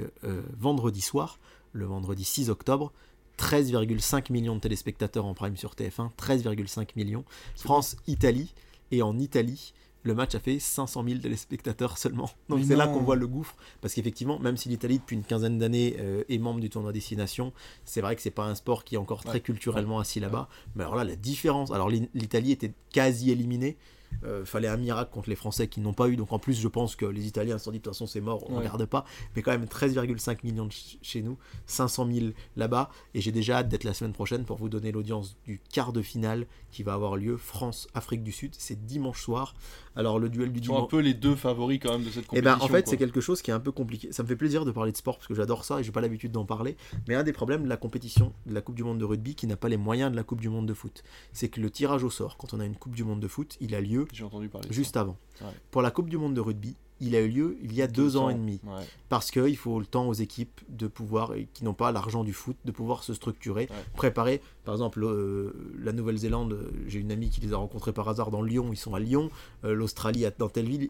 vendredi soir, le vendredi 6 octobre. 13,5 millions de téléspectateurs en prime sur TF1, 13,5 millions. France-Italie, et en Italie, le match a fait 500 000 téléspectateurs seulement. Donc c'est là qu'on voit le gouffre, parce qu'effectivement, même si l'Italie depuis une quinzaine d'années euh, est membre du tournoi Destination, c'est vrai que c'est pas un sport qui est encore très Ouais. culturellement assis là-bas. Mais alors là, la différence, alors l'I- l'Italie était quasi éliminée. Euh, fallait un miracle contre les Français qui n'ont pas eu. Donc en plus, je pense que les Italiens se sont dit de toute façon c'est mort, on Ouais. regarde pas. Mais quand même 13,5 millions de ch- chez nous, 500 000 là-bas. Et j'ai déjà hâte d'être la semaine prochaine pour vous donner l'audience du quart de finale qui va avoir lieu France-Afrique du Sud. C'est dimanche soir. Alors le duel du sont un dimanche. peu les deux favoris quand même de cette Et compétition. ben en fait c'est quelque chose qui est un peu compliqué. Ça me fait plaisir de parler de sport parce que j'adore ça et j'ai pas l'habitude d'en parler. Mais un des problèmes de la compétition de la Coupe du Monde de rugby qui n'a pas les moyens de la Coupe du Monde de foot, c'est que le tirage au sort quand on a une Coupe du Monde de foot, il a lieu J'ai entendu parler. juste avant. Ouais. Pour la Coupe du Monde de rugby, il a eu lieu il y a deux, ans et demi. Ouais. Parce qu'il faut le temps aux équipes de pouvoir, qui n'ont pas l'argent du foot, de pouvoir se structurer, Ouais. préparer. Par exemple, euh, la Nouvelle-Zélande, j'ai une amie qui les a rencontrés par hasard dans Lyon, ils sont à Lyon, euh, l'Australie dans telle ville.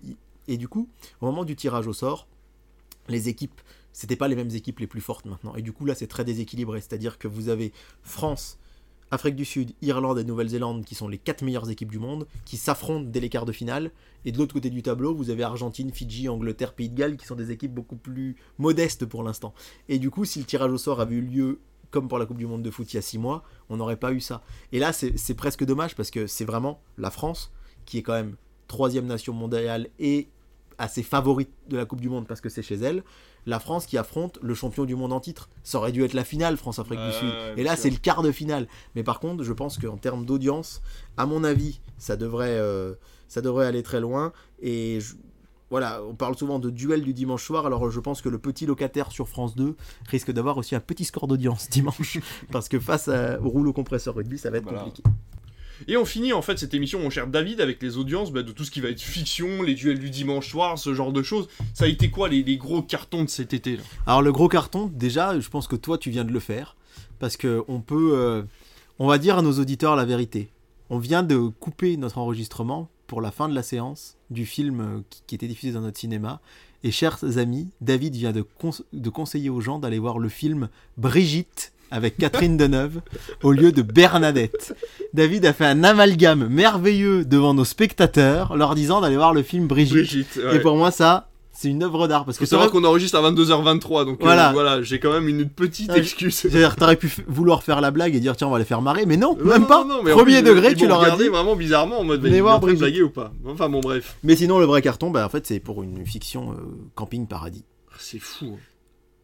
Et du coup, au moment du tirage au sort, les équipes, c'était pas les mêmes équipes les plus fortes maintenant. Et du coup, là, c'est très déséquilibré. C'est-à-dire que vous avez France, Afrique du Sud, Irlande et Nouvelle-Zélande, qui sont les quatre meilleures équipes du monde, qui s'affrontent dès les quarts de finale. Et de l'autre côté du tableau, vous avez Argentine, Fidji, Angleterre, Pays de Galles, qui sont des équipes beaucoup plus modestes pour l'instant. Et du coup, si le tirage au sort avait eu lieu comme pour la Coupe du Monde de foot il y a six mois, on n'aurait pas eu ça. Et là, c'est c'est presque dommage parce que c'est vraiment la France, qui est quand même troisième nation mondiale et assez favorite de la Coupe du Monde parce que c'est chez elle, la France qui affronte le champion du monde en titre. Ça aurait dû être la finale France-Afrique du Sud. Et là, c'est le quart de finale. Mais par contre, je pense qu'en termes d'audience, à mon avis, ça devrait, euh, ça devrait aller très loin. Et je- voilà, on parle souvent de duel du dimanche soir. Alors je pense que le petit locataire sur France 2 risque d'avoir aussi un petit score d'audience dimanche. parce que face à- au rouleau compresseur rugby, ça va être Voilà. compliqué. Et on finit en fait cette émission, mon cher David, avec les audiences bah, de tout ce qui va être fiction, les duels du dimanche soir, ce genre de choses. Ça a été quoi les, gros cartons de cet été Alors le gros carton, déjà, je pense que toi tu viens de le faire, parce que on peut, euh, on va dire à nos auditeurs la vérité. On vient de couper notre enregistrement pour la fin de la séance du film euh, qui, était diffusé dans notre cinéma. Et chers amis, David vient de conseiller aux gens d'aller voir le film Brigitte avec Catherine Deneuve au lieu de Bernadette. David a fait un amalgame merveilleux devant nos spectateurs, leur disant d'aller voir le film Brigitte. Brigitte. ouais. Et pour moi, ça, c'est une œuvre d'art parce Faut que c'est savoir vrai qu'on enregistre à 22h23, donc euh, Voilà. voilà, j'ai quand même une petite Ah, excuse. C'est-à-dire, t'aurais pu vouloir faire la blague et dire tiens, on va les faire marrer, mais non, Non, même non, pas. non, mais Premier plus, degré, tu leur as dit. vraiment bizarrement en mode est voir blaguer ou pas. Enfin bon, bref. Mais sinon, le vrai carton, bah, en fait, c'est pour une fiction euh, Camping Paradis. C'est fou. hein.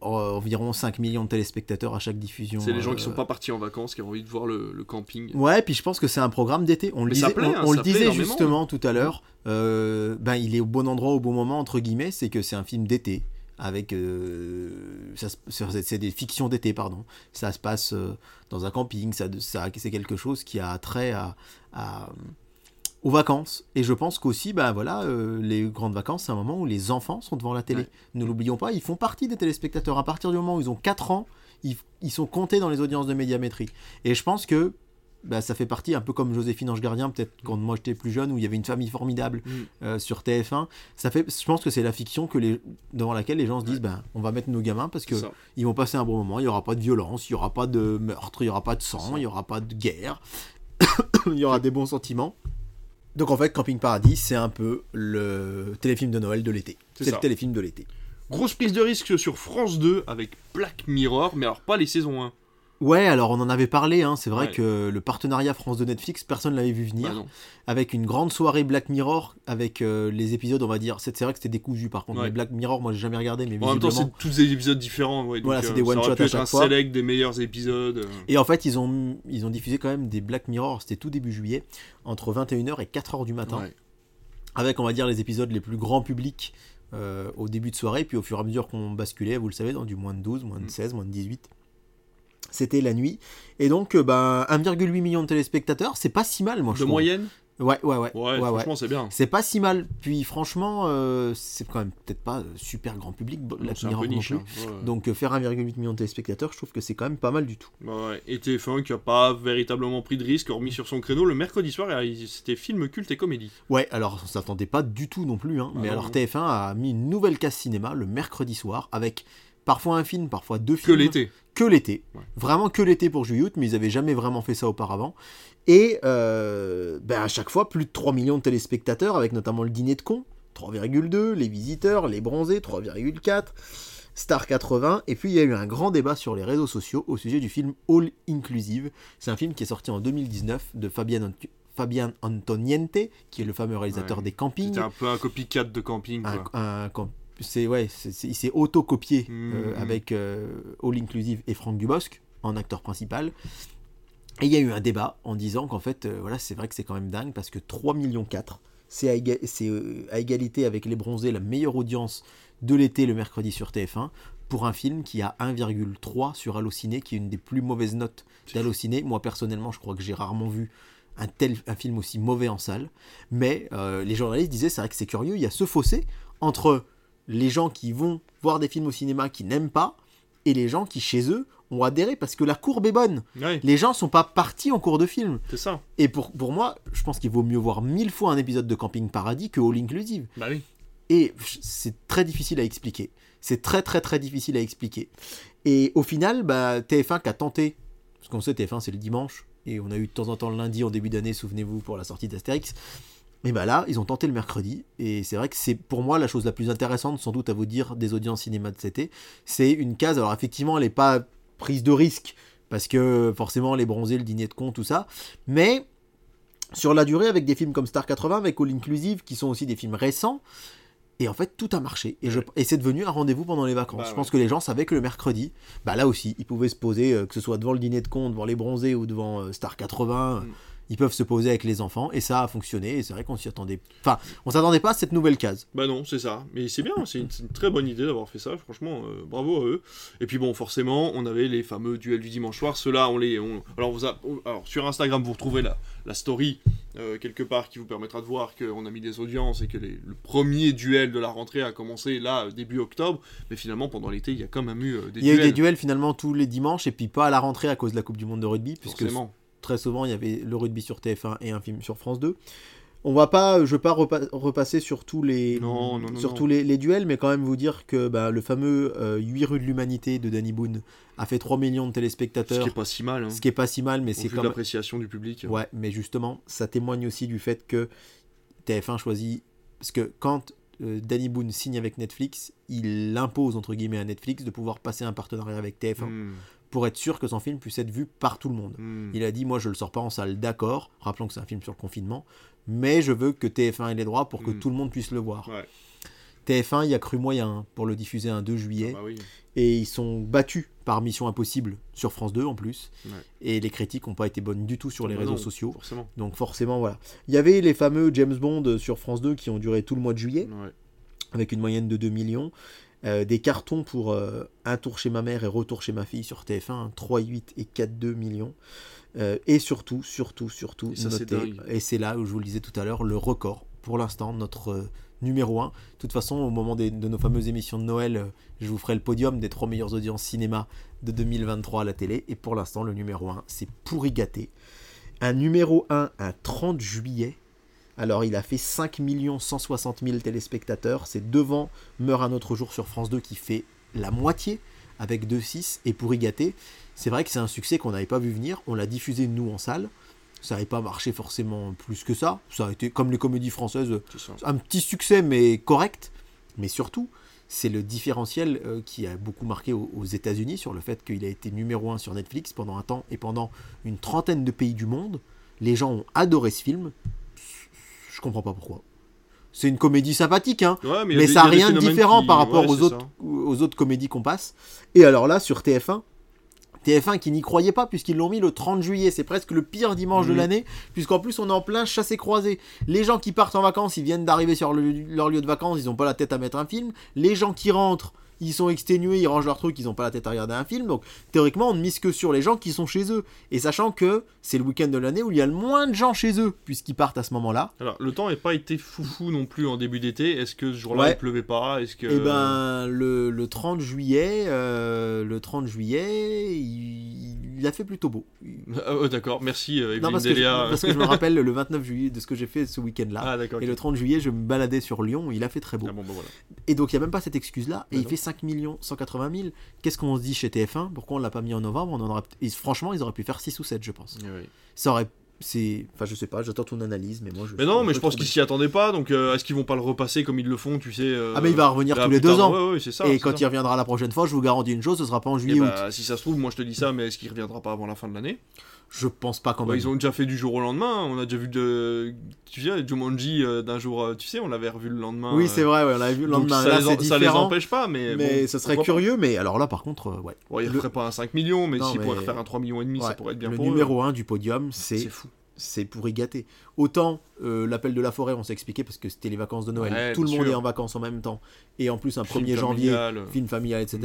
Euh, environ 5 millions de téléspectateurs à chaque diffusion. C'est les gens qui euh, sont pas partis en vacances, qui ont envie de voir le, le camping. Ouais, puis je pense que c'est un programme d'été. On le Mais disait, plaît, on, hein, on le disait justement tout à l'heure. euh, ben, il est au bon endroit au bon moment entre guillemets. C'est que c'est un film d'été avec, euh, c'est c'est des fictions d'été pardon. Ça se passe euh, dans un camping. Ça, ça c'est quelque chose qui a trait à, à- aux vacances. Et je pense qu'aussi, ben voilà, euh, les grandes vacances, c'est un moment où les enfants sont devant la télé. Ouais. Ne l'oublions pas, ils font partie des téléspectateurs. À partir du moment où ils ont 4 ans, ils, ils sont comptés dans les audiences de médiamétrie. Et je pense que bah, ça fait partie, un peu comme Joséphine Ange Gardien, peut-être quand moi j'étais plus jeune, où il y avait une famille formidable Mm. euh, sur TF1. Ça fait, je pense que c'est la fiction que les, devant laquelle les gens se disent ben, on va mettre nos gamins parce que ils vont passer un bon moment, il n'y aura pas de violence, il n'y aura pas de meurtre, il n'y aura pas de sang, il n'y aura pas de guerre, il y aura des bons sentiments. Donc en fait, Camping Paradis, c'est un peu le téléfilm de Noël de l'été. C'est le téléfilm de l'été. Grosse prise de risque sur France 2 avec Black Mirror, mais alors pas les saisons 1. Ouais, alors on en avait parlé, hein, c'est vrai Ouais. que le partenariat France de Netflix, personne ne l'avait vu venir. Bah avec une grande soirée Black Mirror, avec euh, les épisodes, on va dire. C'est vrai que c'était décousu par contre. Ouais. mais Black Mirror, moi j'ai jamais regardé, mais En même temps, visiblement. c'est tous des épisodes différents. Ouais, donc, Voilà, c'est euh, des aurait one-shots à chaque un fois. select des meilleurs épisodes. euh. Et en fait, ils ont, ils ont diffusé quand même des Black Mirror, c'était tout début juillet, entre 21h et 4h du matin, avec on va dire les épisodes les plus grand public euh, au début de soirée, puis au fur et à mesure qu'on basculait, vous le savez, dans du moins de 12, moins de Mm. 16, moins de 18. C'était la nuit. Et donc, euh, ben, 1,8 million de téléspectateurs, c'est pas si mal, moi je De moyenne Ouais, ouais, ouais. Ouais, ouais, ouais. franchement, c'est bien. C'est pas si mal. Puis franchement, euh, c'est quand même peut-être pas super grand public, Mirror peu non niche. plus. hein. Ouais. Donc euh, faire 1,8 million de téléspectateurs, je trouve que c'est quand même pas mal du tout. Et TF1 qui a pas véritablement pris de risque, hormis sur son créneau. Le mercredi soir, c'était film culte et comédie. Ouais, alors on s'attendait pas du tout non plus. Hein, Ah mais non, alors non. TF1 a mis une nouvelle case cinéma le mercredi soir avec parfois un film, parfois deux Que films. l'été. Que l'été. Ouais. Vraiment que l'été pour juillet août, mais ils avaient jamais vraiment fait ça auparavant. Et euh, ben à chaque fois, plus de 3 millions de téléspectateurs, avec notamment le dîner de con, 3,2, les visiteurs, les bronzés, 3,4, Star 80, et puis il y a eu un grand débat sur les réseaux sociaux au sujet du film All Inclusive. C'est un film qui est sorti en 2019 de Fabian Antoniente, qui est le fameux réalisateur Ouais. des campings. C'était un peu un copycat de camping. Quoi. un c'est ouais, c'est- il s'est auto-copié euh, Mhm. avec euh, All Inclusive et Franck Dubosc en acteur principal. Et il y a eu un débat en disant qu'en fait, euh, voilà, c'est vrai que c'est quand même dingue parce que 3 millions 4, c'est à, éga- à égalité avec Les Bronzés la meilleure audience de l'été le mercredi sur TF1 pour un film qui a 1,3 sur Allociné, qui est une des plus mauvaises notes d'Allociné. Moi personnellement, je crois que j'ai rarement vu un tel un film aussi mauvais en salle. Mais les journalistes disaient c'est vrai que c'est curieux, il y a ce fossé entre les gens qui vont voir des films au cinéma qui n'aiment pas et les gens qui chez eux ont adhéré parce que la courbe est bonne. Ouais, Les gens sont pas partis en cours de film. c'est ça. Et pour, pour moi, je pense qu'il vaut mieux voir mille fois un épisode de Camping Paradis que All Inclusive. Bah oui. Et c'est très difficile à expliquer. C'est très très très difficile à expliquer. Et au final, bah, TF1 qui a tenté, parce qu'on sait TF1 c'est le dimanche, et on a eu de temps en temps le lundi en début d'année, souvenez-vous, pour la sortie d'Astérix. Et bah là, ils ont tenté le mercredi, et c'est vrai que c'est pour moi la chose la plus intéressante, sans doute à vous dire, des audiences cinéma de cet été. C'est une case, alors effectivement, elle n'est pas prise de risque, parce que forcément, les bronzés, le dîner de con, tout ça, mais sur la durée, avec des films comme Star 80, avec All Inclusive, qui sont aussi des films récents, et en fait, tout a marché. Et, je- et c'est devenu un rendez-vous pendant les vacances. Bah je pense que les gens savaient que le mercredi, bah là aussi, ils pouvaient se poser, euh, que ce soit devant le dîner de con, devant les bronzés ou devant euh, Star 80. Mm. Ils peuvent se poser avec les enfants. Et ça a fonctionné. Et c'est vrai qu'on s'y attendait. Enfin, on s'attendait pas à cette nouvelle case. Bah non, c'est ça. Mais c'est bien, c'est une, très bonne idée d'avoir fait ça. Franchement, euh, bravo à eux. Et puis bon, forcément, on avait les fameux duels du dimanche soir. Ceux-là, on les. on- Alors, vous a- alors, sur Instagram, vous retrouvez la, la story euh, quelque part qui vous permettra de voir qu'on a mis des audiences et que les- le premier duel de la rentrée a commencé là, début octobre. Mais finalement, pendant l'été, il y a quand même eu euh, des Il y a eu duels. des duels finalement tous les dimanches. Et puis pas à la rentrée à cause de la Coupe du Monde de rugby. Puisque Forcément. Très souvent, il y avait le rugby sur TF1 et un film sur France 2. On va pas, je vais pas repa- repasser sur tous les, Non, non, non, sur non. tous les, les duels, mais quand même vous dire que bah, le fameux euh, 8 rues de l'humanité de Danny Boone a fait 3 millions de Ce téléspectateurs, qui est pas si mal. Hein, ce qui est pas si mal, mais c'est même... l'appréciation du public. Ouais, mais justement, ça témoigne aussi du fait que TF1 choisit, parce que quand euh, Danny Boone signe avec Netflix, il impose entre guillemets à Netflix de pouvoir passer un partenariat avec TF1 Hmm, pour être sûr que son film puisse être vu par tout le monde. hmm. Il a dit Moi, je le sors pas en salle, d'accord. Rappelons que c'est un film sur le confinement. Mais je veux que TF1 ait les droits pour que Mm. tout le monde puisse le voir. Ouais. TF1 y a cru moyen hein, pour le diffuser un 2 juillet. Ah bah oui. Et ils sont battus par Mission Impossible sur France 2 en plus. Ouais. Et les critiques n'ont pas été bonnes du tout sur les Bah réseaux non, sociaux. Forcément. Donc forcément, voilà. Il y avait les fameux James Bond sur France 2 qui ont duré tout le mois de juillet, Ouais. avec une moyenne de 2 millions. Euh, des cartons pour euh, Un tour chez ma mère et Retour chez ma fille sur TF1, 3,8 et 4,2 millions. Euh, et surtout, surtout, surtout, Et ça, dingue. et c'est là où je vous le disais tout à l'heure, le record, pour l'instant, notre numéro 1. De toute façon, au moment des- de nos fameuses émissions de Noël, je vous ferai le podium des trois meilleures audiences cinéma de 2023 à la télé. Et pour l'instant, le numéro 1, c'est pourri gâté. Un numéro 1 un 30 juillet. Alors, il a fait 5 160 000 téléspectateurs. C'est devant Meurt un autre jour sur France 2 qui fait la moitié avec 2,6. Et pourri gâté, c'est vrai que c'est un succès qu'on n'avait pas vu venir. On l'a diffusé nous en salle. Ça n'avait pas marché forcément plus que ça. Ça a été comme les comédies françaises, un petit succès mais correct. Mais surtout, c'est le différentiel euh, qui a beaucoup marqué aux, aux États-Unis sur le fait qu'il a été numéro 1 sur Netflix pendant un temps et pendant une trentaine de pays du monde. Les gens ont adoré ce film. Je comprends pas pourquoi. C'est une comédie sympathique, hein, Ouais, mais, des- ça n'a rien de différent qui- par rapport ouais, aux, autres, aux autres comédies qu'on passe. Et alors là, sur TF1, TF1 qui n'y croyait pas puisqu'ils l'ont mis le 30 juillet, c'est presque le pire dimanche de Mhm. l'année, puisqu'en plus on est en plein chassé-croisé. Les gens qui partent en vacances, ils viennent d'arriver sur le- leur lieu de vacances, ils n'ont pas la tête à mettre un film. Les gens qui rentrent, ils sont exténués, ils rangent leurs trucs, ils n'ont pas la tête à regarder un film. Donc théoriquement, on ne mise que sur les gens qui sont chez eux. Et sachant que c'est le week-end de l'année où il y a le moins de gens chez eux, puisqu'ils partent à ce moment-là. Alors, le temps n'a pas été foufou non plus en début d'été. Est-ce que ce jour-là, Ouais. il pleuvait pas? Est-ce que... Et ben le, le 30 juillet, euh, le 30 juillet, il, il a fait plutôt beau. Ah, ouais, d'accord, merci euh, Non, parce que, je, Delia. parce que je me rappelle le 29 juillet de ce que j'ai fait ce week-end-là. Ah. Et le 30 juillet, je me baladais sur Lyon, il a fait très beau. Ah bon, voilà. Et donc il n'y a même pas cette excuse-là, et Bah il non. fait 5 180 000. Qu'est-ce qu'on se dit chez TF1 Pourquoi on l'a pas mis en novembre? On en aurait... et Franchement, ils auraient pu faire 6 ou 7, je pense. Oui. Ça aurait... C'est... Enfin, je sais pas, j'attends ton analyse, mais moi je... Mais non, mais je pense qu'ils s'y attendaient pas. Donc, euh, est-ce qu'ils vont pas le repasser comme ils le font, tu sais euh, Ah, mais il va revenir tous les deux tard. ans. Ouais, ouais, c'est ça. et c'est quand ça. il reviendra la prochaine fois, je vous garantis une chose, ce sera pas en Eh juillet-août. bah, si ça se trouve, moi je te dis ça, mais est-ce qu'il reviendra pas avant la fin de l'année? Je pense pas quand Bah, même. Ils ont déjà fait du jour au lendemain. On a déjà vu de. Tu sais, Jumanji euh, d'un jour. euh, Tu sais, on l'avait revu le lendemain. Oui, c'est vrai, ouais, on l'avait vu le donc lendemain. ça, Là, les, en- ça empêche pas, mais. Mais bon, ce serait pas. curieux, mais alors là, par contre, euh, ouais. Bon, ils Le- referaient pas un 5 millions, mais s'ils mais- pourraient refaire un 3 millions et demi, ça Ouais, pourrait être bien le pour eux. numéro 1 du podium, C'est c'est fou. c'est pour y gâter. Autant euh, l'appel de la forêt, on s'est expliqué parce que c'était les vacances de Noël. Ouais, Tout le monde est en vacances en même temps. Et en plus, un Film 1er janvier, film familial, etc.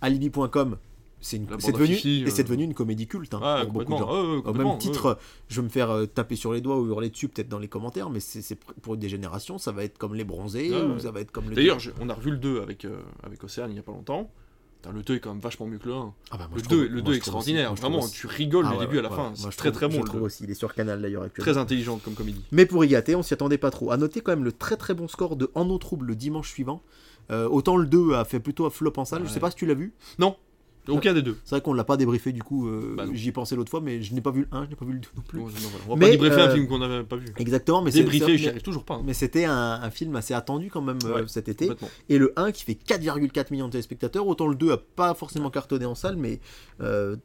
Alibi.com, c'est une- devenu, Fifi, et c'est euh, devenu une comédie culte hein, Ah, pour beaucoup de gens. Ouais, ouais, Au même titre, ouais. euh, je vais me faire euh, taper sur les doigts ou hurler dessus peut-être dans les commentaires, mais c'est pour des générations, ça va être comme les bronzés Ouais, ou ouais. ça va être comme le. D'ailleurs, on a revu le 2 avec, euh, avec Océane il y a pas longtemps. Putain, le 2 est quand même vachement mieux que le 1. Ah bah, Le je 2, trouve- le moi, 2 je est extraordinaire. aussi- Vraiment, aussi. tu rigoles Ah du ouais, début à la ouais, fin. C'est très très bon. Je le trouve 2. aussi, il est sur Canal d'ailleurs actuellement. Très intelligent comme comédie. Mais pour y gâter, on s'y attendait pas trop. À noter quand même le très très bon score de En eau trouble le dimanche suivant. Autant le 2 a fait plutôt un flop en salle, je sais Ouais. pas si tu l'as vu. Non, aucun des deux. C'est vrai qu'on l'a pas débriefé du coup, euh, Bah j'y ai pensé l'autre fois, mais je n'ai pas vu le 1, je n'ai pas vu le 2 non plus. Bon, non, voilà. On va Mais, pas débriefer un euh, film qu'on n'avait pas vu. Exactement, mais c'est- Débriefer, j'y arrive toujours pas. hein. mais c'était un, un film assez attendu quand même euh, cet été. Et le 1 qui fait 4,4 millions de téléspectateurs. Autant le 2 a pas forcément cartonné en salle, mais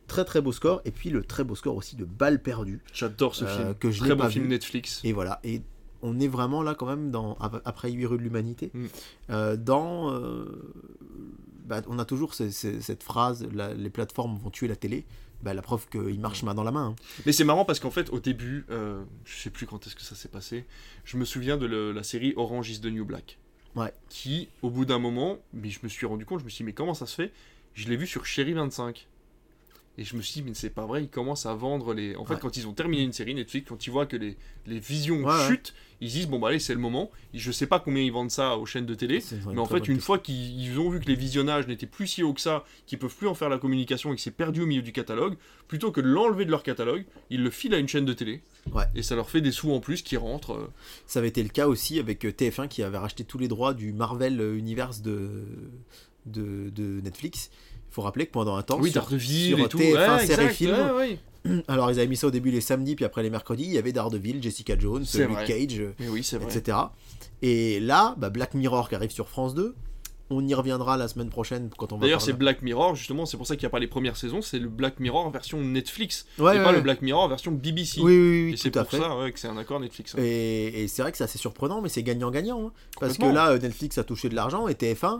très très beau score. Et puis le très beau score aussi de Balles perdues. J'adore ce film. que je Très bon pas film vu. Netflix. Et voilà. Et on est vraiment là quand même dans ap- après 8 rues de l'humanité. Mm. euh, dans bah, on a toujours ce- ce- cette phrase la- les plateformes vont tuer la télé. Bah, la preuve qu'ils marchent main dans la main. hein. Mais c'est marrant parce qu'en fait, au début, euh, je sais plus quand est-ce que ça s'est passé, je me souviens de le- la série Orange is the New Black. Ouais. Qui, au bout d'un moment, mais je me suis rendu compte, je me suis dit, mais comment ça se fait? Je l'ai vu sur Chéri 25. Et je me suis dit, mais c'est pas vrai, ils commencent à vendre les. En fait, Ouais. quand ils ont terminé une série Netflix, quand ils voient que les, les visions Ouais, ouais. chutent, ils se disent, bon, bah allez, c'est le moment. Je sais pas combien ils vendent ça aux chaînes de télé. Mais en fait, une fois qu'ils ils ont vu que les visionnages n'étaient plus si hauts que ça, qu'ils peuvent plus en faire la communication et que c'est perdu au milieu du catalogue, plutôt que de l'enlever de leur catalogue, ils le filent à une chaîne de télé. Ouais. Et ça leur fait des sous en plus qui rentrent. euh, Ça avait été le cas aussi avec euh, TF1 qui avait racheté tous les droits du Marvel euh, Universe de, de, de Netflix. Faut rappeler que pendant un temps, oui, sur, sur et tout. TF1 Ouais, film, ouais, ouais. alors ils avaient mis ça au début les samedis, puis après les mercredis, il y avait Daredevil, Jessica Jones, Luke vrai. Cage, oui, etc. Et là, bah, Black Mirror qui arrive sur France 2. On y reviendra la semaine prochaine quand on va D'ailleurs, c'est Black Mirror, justement, c'est pour ça qu'il n'y a pas les premières saisons, c'est le Black Mirror version Netflix, Ouais, et ouais, pas ouais. le Black Mirror version BBC. Oui, oui, oui, et c'est pour fait. ça que c'est un accord Netflix. hein. Et, et c'est vrai que c'est assez surprenant, mais c'est gagnant-gagnant. hein. Parce que là, euh, Netflix a touché de l'argent et TF1, euh,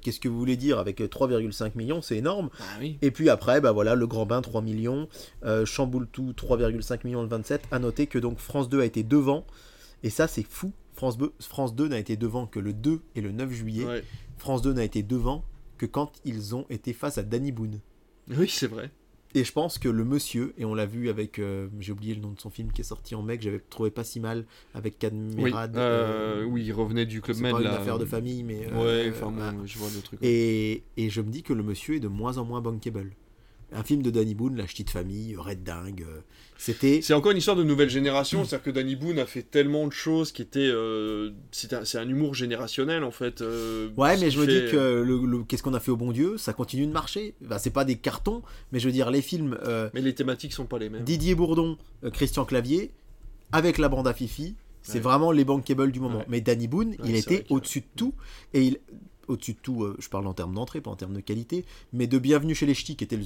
qu'est-ce que vous voulez dire avec euh, 3,5 millions, c'est énorme. Ah oui. Et puis après, bah voilà, le Grand Bain 3 millions, euh, Chamboule tout 3,5 millions le 27. À noter que donc France 2 a été devant, et ça c'est fou. France 2, France 2 n'a été devant que le 2 et le 9 juillet. Ouais. France 2 n'a été devant que quand ils ont été face à Danny Boone. Oui, c'est vrai. Et je pense que le monsieur, et on l'a vu avec, euh, j'ai oublié le nom de son film qui est sorti en mai, que j'avais trouvé pas si mal, avec Oui, Cadmerade. euh, oui, il revenait du Club c'est Med. pas une affaire de famille, mais... Ouais, euh, enfin, je vois le truc. Et, et je me dis que le monsieur est de moins en moins bankable. Un film de Danny Boone, La Ch'tite Famille, Red Dingue, euh, c'était... C'est encore une histoire de nouvelle génération, c'est-à-dire que Danny Boone a fait tellement de choses qui étaient. euh, c'est un, un humour générationnel en fait. euh, Ouais, mais je me dis que le, le- qu'est-ce qu'on a fait au bon Dieu, ça continue de marcher. Enfin, c'est pas des cartons, mais je veux dire, les films euh, Mais les thématiques sont pas les mêmes. Didier Bourdon, Christian Clavier, avec la bande à Fifi, c'est Ouais. vraiment les bankable du moment. Ouais. Mais Danny Boone, Ouais, il était au-dessus de tout. Et il. Au-dessus de tout, euh, je parle en termes d'entrée, pas en termes de qualité, mais de Bienvenue chez les Ch'tis, qui, était le,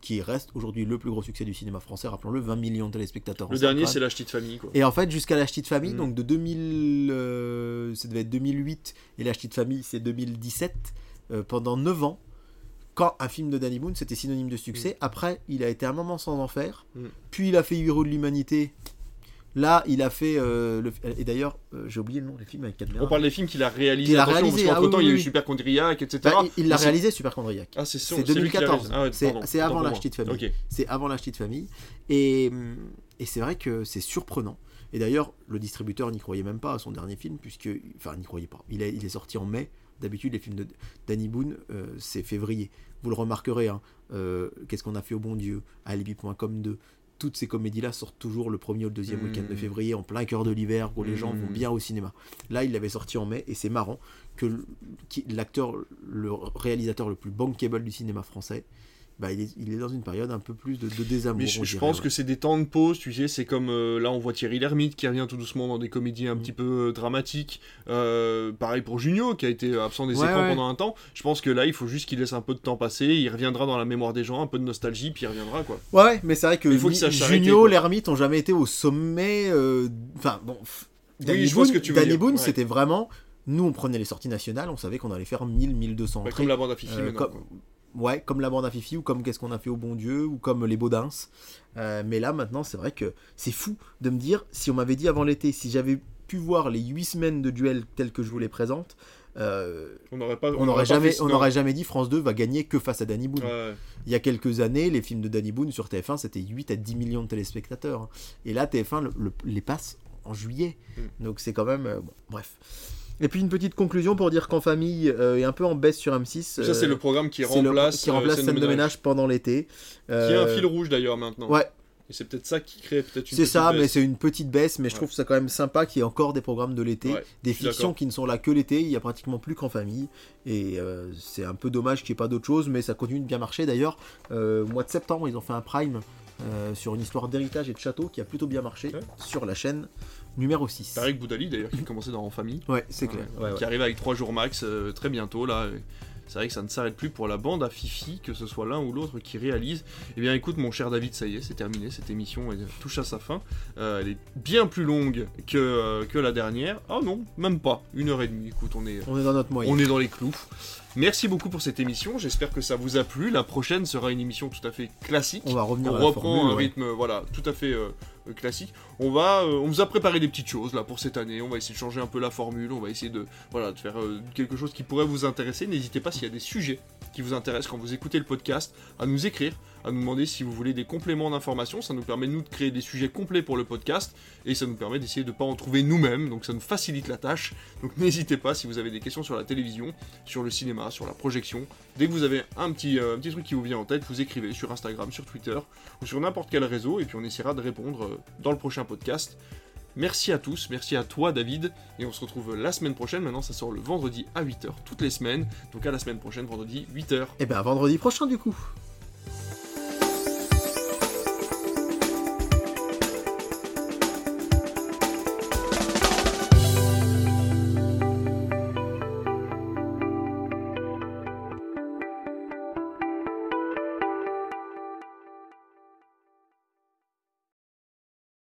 qui reste aujourd'hui le plus gros succès du cinéma français, rappelons-le, 20 millions de téléspectateurs. Le dernier, c'est la petite famille quoi. Et en fait, jusqu'à La Ch'tite Famille, Mm. donc de 2000, euh, ça devait être 2008, et La Ch'tite Famille, c'est 2017, euh, pendant 9 ans, quand un film de Danny Boone, c'était synonyme de succès. Après, il a été un moment sans en faire, Mm. puis il a fait Héros de l'Humanité. Là, il a fait. euh, le, et d'ailleurs, euh, j'ai oublié le nom du film avec Cadmerade. On parle des films qu'il a réalisés. Qu'il a réalisé, parce ah temps, oui, il y a eu. Superchondriac, etc. Bah, il- il l'a réalisé, Superchondriac. Ah, c'est sûr, C'est c'est lui qui l'a 2014. réalisé. Ah ouais, C'est- avant La Famille. C'est avant la petite famille. Et, et c'est vrai que c'est surprenant. Et d'ailleurs, le distributeur n'y croyait même pas à son dernier film, puisque. Enfin, n'y croyait pas. Il est, il est sorti en mai. D'habitude, les films de Danny Boone, euh, c'est février. Vous le remarquerez, hein, Qu'est-ce qu'on a fait au bon Dieu? Alibi.com 2. Toutes ces comédies-là sortent toujours le premier ou le deuxième week-end de février, en plein cœur de l'hiver, où les gens vont bien au cinéma. Là, il l'avait sorti en mai, et c'est marrant que l'acteur, le réalisateur le plus bankable du cinéma français, bah, il, est, il est dans une période un peu plus de, de désamour. Mais je, je pense ouais. que c'est des temps de pause, tu sais, c'est comme euh, là on voit Thierry Lhermitte qui revient tout doucement dans des comédies un Mm. petit peu euh, dramatiques. Euh, pareil pour Junio qui a été absent des Ouais, écrans ouais. pendant un temps. Je pense que là il faut juste qu'il laisse un peu de temps passer, il reviendra dans la mémoire des gens, un peu de nostalgie, puis il reviendra quoi. Ouais, mais c'est vrai que Il faut Junio, l'ermite ont jamais été au sommet. Enfin, bon. Danny je vois ce Boone, que tu veux Danny dire, Boone, ouais. c'était vraiment. Nous, on prenait les sorties nationales, on savait qu'on allait faire 1000, 1200 Ouais, entrées. comme la bande à Fifi Ouais, comme la bande à Fifi, ou comme Qu'est-ce qu'on a fait au bon Dieu, ou comme les Baudins. Euh, mais là, maintenant, c'est vrai que c'est fou de me dire, si on m'avait dit avant l'été, si j'avais pu voir les 8 semaines de duel telles que je vous les présente, euh, On n'aurait pas. on n'aurait jamais, on n'aurait jamais dit France 2 va gagner que face à Danny Boone. Ouais. Il y a quelques années, les films de Danny Boone sur TF1, c'était 8 à 10 millions de téléspectateurs. hein. Et là, TF1 le- le- les passe en juillet. Mm. Donc c'est quand même... euh, bon, bref. Et puis une petite conclusion pour dire qu'en famille euh, est un peu en baisse sur M6. Ça, euh, c'est le programme qui c'est le- remplace, qui remplace euh, scène de ménage pendant l'été. Qui est un Euh, fil rouge d'ailleurs maintenant. Ouais, Et c'est peut-être ça qui crée peut-être une c'est petite ça, mais baisse. c'est une petite baisse, mais je trouve ça quand même sympa qu'il y ait encore des programmes de l'été, Ouais, des fictions qui ne sont là que l'été, il y a pratiquement plus qu'en famille, et euh, c'est un peu dommage qu'il n'y ait pas d'autre chose, mais ça continue de bien marcher. D'ailleurs, euh, mois de septembre, ils ont fait un prime euh, sur une histoire d'héritage et de château qui a plutôt bien marché Ouais. sur la chaîne numéro 6. Tarek Boudali d'ailleurs qui commençait dans En Famille. Ouais, c'est clair. Ouais, Ouais, Qui arrive avec 3 jours max euh, très bientôt là. C'est vrai que ça ne s'arrête plus pour la bande à Fifi, que ce soit l'un ou l'autre qui réalise. Eh bien écoute mon cher David, ça y est, c'est terminé, cette émission elle touche à sa fin. Euh, elle est bien plus longue que, euh, que la dernière. Ah non, même pas, une heure et demie. Écoute, on est, On est dans notre moyen. on est dans les clous. Merci beaucoup pour cette émission, j'espère que ça vous a plu. La prochaine sera une émission tout à fait classique. On va revenir On à la reprend formule, un ouais. rythme voilà, tout à fait euh, classique. On, va, euh, on vous a préparé des petites choses là pour cette année. On va essayer de changer un peu la formule. On va essayer de, voilà, de faire euh, quelque chose qui pourrait vous intéresser. N'hésitez pas s'il y a des sujets qui vous intéressent quand vous écoutez le podcast à nous écrire, à nous demander si vous voulez des compléments d'informations. Ça nous permet nous de créer des sujets complets pour le podcast et ça nous permet d'essayer de ne pas en trouver nous-mêmes. Donc ça nous facilite la tâche. Donc n'hésitez pas si vous avez des questions sur la télévision, sur le cinéma, sur la projection. Dès que vous avez un petit, euh, un truc qui vous vient en tête, vous écrivez sur Instagram, sur Twitter ou sur n'importe quel réseau et puis on essaiera de répondre euh, dans le prochain podcast. Merci à tous, merci à toi David, et on se retrouve la semaine prochaine. Maintenant, ça sort le vendredi à 8h toutes les semaines, donc à la semaine prochaine, vendredi 8h. Et bien, vendredi prochain, du coup.